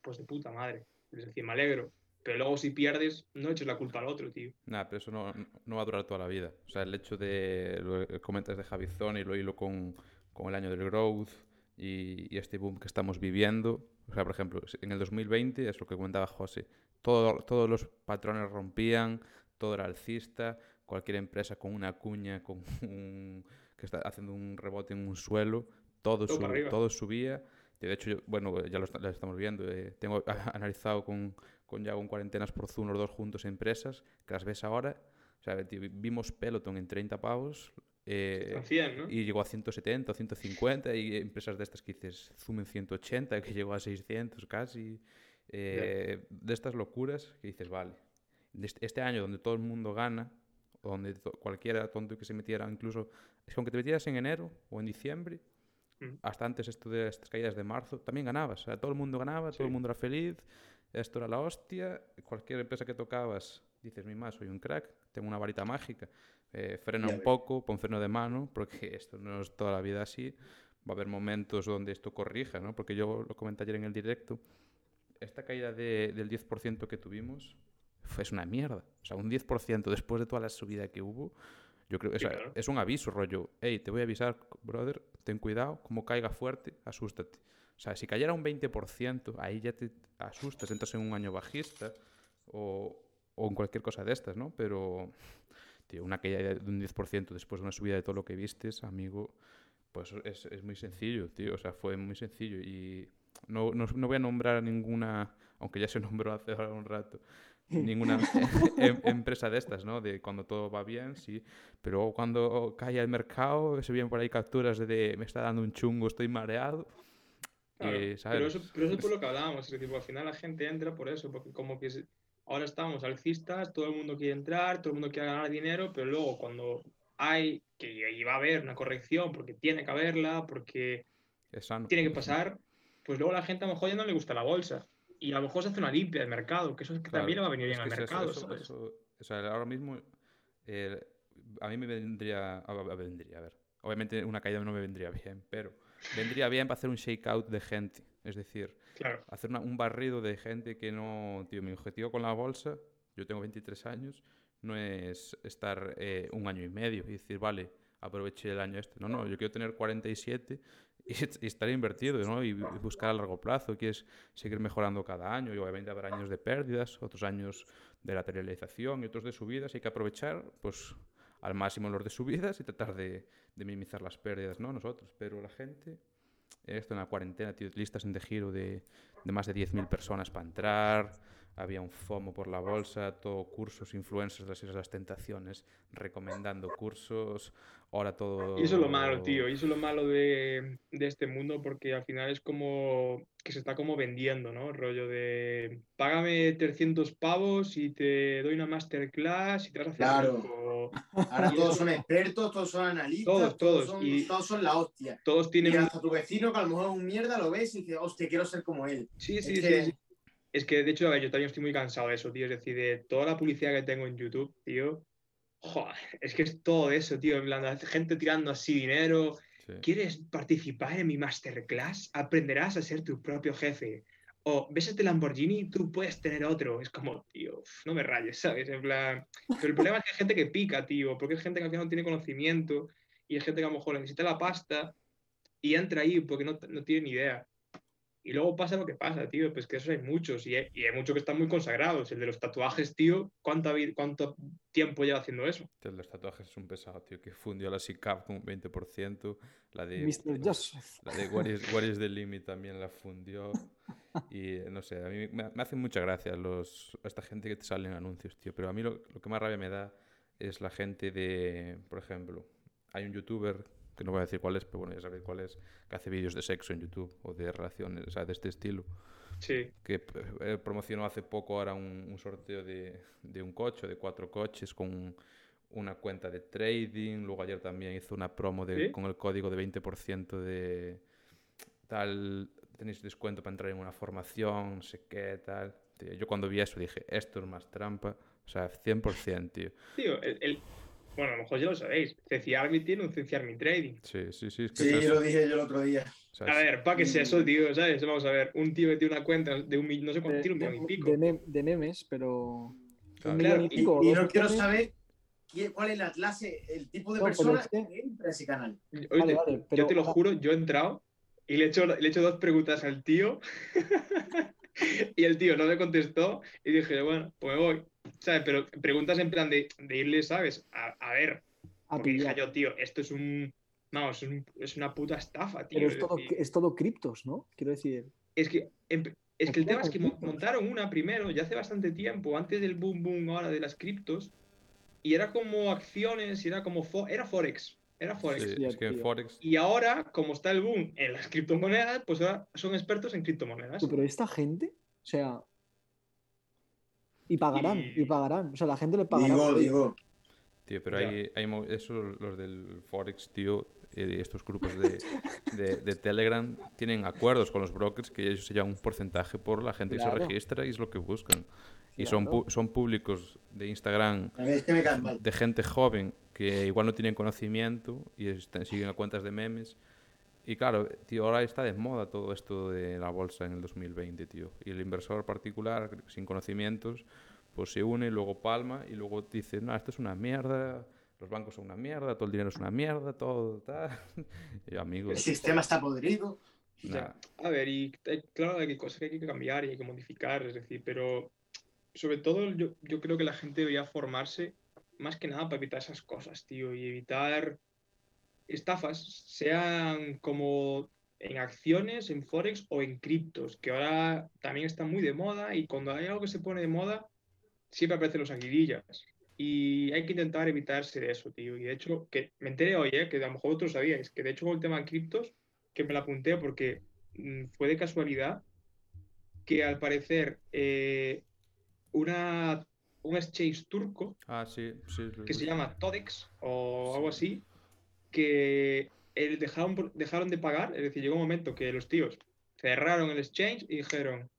pues de puta madre. Es decir, me alegro. Pero luego si pierdes, no eches la culpa al otro, tío. Nada, pero eso no, no, va a durar toda la vida. O sea, el hecho de, lo comentas de Javizón y lo hilo con, con el año del growth y, y este boom que estamos viviendo, o sea, por ejemplo, en el 2020, es lo que comentaba José, todo, todos los patrones rompían, todo era alcista, cualquier empresa con una cuña, con que está haciendo un rebote en un suelo, todo, todo subía. De hecho, bueno, ya lo, estamos viendo. Eh, tengo analizado con, con Yago en cuarentenas por Zoom los dos juntos empresas, que las ves ahora. O sea, vimos Peloton en 30 pavos, eh, y llegó a 170 o 150 y empresas de estas que dices Zoom en 180 que llegó a 600 casi eh, de estas locuras que dices vale este, este año donde todo el mundo gana donde cualquiera tonto que se metiera incluso es que aunque te metieras en enero o en diciembre mm. hasta antes esto de estas caídas de marzo también ganabas o sea, todo el mundo ganaba todo el mundo era feliz esto era la hostia cualquier empresa que tocabas dices mi más soy un crack tengo una varita mágica eh, frena un poco, pon freno de mano, porque esto no es toda la vida así. Va a haber momentos donde esto corrija, ¿no? Porque yo lo comenté ayer en el directo. Esta caída de, del 10% que tuvimos fue es una mierda. O sea, un 10% después de toda la subida que hubo, yo creo que es un aviso, rollo. Hey, te voy a avisar, brother, ten cuidado, como caiga fuerte, asústate. O sea, si cayera un 20%, ahí ya te asustas, entras en un año bajista o, o en cualquier cosa de estas, ¿no? Pero Tío, una caída de un 10% después de una subida de todo lo que vistes, amigo, pues es, es muy sencillo, tío. O sea, fue muy sencillo. Y no, no, no, voy a nombrar ninguna, aunque ya se nombró hace un rato, ninguna em, empresa de estas, ¿no? De cuando todo va bien, sí. Pero cuando cae el mercado, se vienen por ahí capturas de, me está dando un chungo, estoy mareado. Eh, pero, eso, pero eso es por lo que hablábamos. Es decir, al final la gente entra por eso, porque como que ahora estamos alcistas, todo el mundo quiere entrar, todo el mundo quiere ganar dinero, pero luego cuando hay, que va a haber una corrección, porque tiene que haberla, porque tiene que pasar, pues luego la gente a lo mejor ya no le gusta la bolsa. Y a lo mejor se hace una limpia del mercado, que eso es que también le va a venir bien al mercado. o sea, ahora mismo eh, a mí me vendría, a, vendría, a ver, obviamente una caída no me vendría bien, pero vendría bien para hacer un shakeout de gente. Es decir, hacer un barrido de gente que no... Tío, mi objetivo con la bolsa, yo tengo 23 años, no es estar eh, un año y medio y decir, vale, aproveché el año este. No, no, yo quiero tener 47 y, y estar invertido, ¿no? Y, buscar a largo plazo, quieres seguir mejorando cada año y obviamente habrá años de pérdidas, otros años de lateralización y otros de subidas. Hay que aprovechar, pues, al máximo los de subidas y tratar de, minimizar las pérdidas, ¿no? Nosotros, pero la gente esto en la cuarentena, tío, listas en de giro de, de más de 10.000 personas para entrar, había un FOMO por la bolsa, todo cursos, influencers de las Islas las Tentaciones, recomendando cursos, ahora todo... Y eso es lo malo, tío, y eso es lo malo de, de, este mundo, porque al final es como que se está como vendiendo, ¿no? El rollo de, págame 300 pavos y te doy una masterclass y te vas a hacer... Claro. Ahora todos son expertos, todos son analistas, todos, todos, son, y todos son la hostia. Todos tienen... Y hasta tu vecino, que a lo mejor es un mierda, lo ves y dices, hostia, quiero ser como él. Sí, sí, sí. Es que, de hecho, yo también estoy muy cansado de eso, tío. Es decir, de toda la publicidad que tengo en YouTube, tío. Joder, es que es todo eso, tío. En plan, gente tirando así dinero. ¿quieres participar en mi masterclass? Aprenderás a ser tu propio jefe. O ves este Lamborghini, tú puedes tener otro. Es como, tío, no me rayes, ¿sabes? En plan... Pero el problema es que hay gente que pica, tío, porque es gente que al final no tiene conocimiento y hay gente que a lo mejor necesita la pasta y entra ahí porque no, no tiene ni idea. Y luego pasa lo que pasa, tío, pues que eso hay muchos y hay, y hay muchos que están muy consagrados. El de los tatuajes, tío, ¿cuánto, cuánto tiempo lleva haciendo eso? El de los tatuajes es un pesado, tío, que fundió la SICAP con un 20%. La de, Mr. Joseph. La de What is, What is the Limit también la fundió. Y no sé, a mí me, me hacen mucha gracia los, esta gente que te sale en anuncios, tío. Pero a mí lo, lo que más rabia me da es la gente de, por ejemplo, hay un youtuber que no voy a decir cuál es, pero bueno, ya sabéis cuál es, que hace vídeos de sexo en YouTube o de relaciones, o sea, de este estilo. Sí. Que eh, promocionó hace poco ahora un, un sorteo de, de, un coche, de cuatro coches, con una cuenta de trading. Luego ayer también hizo una promo de, ¿Sí? con el código de 20% de tal, tenéis descuento para entrar en una formación, no sé qué, tal. Tío, yo cuando vi eso dije, esto es más trampa. O sea, 100%, tío. Tío, el, el bueno, a lo mejor ya lo sabéis. Ceci Army tiene un Ceci Army Trading. Sí, sí, sí. Es que sí, es lo dije yo el otro día. O sea, a ver, para que sea eso, tío, ¿sabes? Vamos a ver, un tío que tiene una cuenta de un millón, no sé cuánto, tiene un millón y pico. De, de, memes, pero. Claro, claro. Y, pico, y, y no quiero saber cuál es la clase, el tipo de no, persona es que... que entra a ese canal. Oye, vale, vale, pero... Yo te lo juro, yo he entrado y le he hecho, le he hecho dos preguntas al tío. y el tío no me contestó y dije, bueno, pues me voy. ¿Sabes? Pero preguntas en plan de, de irle, ¿sabes? A, a ver. A porque dije yo, tío, esto es un. Vamos, es, un, es una puta estafa, tío. Pero es todo, es todo criptos, ¿no? Quiero decir. Es que, es que el tema es que montaron una primero, ya hace bastante tiempo, antes del boom boom ahora de las criptos, y era como acciones, y era como. Fo era Forex. Era Forex. Sí, es que Forex. Y ahora, como está el boom en las criptomonedas, pues ahora son expertos en criptomonedas. Pero esta gente, o sea, y pagarán, y... y... pagarán. O sea, la gente le pagará. Digo, digo. Tío, pero hay, hay eso, los del Forex, tío, y estos grupos de, de, de, Telegram tienen acuerdos con los brokers que ellos se llevan un porcentaje por la gente claro. que se registra y es lo que buscan. Y claro. son, son públicos de Instagram es que de gente joven que igual no tienen conocimiento y están, siguen a cuentas de memes. Y claro, tío, ahora está de moda todo esto de la bolsa en el 2020, tío. Y el inversor particular, sin conocimientos, pues se une, luego palma y luego dice, no, esto es una mierda, los bancos son una mierda, todo el dinero es una mierda, todo tal. y amigos. El sistema está podrido. Nah. A ver, y claro, hay cosas que hay que cambiar y hay que modificar, es decir, pero sobre todo yo, yo creo que la gente debería formarse más que nada para evitar esas cosas, tío, y evitar estafas, sean como en acciones, en forex o en criptos, que ahora también están muy de moda y cuando hay algo que se pone de moda, siempre aparecen los aguilillas. Y hay que intentar evitarse de eso, tío. Y de hecho, que me enteré hoy, ¿eh? que a lo mejor otros sabíais, que de hecho con el tema de criptos, que me la apunté porque mmm, fue de casualidad que al parecer eh, una, un exchange turco ah, sí, sí, que se llama Todex o algo así, que eh, dejaron, dejaron de pagar, es decir, llegó un momento que los tíos cerraron el exchange y dijeron,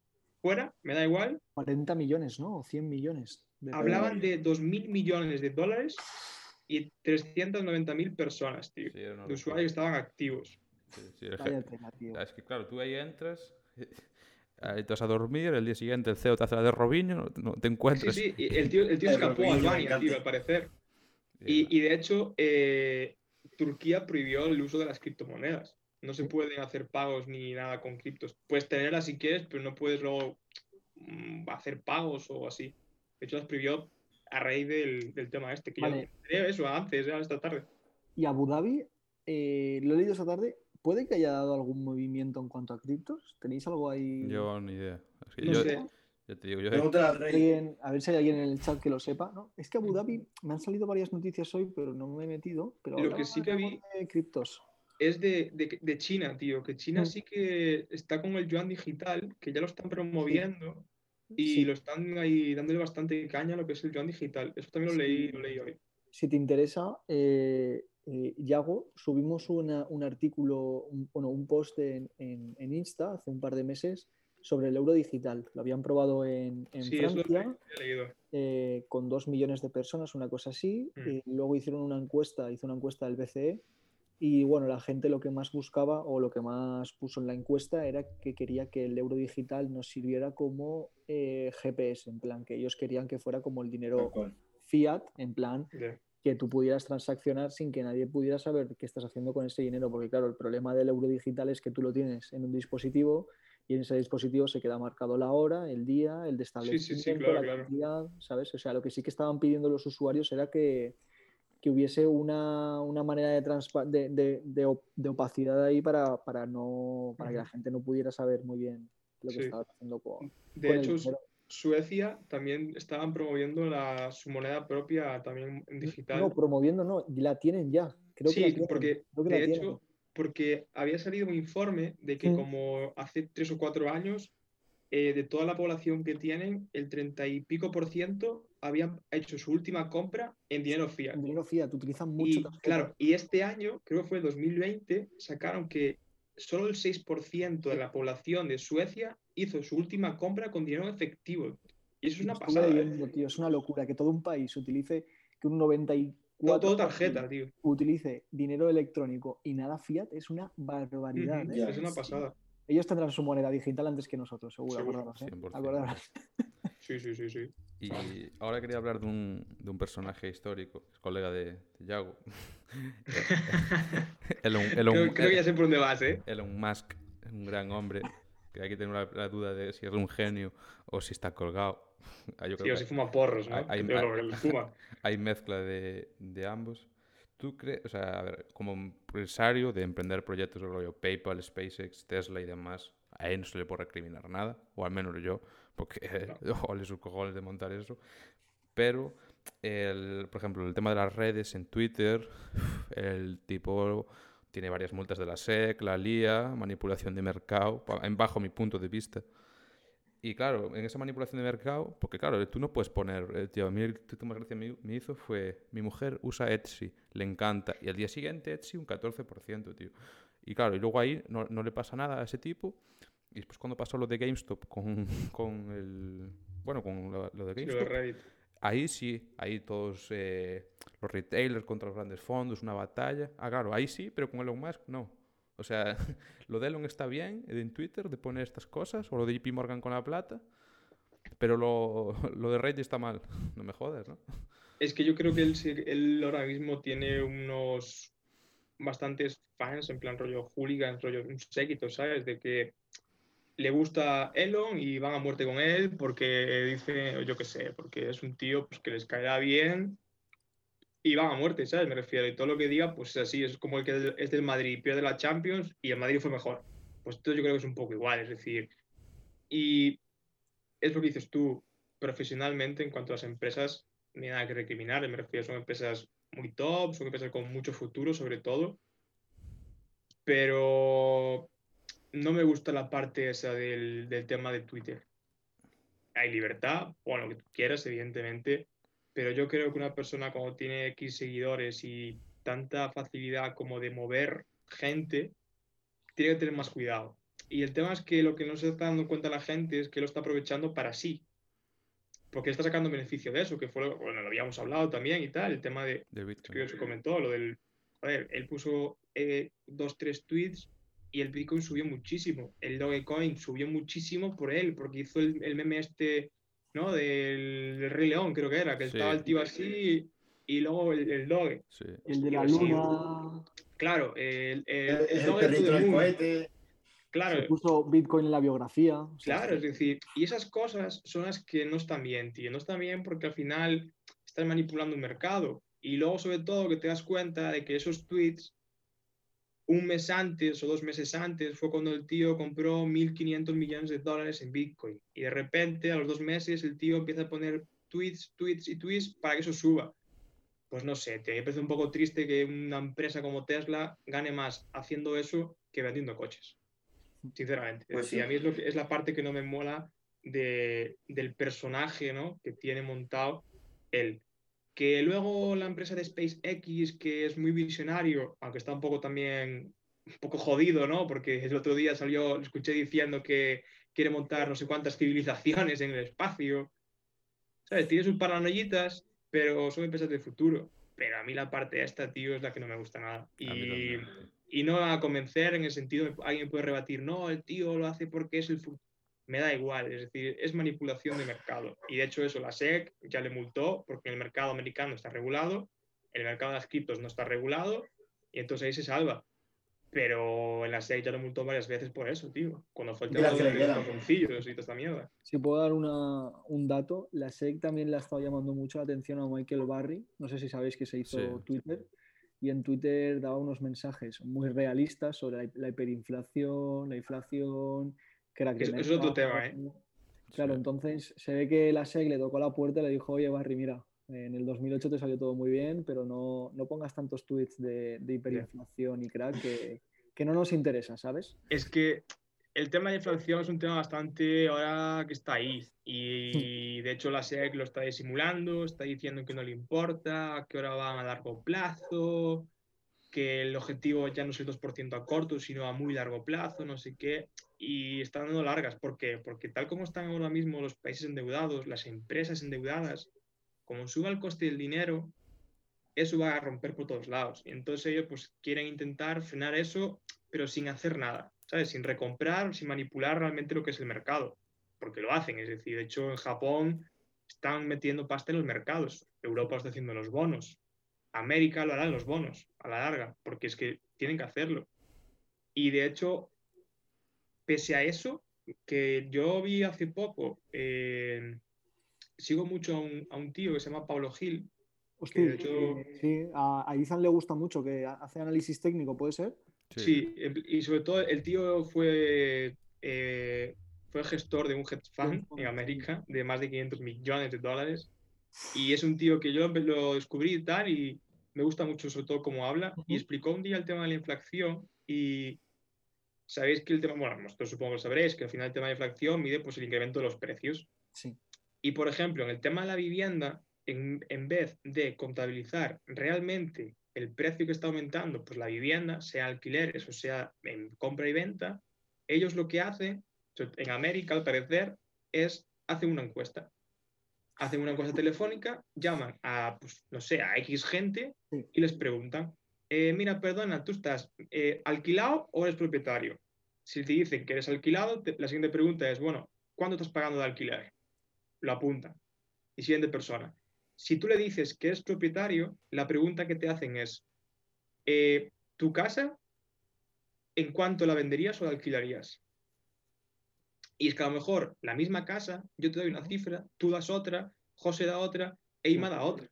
fuera, me da igual. 40 millones, ¿no? O 100 millones. De Hablaban de 2.000 millones de dólares y 390.000 personas, tío, sí, de usuarios que estaban activos. Sí, sí, tío. Es que, claro, tú ahí entras, ahí te vas a dormir, el día siguiente el CEO te hace la de Robinho, no te encuentras. Sí, sí, el tío, el tío escapó a Albania, tío, al parecer. Y, y, de hecho, eh, Turquía prohibió el uso de las criptomonedas. No se pueden hacer pagos ni nada con criptos. Puedes tenerlas si quieres, pero no puedes luego mmm, hacer pagos o así. De hecho, las prohibió a raíz del, del tema este, que vale. yo eso antes, esta tarde. Y Abu Dhabi, eh, lo he leído esta tarde, ¿puede que haya dado algún movimiento en cuanto a criptos? ¿Tenéis algo ahí? Yo ni idea. Es que no yo, sé. Yo te digo, yo... Alguien, a ver si hay alguien en el chat que lo sepa. ¿no? Es que Abu Dhabi, me han salido varias noticias hoy, pero no me he metido. Pero lo que sí que vi... De criptos es de, de, de, China, tío, que China sí que está con el yuan digital, que ya lo están promoviendo y sí. lo están ahí dándole bastante caña a lo que es el yuan digital. Eso también lo, sí. leí, lo leí hoy. Si te interesa, eh, eh, Yago, subimos una, un artículo, un, bueno, un post en, en, en, Insta hace un par de meses sobre el euro digital. Lo habían probado en, en sí, Francia eh, con dos millones de personas, una cosa así. Mm. luego hicieron una encuesta, hizo una encuesta del BCE Y bueno, la gente lo que más buscaba o lo que más puso en la encuesta era que quería que el euro digital nos sirviera como eh, GPS, en plan, que ellos querían que fuera como el dinero fiat, en plan, que tú pudieras transaccionar sin que nadie pudiera saber qué estás haciendo con ese dinero, porque claro, el problema del euro digital es que tú lo tienes en un dispositivo y en ese dispositivo se queda marcado la hora, el día, el de establecimiento, la cantidad, ¿sabes? O sea, lo que sí que estaban pidiendo los usuarios era que, que hubiese una, una manera de, de, de, opacidad ahí para, para no, para que la gente no pudiera saber muy bien lo que estaba haciendo con, De hecho, Suecia también estaban promoviendo la, su moneda propia también en digital. No, promoviendo no, la tienen ya. Creo sí, que porque de hecho porque había salido un informe de que como hace tres o cuatro años, eh, de toda la población que tienen, el 30 y pico por ciento habían hecho su última compra en dinero fiat. En dinero fiat, utilizan mucho. Y, claro, y este año, creo que fue el 2020, sacaron que solo el 6% de la población de Suecia hizo su última compra con dinero efectivo. Y eso es una pasada. ¿eh? es una locura que todo un país utilice que un 90 todo, tarjeta, tío. Utilice dinero electrónico y nada fiat es una barbaridad. ¿eh? Es una pasada. Ellos tendrán su moneda digital antes que nosotros, seguro. ¿eh? Sí, sí, sí, sí. Y ahora quería hablar de un, de un personaje histórico, colega de, Yago. creo, que ya sé por dónde vas, ¿eh? Elon Musk, un gran hombre, que hay que tener la duda de si es un genio o si está colgado. Ah, sí, o si fuma porros, ¿no? Hay, mezcla de, de, ambos. ¿Tú crees, o sea, a ver, como empresario de emprender proyectos de rollo PayPal, SpaceX, Tesla y demás, a él no se le puede recriminar nada, o al menos yo, porque ole sus cojones de montar eso. Pero, el, por ejemplo, el tema de las redes en Twitter, el tipo tiene varias multas de la SEC, la LIA, manipulación de mercado, bajo mi punto de vista. Y claro, en esa manipulación de mercado, porque claro, tú no puedes poner, eh, tío, a mí el que más gracia me, hizo fue, mi mujer usa Etsy, le encanta, y al día siguiente Etsy un 14%, tío. Y claro, y luego ahí no, no le pasa nada a ese tipo, y después cuando pasó lo de GameStop con, con el, bueno, con lo, de GameStop, ahí sí, ahí todos eh, los retailers contra los grandes fondos, una batalla, ah, claro, ahí sí, pero con Elon Musk no. O sea, lo de Elon está bien en Twitter de poner estas cosas, o lo de JP Morgan con la plata, pero lo, lo de Reddit está mal. No me jodas, ¿no? Es que yo creo que él, él ahora mismo tiene unos bastantes fans, en plan rollo hooligans, rollo un séquito, ¿sabes? De que le gusta Elon y van a muerte con él porque dice, yo qué sé, porque es un tío pues, que les caerá bien y van a muerte, ¿sabes? Me refiero. Y todo lo que diga, pues es así, es como el que es del Madrid, pierde la Champions y el Madrid fue mejor. Pues esto yo creo que es un poco igual, es decir. Y es lo que dices tú, profesionalmente, en cuanto a las empresas, hay nada que recriminar, me refiero, son empresas muy top, son empresas con mucho futuro, sobre todo. Pero no me gusta la parte esa del, del tema de Twitter. Hay libertad, o lo que tú quieras, evidentemente, pero yo creo que una persona cuando tiene X seguidores y tanta facilidad como de mover gente, tiene que tener más cuidado. Y el tema es que lo que no se está dando cuenta la gente es que lo está aprovechando para sí. Porque está sacando beneficio de eso, que fue lo, bueno, lo habíamos hablado también y tal, el tema de, de que se comentó, lo del, joder, él puso eh, dos, tres tweets y el Bitcoin subió muchísimo. El Dogecoin subió muchísimo por él, porque hizo el, el meme este ¿no? Del, Rey León, creo que era, que estaba el tío así y luego el, el Doge. El de la luna. Claro, el, el, el, Claro. Se puso Bitcoin en la biografía. claro, es decir, y esas cosas son las que no están bien, tío. No están bien porque al final estás manipulando un mercado. Y luego, sobre todo, que te das cuenta de que esos tweets un mes antes o dos meses antes fue cuando el tío compró 1.500 millones de dólares en Bitcoin. Y de repente, a los dos meses, el tío empieza a poner tweets, tweets y tweets para que eso suba. Pues no sé, te parece un poco triste que una empresa como Tesla gane más haciendo eso que vendiendo coches. Sinceramente. Pues a mí es, lo que, es la parte que no me mola de, del personaje ¿no? que tiene montado él. Que luego la empresa de SpaceX, que es muy visionario, aunque está un poco también, un poco jodido, ¿no? Porque el otro día salió, escuché diciendo que quiere montar no sé cuántas civilizaciones en el espacio. ¿Sabes? Tiene sus paranoitas, pero son empresas de futuro. pero a mí la parte esta, tío, es la que no me gusta nada. Y, y no a convencer en el sentido, alguien puede rebatir, no, el tío lo hace porque es el futuro. Me da igual, es decir, es manipulación de mercado. Y de hecho eso la SEC ya le multó porque el mercado americano está regulado, el mercado de las criptos no está regulado y entonces ahí se salva. Pero en la SEC ya lo multó varias veces por eso, tío. Cuando fue el tema de los calzoncillos y toda esta mierda. Si puedo dar una, un dato, la SEC también le ha estado llamando mucho la atención a Michael Barry. No sé si sabéis que se hizo Twitter. Y en Twitter daba unos mensajes muy realistas sobre la, hiperinflación, la inflación. Que era que es, es otro tema, ¿eh? Claro, entonces se ve que la SEC le tocó la puerta y le dijo, oye, Barry, mira, en el 2008 te salió todo muy bien, pero no, no pongas tantos tweets de, de hiperinflación y crack que, que, no nos interesa, ¿sabes? Es que el tema de la inflación es un tema bastante ahora que está ahí. Y de hecho la SEC lo está disimulando, está diciendo que no le importa, que ahora van a largo plazo, que el objetivo ya no es el 2% a corto, sino a muy largo plazo, no sé qué. Y están dando largas. ¿Por qué? Porque tal como están ahora mismo los países endeudados, las empresas endeudadas, como suba el coste del dinero, eso va a romper por todos lados. Y entonces ellos pues quieren intentar frenar eso, pero sin hacer nada, ¿sabes? Sin recomprar, sin manipular realmente lo que es el mercado, porque lo hacen. Es decir, de hecho en Japón están metiendo pasta en los mercados, Europa está haciendo los bonos, América lo hará en los bonos a la larga, porque es que tienen que hacerlo. Y de hecho, pese a eso, que yo vi hace poco, eh, sigo mucho a un, tío que se llama Pablo Gil. Hostia, sí, a, Izan le gusta mucho, que hace análisis técnico, ¿puede ser? Sí, y sobre todo el tío fue, eh, fue gestor de un hedge fund en América de más de 500 millones de dólares. Y es un tío que yo lo descubrí y tal, y me gusta mucho sobre todo cómo habla. Y explicó un día el tema de la inflación y sabéis que el tema, bueno, vosotros supongo que lo sabréis, que al final el tema de la inflación mide pues, el incremento de los precios. Sí. Y, por ejemplo, en el tema de la vivienda, en, vez de contabilizar realmente el precio que está aumentando, pues la vivienda, sea alquileres o sea en compra y venta, ellos lo que hacen, en América al parecer, es hacen una encuesta. Hacen una encuesta telefónica, llaman a, pues, no sé, a X gente y les preguntan, eh, mira, perdona, ¿tú estás eh, alquilado o eres propietario? Si te dicen que eres alquilado, la siguiente pregunta es, bueno, ¿cuánto estás pagando de alquiler? lo apunta. Y siguiente persona. Si tú le dices que eres propietario, la pregunta que te hacen es, eh, ¿tu casa en cuánto la venderías o la alquilarías? Y es que a lo mejor la misma casa, yo te doy una cifra, tú das otra, José da otra, Eima da otra.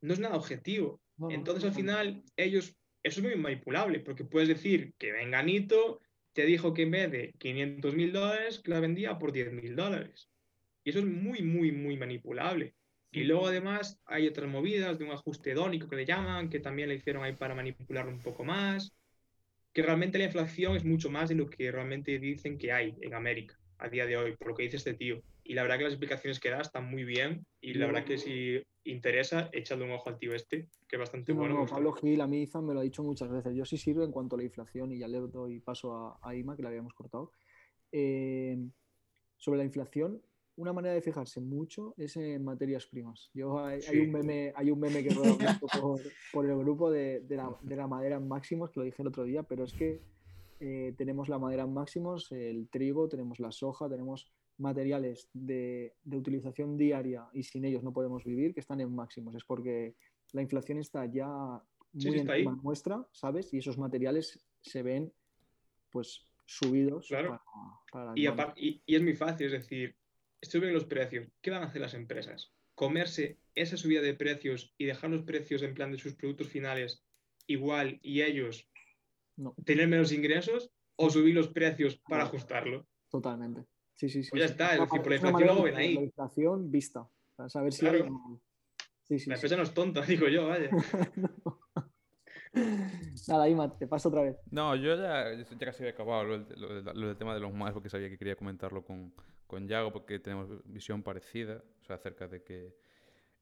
No es nada objetivo. Entonces al final ellos, eso es muy manipulable, porque puedes decir que Venganito te dijo que en vez de 500 mil dólares, la vendía por 10 mil dólares. Y eso es muy, muy, muy manipulable. Y luego además hay otras movidas de un ajuste hedónico que le llaman, que también le hicieron ahí para manipularlo un poco más, que realmente la inflación es mucho más de lo que realmente dicen que hay en América a día de hoy, por lo que dice este tío. Y la verdad que las explicaciones que da están muy bien y la verdad que si interesa, échale un ojo al tío este, que es bastante bueno. Pablo Gil, a mí Izan me lo ha dicho muchas veces. Yo sí sirve en cuanto a la inflación y ya le doy paso a, a Ima, que la habíamos cortado. Eh, sobre la inflación, una manera de fijarse mucho es en materias primas. Yo, hay, un, meme, hay un meme que rueda por, por, el grupo de, de, la, de, la, madera en máximos, que lo dije el otro día, pero es que eh, tenemos la madera en máximos, el trigo, tenemos la soja, tenemos materiales de, de, utilización diaria y sin ellos no podemos vivir, que están en máximos. Es porque la inflación está ya muy en encima nuestra, ¿sabes? Y esos materiales se ven pues subidos claro. para, y, y, y, es muy fácil, es decir, suben los precios, ¿qué van a hacer las empresas? ¿Comerse esa subida de precios y dejar los precios en plan de sus productos finales igual y ellos tener menos ingresos o subir los precios para ajustarlo? Totalmente. Sí, sí, sí. Pues ya está, es decir, por la inflación lo ven ahí. La inflación vista. Para saber si claro. sí, sí, la empresa no es tonta, digo yo, vaya. Nada, Ima, te paso otra vez. No, yo ya, ya casi había acabado lo, lo, del tema de los más porque sabía que quería comentarlo con, con Yago porque tenemos visión parecida, o sea, acerca de que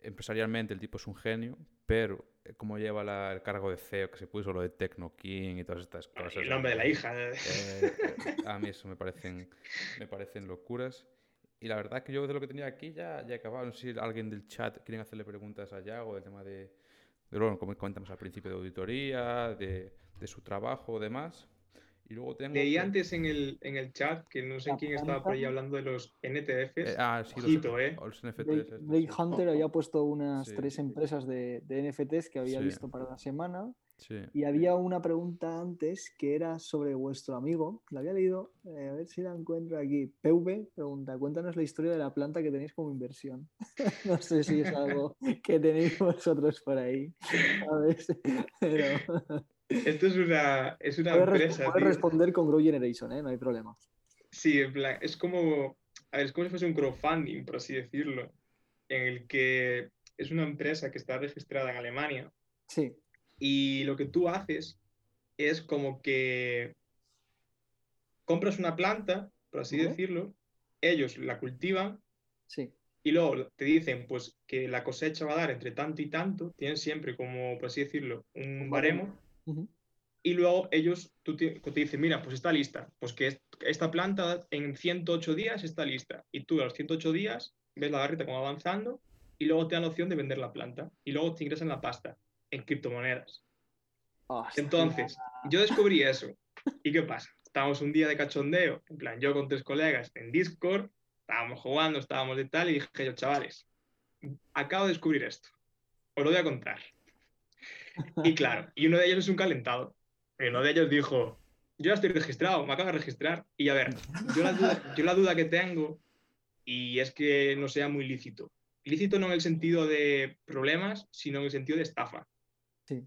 empresarialmente el tipo es un genio, pero eh, como lleva la, el cargo de CEO que se puso lo de Tecno King y todas estas cosas. El nombre de la hija. Eh, eh, a mí eso me parecen, me parecen locuras. Y la verdad que yo de lo que tenía aquí ya, ya he acabado. No sé si alguien del chat quiere hacerle preguntas a Yago del tema de, Pero bueno, como comentamos al principio de auditoría, de, de su trabajo, demás. Y luego tengo. Leí antes en el, en el chat que no sé quién estaba por ahí hablando de los NTFs. Eh, ah, sí, Ojito, los, eh. los NFTs. Sí. Hunter había puesto unas Sí. tres empresas de, de NFTs que había Sí. visto para la semana Sí. y había una pregunta antes que era sobre vuestro amigo. La había leído, eh, a ver si la encuentro aquí. PV pregunta, cuéntanos la historia de la planta que tenéis como inversión. no sé si es algo que tenéis vosotros por ahí. ¿sabes? Pero Esto es una, es una puedes, res- empresa. puedes tío. responder con Grow Generation, ¿eh? no hay problema. Sí, en plan, es como, a ver, es como si fuese un crowdfunding, por así decirlo, en el que es una empresa que está registrada en Alemania Sí, y lo que tú haces es como que compras una planta, por así decirlo, ellos la cultivan sí. y luego te dicen pues que la cosecha va a dar entre tanto y tanto, tienen siempre como, por así decirlo, un Un baremo y luego ellos tú te, te dicen, mira, pues está lista, pues que es- esta planta en 108 días está lista. Y tú a los 108 días ves la barrita como va avanzando y luego te dan la opción de vender la planta y luego te ingresan la pasta en criptomonedas. Hostia. Entonces, yo descubrí eso. ¿Y qué pasa? Estábamos un día de cachondeo, en plan, yo con tres colegas en Discord, estábamos jugando, estábamos de tal, y dije yo, chavales, acabo de descubrir esto. Os lo voy a contar. Y claro, y uno de ellos es un calentado. Y uno de ellos dijo, yo ya estoy registrado, me acabo de registrar. Y a ver, yo la duda, yo la duda que tengo, y es que no sea muy lícito. Lícito no en el sentido de problemas, sino en el sentido de estafa Sí.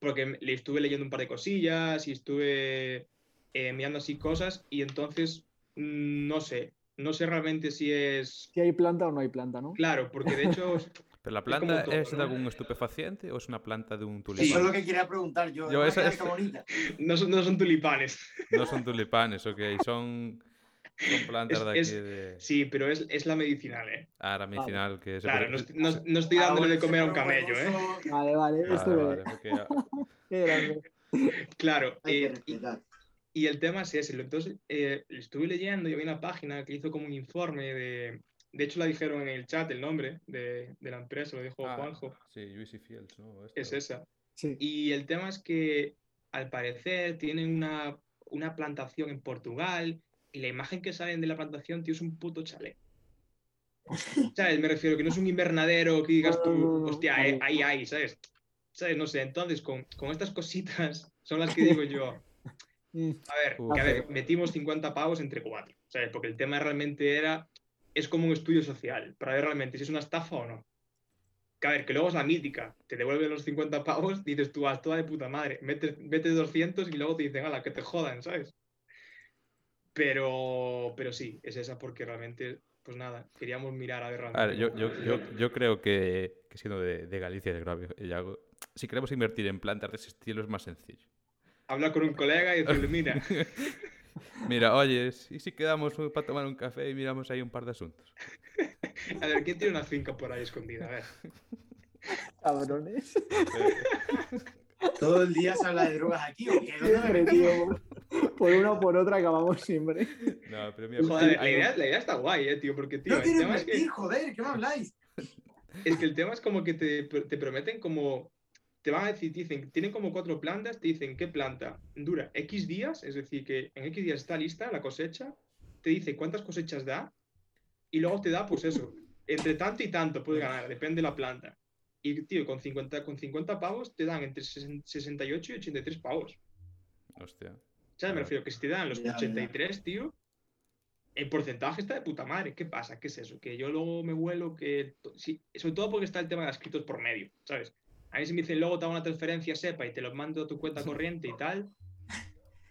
porque le estuve leyendo un par de cosillas y estuve eh, mirando así cosas y entonces mm, no sé, no sé realmente si es Si hay planta o no hay planta, ¿no? claro, porque de hecho ¿Pero la planta todo, es de algún estupefaciente o es una planta de un Eso tulipán? es lo que quería preguntar yo. Yo, ¿Es esa- no son, no son tulipanes. No son tulipanes, ok, son, son plantas Es- de aquí es- de... Sí, pero es, es la medicinal, ¿eh? Ah, la medicinal que se Claro, puede- no, no- no estoy Ah, dándole de comer a un camello, ¿eh? Vale, vale, Vale, esto vale, Qué grande. Claro, Hay eh, y, el tema es ese. Entonces, eh, estuve leyendo y había una página que hizo como un informe de... De hecho, la dijeron en el chat el nombre de, de la empresa, lo dijo Ah, Juanjo. Sí, UC Fields, ¿no? Esto. Es esa. Sí. Y el tema es que al parecer tienen una, una plantación en Portugal y la imagen que salen de la plantación, tío, es un puto chalet. ¿Sabes? Me refiero que no es un invernadero que digas tú, hostia, eh, ahí, ahí, ¿sabes? ¿Sabes? No sé, entonces con, con estas cositas son las que digo yo. Mm, A ver, que a ver, metimos 50 pavos entre cuatro, ¿sabes? Porque el tema realmente era, es como un estudio social, para ver realmente si es una estafa o no. Que a ver, que luego es la mítica, te devuelven los 50 pavos, dices tú, haz toda de puta madre, metes, metes 200 y luego te dicen, ala, que te jodan, ¿sabes? Pero, pero sí, es esa porque realmente, pues nada, queríamos mirar a ver A realmente. ver, yo, yo, yo, yo creo que, que siendo de, de Galicia, de Gravio, si queremos invertir en plantas de ese estilo es más sencillo. Habla con un colega y decirle, mira, Mira, oye, ¿y si quedamos para tomar un café y miramos ahí un par de asuntos? a ver, ¿quién tiene una finca por ahí escondida? A ver. Cabrones. Todo el día se habla de drogas aquí, ¿o qué? Tío. Por una o por otra acabamos siempre. No, pero mira, Joder, la idea, la idea está guay, eh, tío, porque, tío, No el quiero tema es que... joder, ¿qué me habláis? Es que el tema es como que te, te prometen como, te van a decir, dicen, tienen como cuatro plantas, te dicen qué planta dura X días, es decir, que en X días está lista la cosecha, te dice cuántas cosechas da y luego te da, pues eso, entre tanto y tanto puedes ganar, depende de la planta. Y, tío, con 50, con 50 pavos te dan entre 68 y 83 pavos. Hostia. ¿Sabes? Me refiero que si te dan los Ya, ya. 83, tío, el porcentaje está de puta madre. ¿Qué pasa? ¿Qué es eso? Que yo luego me huelo que. sí, sobre todo porque está el tema de las criptos por medio, ¿sabes? A mí si me dicen luego te hago una transferencia SEPA y te lo mando a tu cuenta corriente y tal.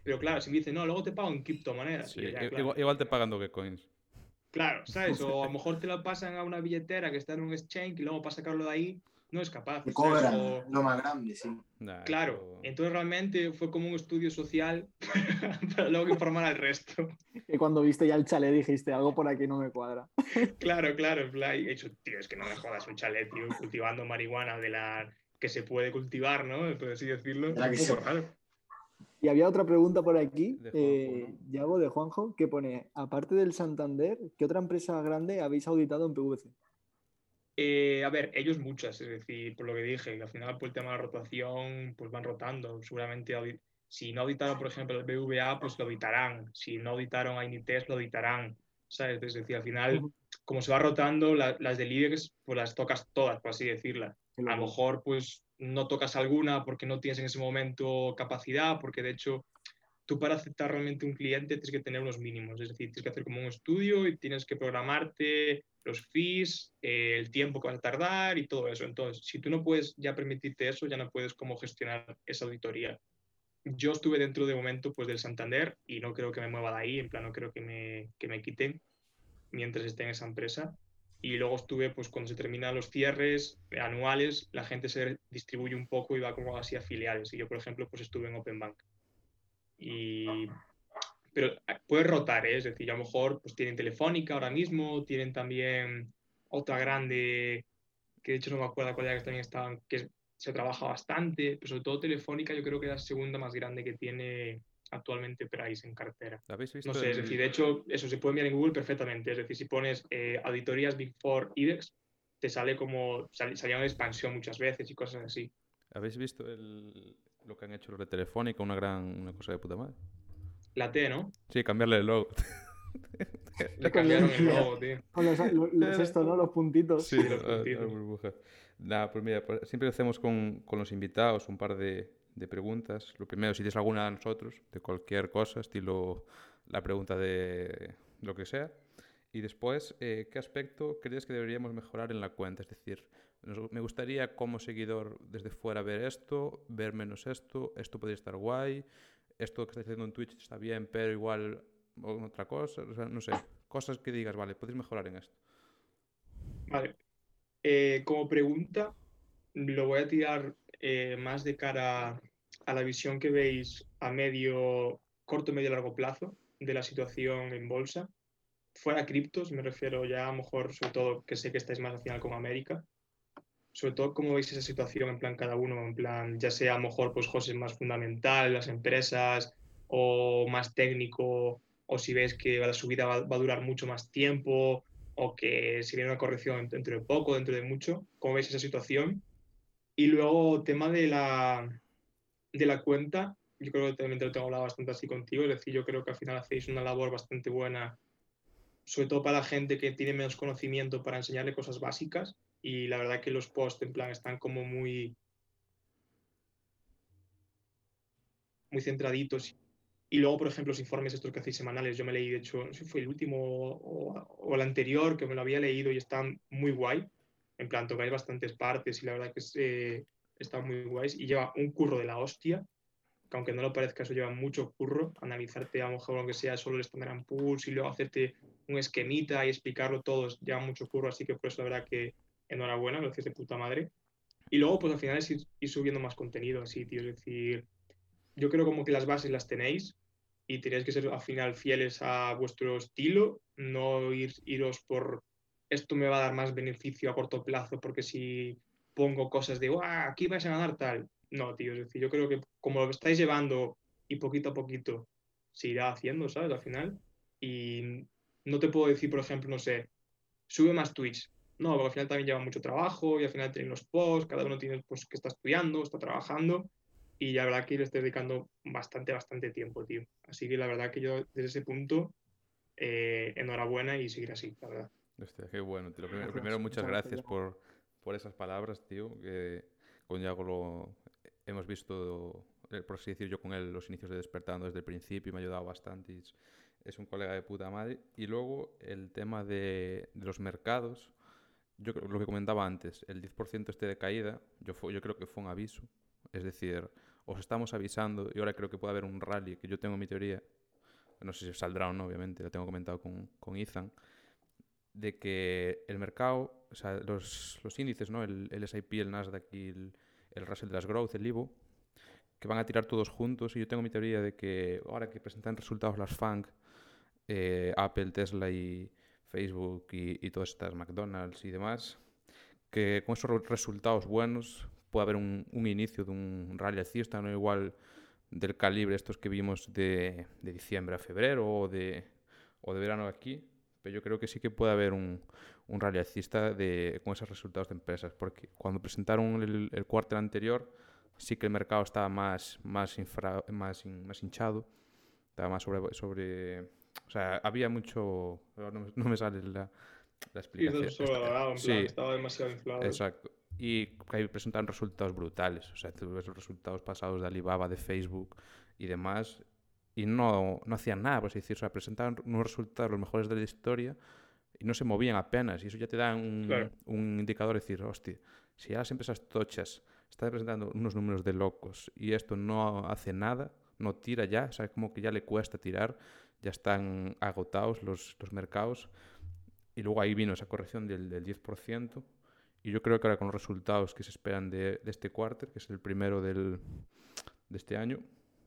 Pero claro, si me dicen no, luego te pago en criptomonedas. Sí, y ya, claro, igual, igual te pagan Dogecoins. claro, ¿sabes? O a lo mejor te lo pasan a una billetera que está en un exchange y luego para sacarlo de ahí no es capaz. ¿sabes? cobran O- lo más grande, sí. Nah, Claro, entonces realmente fue como un estudio social para luego informar al resto. Que cuando viste ya el chalet dijiste algo por aquí no me cuadra. Claro, claro, en plan, y he dicho, tío, es que no me jodas un chalet, tío, cultivando marihuana de la que se puede cultivar, ¿no? Por así decirlo. De la Es que un poco se- raro. Y había otra pregunta por aquí, De Juanjo, eh, Yago, de Juanjo, que pone, aparte del Santander, ¿qué otra empresa grande habéis auditado en PVC? Eh, a ver, ellos muchas, es decir, por lo que dije, al final por el tema de la rotación, pues van rotando. Seguramente si no auditaron, por ejemplo, el BVA, pues lo auditarán. Si no auditaron a Initest, lo auditarán. ¿Sabes? Es decir, al final, como se va rotando, las del IBEX, pues las tocas todas, por así decirla. A lo mejor, pues no tocas alguna porque no tienes en ese momento capacidad, porque de hecho tú para aceptar realmente un cliente tienes que tener unos mínimos, es decir, tienes que hacer como un estudio y tienes que programarte los fees, eh, el tiempo que vas a tardar y todo eso. Entonces, si tú no puedes ya permitirte eso, ya no puedes cómo gestionar esa auditoría. Yo estuve dentro de momento pues del Santander y no creo que me mueva de ahí, en plan no creo que me, que me quiten mientras esté en esa empresa. Y luego estuve, pues cuando se terminan los cierres anuales, la gente se distribuye un poco y va como así a filiales. Y yo, por ejemplo, pues estuve en Open Bank. Y, pero ah, puede rotar, ¿eh? es decir, a lo mejor pues tienen Telefónica ahora mismo, tienen también otra grande, que de hecho no me acuerdo cuál era que también estaban, que se trabaja bastante, pero sobre todo Telefónica yo creo que es la segunda más grande que tiene actualmente Price en cartera. No sé, es decir, de hecho, eso se puede mirar en Google perfectamente. Es decir, si pones eh, auditorías Big Four IDEX, te sale como salía una expansión muchas veces y cosas así. ¿Habéis visto el, lo que han hecho los de Telefónica? Una gran una cosa de puta madre. La T, ¿no? Sí, cambiarle el logo. Le cambiaron el logo, tío. los, esto, ¿no? Los puntitos. Sí, los puntitos. Nada, pues mira, pues siempre hacemos con, con los invitados un par de, de preguntas. Lo primero, si tienes alguna a nosotros, de cualquier cosa, estilo la pregunta de lo que sea. Y después, eh, ¿qué aspecto crees que deberíamos mejorar en la cuenta? Es decir, me gustaría como seguidor desde fuera ver esto, ver menos esto, esto podría estar guay, esto que estás haciendo en Twitch está bien, pero igual otra cosa, no sé, cosas que digas, vale, podéis mejorar en esto. Vale. Eh, como pregunta, lo voy a tirar eh, más de cara a la visión que veis a medio, corto, medio, largo plazo de la situación en bolsa. Fuera criptos, me refiero ya a lo mejor, sobre todo, que sé que estáis más al final con América. Sobre todo, ¿cómo veis esa situación en plan cada uno? En plan, ya sea a lo mejor, pues, José, más fundamental, las empresas, o más técnico, o si ves que la subida va, va a durar mucho más tiempo, o que si viene una corrección dentro de poco, dentro de mucho. ¿Cómo veis esa situación? Y luego, tema de la, de la cuenta, yo creo que también te lo tengo hablado bastante así contigo, es decir, yo creo que al final hacéis una labor bastante buena, sobre todo para la gente que tiene menos conocimiento, para enseñarle cosas básicas. Y la verdad que los posts, en plan, están como muy, muy centraditos. Y luego, por ejemplo, los informes estos que hacéis semanales, yo me leí, de hecho, no sé si fue el último o, o, el anterior, que me lo había leído y están muy guay en plan tocáis bastantes partes y la verdad que eh, está muy guays y lleva un curro de la hostia, que aunque no lo parezca, eso lleva mucho curro, analizarte a lo mejor aunque sea solo el Standard Poor's y luego hacerte un esquemita y explicarlo todo, lleva mucho curro, así que por eso la verdad que enhorabuena, lo haces de puta madre. Y luego, pues al final es ir, subiendo más contenido así, tío, es decir, yo creo como que las bases las tenéis y tenéis que ser al final fieles a vuestro estilo, no ir, iros por esto me va a dar más beneficio a corto plazo porque si pongo cosas de, aquí vais a ganar tal. No, tío, es decir, yo creo que como lo estáis llevando y poquito a poquito se irá haciendo, ¿sabes? Al final. Y no te puedo decir, por ejemplo, no sé, sube más Twitch. No, porque al final también lleva mucho trabajo y al final tienen los posts, cada uno tiene pues que está estudiando, está trabajando y la verdad que le estoy dedicando bastante, bastante tiempo, tío. Así que la verdad que yo desde ese punto, eh, enhorabuena y seguir así, la verdad. Hostia, qué bueno. Lo primero, muchas gracias por, por, esas palabras, tío. Que con Yago lo hemos visto, eh, por así decir, yo con él los inicios de Despertando desde el principio y me ha ayudado bastante. Es, un colega de puta madre. Y luego el tema de, de los mercados. Yo lo que comentaba antes, el 10% este de caída, yo, yo creo que fue un aviso. Es decir, os estamos avisando y ahora creo que puede haber un rally, que yo tengo mi teoría, no sé si saldrá o no, obviamente, lo tengo comentado con, con Ethan, de que el mercado, o sea, los, los índices, ¿no? El, el SIP, el Nasdaq y el, el Russell de las Growth, el IVO, que van a tirar todos juntos. Y yo tengo mi teoría de que ahora que presentan resultados las FANG, eh, Apple, Tesla y Facebook y, y, todas estas McDonald's y demás, que con esos resultados buenos puede haber un, un inicio de un rally alcista, no igual del calibre estos que vimos de, de diciembre a febrero o de, o de verano aquí, pero yo creo que sí que puede haber un, un de, con esos resultados de empresas, porque cuando presentaron el, el cuarto anterior, sí que el mercado estaba más, más, infra, más, más hinchado, estaba más sobre, sobre... O sea, había mucho... No, no me sale la, la explicación. sí, estaba demasiado inflado. Exacto. Y ahí presentaron resultados brutales. O sea, tú ves los resultados pasados de Alibaba, de Facebook y demás, y no, no hacían nada, por así decir. O sea, presentaban unos resultados los mejores de la historia y no se movían apenas. Y eso ya te da un, un indicador de decir, hostia, si ya las empresas tochas están presentando unos números de locos y esto no hace nada, no tira ya, o sea, como que ya le cuesta tirar, ya están agotados los, los mercados. Y luego ahí vino esa corrección del, del 10%. Y yo creo que ahora con los resultados que se esperan de, de este quarter, que es el primero del, de este año,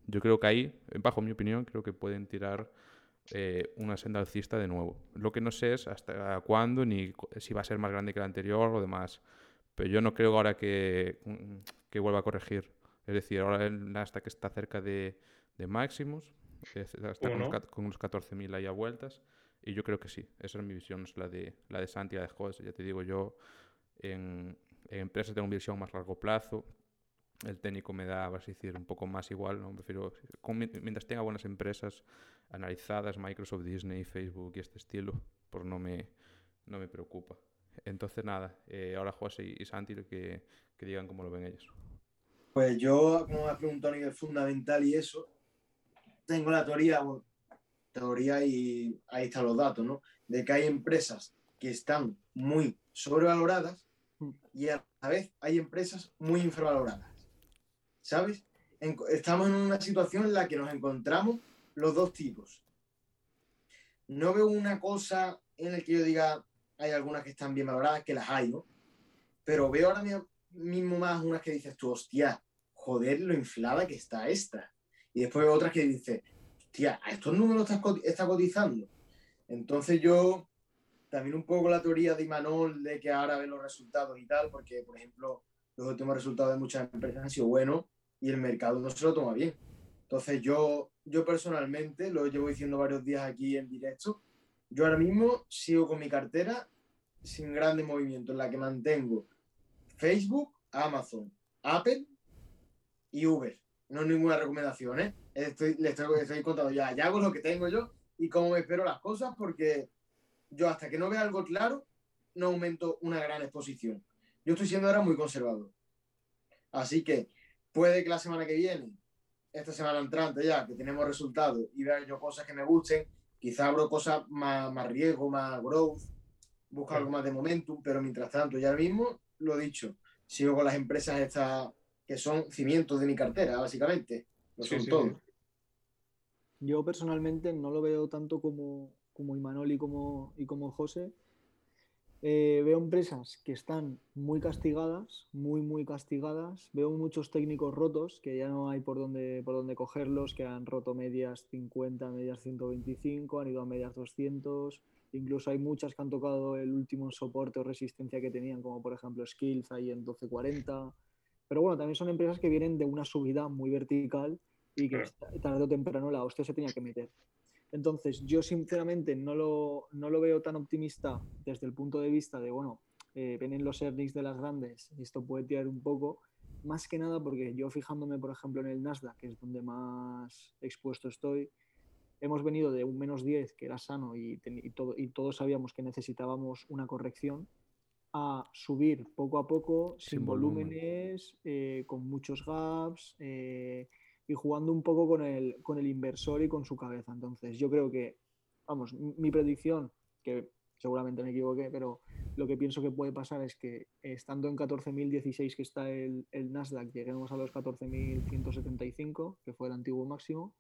yo creo que ahí, bajo mi opinión, creo que pueden tirar eh, una senda alcista de nuevo. Lo que no sé es hasta cuándo, ni si va a ser más grande que la anterior o demás. Pero yo no creo ahora que, que vuelva a corregir. Es decir, ahora hasta que está cerca de, de máximos, está con, no? los, con, unos 14.000 ahí a vueltas. Y yo creo que sí, esa es mi visión, es la de, la de Santi, la de José. Ya te digo, yo en, en empresas tengo una visión más largo plazo. El técnico me da, vas a decir, un poco más igual. ¿no? Prefiero, con, mientras tenga buenas empresas analizadas, Microsoft, Disney, Facebook y este estilo, pues no me, no me preocupa. Entonces, nada, eh, ahora José y, y Santi que, que, digan cómo lo ven ellos. Pues yo, como me has preguntado a nivel fundamental y eso, tengo la teoría, bueno, teoría y ahí están los datos, ¿no? De que hay empresas que están muy sobrevaloradas y a la vez hay empresas muy infravaloradas. ¿Sabes? Estamos en una situación en la que nos encontramos los dos tipos. No veo una cosa en la que yo diga, hay algunas que están bien valoradas, que las hay, ¿no? Pero veo ahora mismo más unas que dices tú, hostia, joder, lo inflada que está esta. Y después otras que dices, hostia, a estos números está, está cotizando. Entonces yo, también un poco la teoría de Imanol de que ahora ve los resultados y tal, porque, por ejemplo, los últimos resultados de muchas empresas han sido buenos y el mercado no se lo toma bien. Entonces yo, yo personalmente, lo llevo diciendo varios días aquí en directo, yo ahora mismo sigo con mi cartera sin grandes movimientos, en la que mantengo Facebook, Amazon, Apple y Uber. No ninguna recomendación, ¿eh? Estoy, les estoy, estoy contando ya, ya hago lo que tengo yo y cómo espero las cosas, porque yo hasta que no vea algo claro, no aumento una gran exposición. Yo estoy siendo ahora muy conservador. Así que puede que la semana que viene, esta semana entrante ya, que tenemos resultados y vea yo cosas que me gusten, Quizá abro cosas más, más riesgo, más growth, busco algo más de momentum, pero mientras tanto, ya mismo, lo he dicho, sigo con las empresas estas que son cimientos de mi cartera, básicamente. Lo son sí, todo. Yo personalmente no lo veo tanto como, como Imanol y como, y como José, eh, veo empresas que están muy castigadas, muy, muy castigadas. Veo muchos técnicos rotos que ya no hay por dónde, por dónde cogerlos, que han roto medias 50, medias 125, han ido a medias 200. Incluso hay muchas que han tocado el último soporte o resistencia que tenían, como por ejemplo Skills ahí en 1240. Pero bueno, también son empresas que vienen de una subida muy vertical y que tarde o temprano la hostia se tenía que meter. Entonces, yo sinceramente no lo, no lo veo tan optimista desde el punto de vista de, bueno, eh, vienen los earnings de las grandes y esto puede tirar un poco, más que nada porque yo fijándome, por ejemplo, en el Nasdaq, que es donde más expuesto estoy, hemos venido de un menos 10, que era sano y, y, todo, y todos sabíamos que necesitábamos una corrección, a subir poco a poco, sin, sin volúmenes, eh, con muchos gaps. Eh, y jugando un poco con el, con el inversor y con su cabeza. Entonces, yo creo que, vamos, mi predicción, que seguramente me equivoqué, pero lo que pienso que puede pasar es que estando en 14.016 que está el, el, Nasdaq, lleguemos a los 14.175, que fue el antiguo máximo,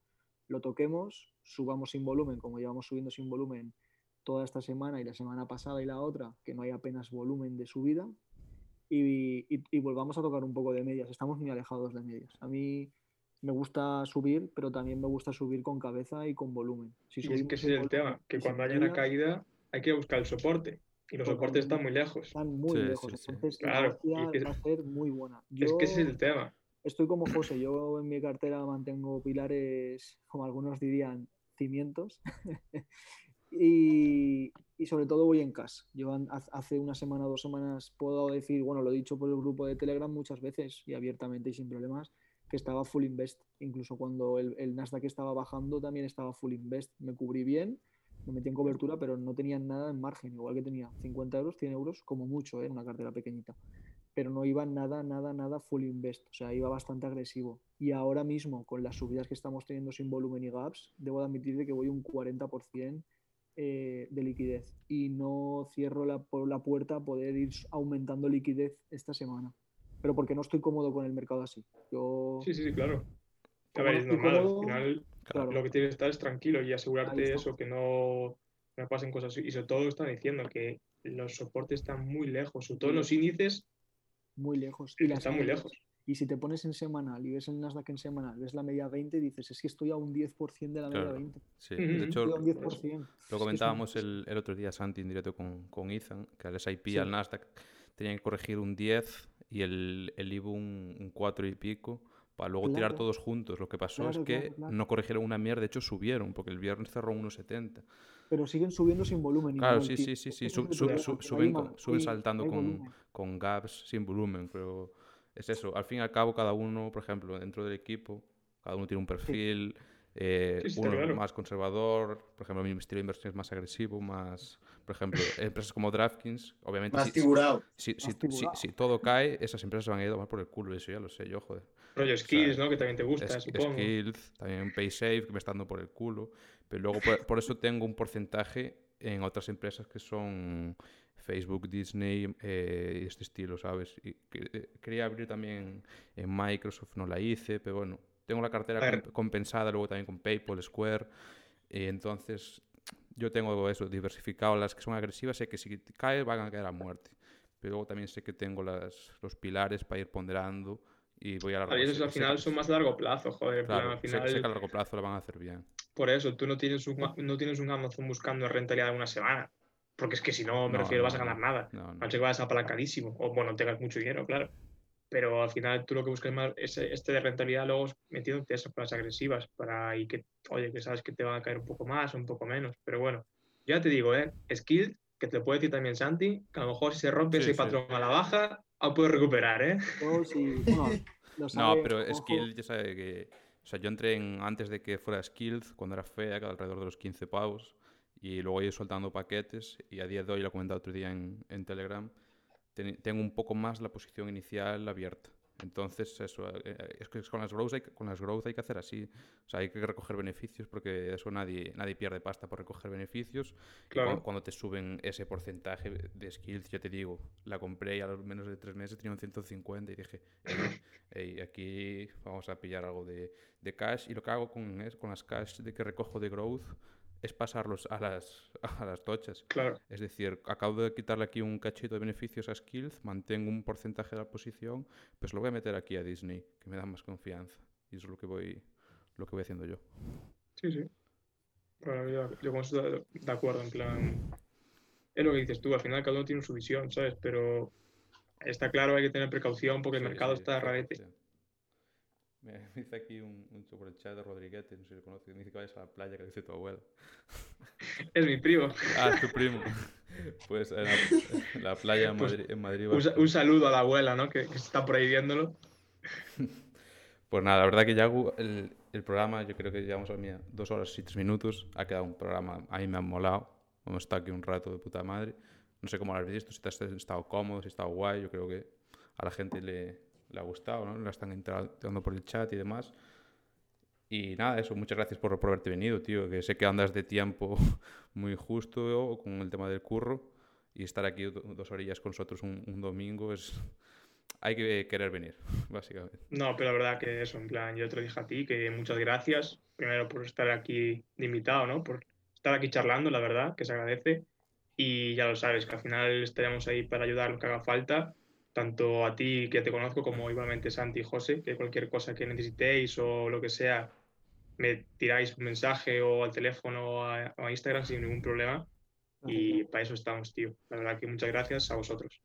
lo toquemos, subamos sin volumen, como llevamos subiendo sin volumen toda esta semana y la semana pasada y la otra, que no hay apenas volumen de subida, y, y, y volvamos a tocar un poco de medias. Estamos muy alejados de medias. A mí me gusta subir, pero también me gusta subir con cabeza y con volumen. Si y es que ese es el tema, que cuando haya una caída hay que buscar el soporte. Y los soportes están muy lejos. Están muy sí, lejos. Sí, Entonces, claro, la es, va a ser muy buena. Yo es que ese es el tema. Estoy como José. Yo en mi cartera mantengo pilares, como algunos dirían, cimientos. y, y sobre todo voy en cash. Yo hace una semana, dos semanas puedo decir, bueno, lo he dicho por el grupo de Telegram muchas veces y abiertamente y sin problemas, que estaba full invest. Incluso cuando el, el Nasdaq estaba bajando también estaba full invest. Me cubrí bien, me metí en cobertura, pero no tenía nada en margen, igual que tenía 50 euros, 100 euros, como mucho, ¿eh? una cartera pequeñita. Pero no iba nada, nada, nada full invest. O sea, iba bastante agresivo. Y ahora mismo, con las subidas que estamos teniendo sin volumen y gaps, debo admitir que voy un 40% eh, de liquidez y no cierro la, la puerta a poder ir aumentando liquidez esta semana. Pero porque no estoy cómodo con el mercado así. Yo... Sí, sí, sí, claro. A ver, es normal. Al final, lo que tienes que estar es tranquilo y asegurarte eso, que no, no pasen cosas así. Y sobre todo están diciendo que los soportes están muy lejos, sobre todo los índices. Muy lejos. Y están muy lejos. Y si te pones en semanal y ves el Nasdaq en semanal, ves la media 20 y dices, es que estoy a un 10% de la media 20. Sí, de hecho, lo comentábamos el, el, otro día, Santi, en directo con, con Ethan, que al SIP, al Nasdaq, tenían que corregir un 10 y el, el IBU un, un 4 y pico para luego tirar todos juntos. Lo que pasó es que no corrigieron una mierda, de hecho subieron, porque el viernes cerró 1,70. Pero siguen subiendo sin volumen. Claro, sí, sí, sí, sí, suben, suben saltando con, con gaps sin volumen, pero es eso. Al fin y al cabo, cada uno, por ejemplo, dentro del equipo, cada uno tiene un perfil. Eh, uno más conservador, por ejemplo, mi estilo de inversión es más agresivo, más, por ejemplo, empresas como DraftKings, obviamente. Más figurado. Si, si, si, todo cae, esas empresas van a ir a tomar por el culo, eso ya lo sé yo, joder. Rollo Skills, ¿no? Que también te gusta, supongo. Skills, también PaySafe, que me está dando por el culo. Pero luego, por, por eso tengo un porcentaje en otras empresas que son Facebook, Disney eh, este estilo, ¿sabes? Y eh, quería abrir también en Microsoft, no la hice, pero bueno, tengo la cartera compensada luego también con PayPal, Square, y entonces yo tengo eso, diversificado las que son agresivas, sé que si cae van a caer a muerte, pero luego también sé que tengo las, los pilares para ir ponderando y voy a largo plazo. al final son más a largo plazo, joder. Claro, al final... sé, que a largo plazo lo van a hacer bien. Por eso, tú no tienes un, no tienes un Amazon buscando rentabilidad de una semana. Porque es que si no, me refiero, vas a ganar nada. No, no. que vas apalancadísimo. O bueno, tengas mucho dinero, claro. Pero al final tú lo que buscas más es este de rentabilidad, luego metiéndote esas las agresivas para y que, oye, que sabes que te van a caer un poco más o un poco menos. Pero bueno, ya te digo, ¿eh? Skill, que te lo puede decir también Santi, que a lo mejor si se rompe ese patrón a la baja, aún puedes recuperar, ¿eh? Oh, sí. no, pero Skill ya sabe que. O sea, yo entré en, antes de que fuera Skill, cuando era fea, alrededor de los 15 pavos y luego he ido soltando paquetes y a día de hoy, lo he comentado otro día en, en Telegram, tengo un poco más la posición inicial abierta. Entonces, eso, eh, eh, es que con las, growth hay, con las growth hay que hacer así. O sea, hay que recoger beneficios porque eso nadie, nadie pierde pasta por recoger beneficios. Claro. Cuando, te suben ese porcentaje de skills, ya te digo, la compré y a los menos de tres meses tenía un 150 y dije, hey, aquí vamos a pillar algo de, de, cash. Y lo que hago con, es, con las cash de que recojo de growth es pasarlos a las, a las tochas. Claro. Es decir, acabo de quitarle aquí un cachito de beneficios a Skills, mantengo un porcentaje de la posición, pues lo voy a meter aquí a Disney, que me da más confianza. Y eso es lo que voy, lo que voy haciendo yo. Sí, sí. Bueno, yo, yo con eso de acuerdo, en plan... Es lo que dices tú, al final cada uno tiene su visión, ¿sabes? Pero está claro, hay que tener precaución porque el mercado está rarete. Me, dice aquí un, un por el chat de Rodriguete, no sé si lo conoce, me dice que vayas a la playa que dice tu abuelo. Es mi primo. Ah, tu primo. Pues en la, playa en pues Madrid. en Madrid un, saludo a la abuela, ¿no? Que, que está prohibiéndolo. Pues nada, la verdad que ya el, el programa, yo creo que llevamos a mí dos horas y tres minutos. Ha quedado un programa, a mí me ha molado. Hemos estado aquí un rato de puta madre. No sé cómo lo has visto, si te has estado cómodo, si has estado guay. Yo creo que a la gente le, le ha gustado, ¿no? La están entrando por el chat y demás. Y nada, eso, muchas gracias por, por haberte venido, tío, que sé que andas de tiempo muy justo con el tema del curro y estar aquí dos orillas con nosotros un, domingo es... Hay que querer venir, básicamente. No, pero la verdad que eso, en plan, yo te lo dije a ti, que muchas gracias, primero por estar aquí de invitado, ¿no? Por estar aquí charlando, la verdad, que se agradece. Y ya lo sabes, que al final estaremos ahí para ayudar lo que haga falta tanto a ti que te conozco como igualmente Santi y José, que cualquier cosa que necesitéis o lo que sea, me tiráis un mensaje o al teléfono o a, Instagram sin ningún problema. Y para eso estamos, tío. La verdad que muchas gracias a vosotros.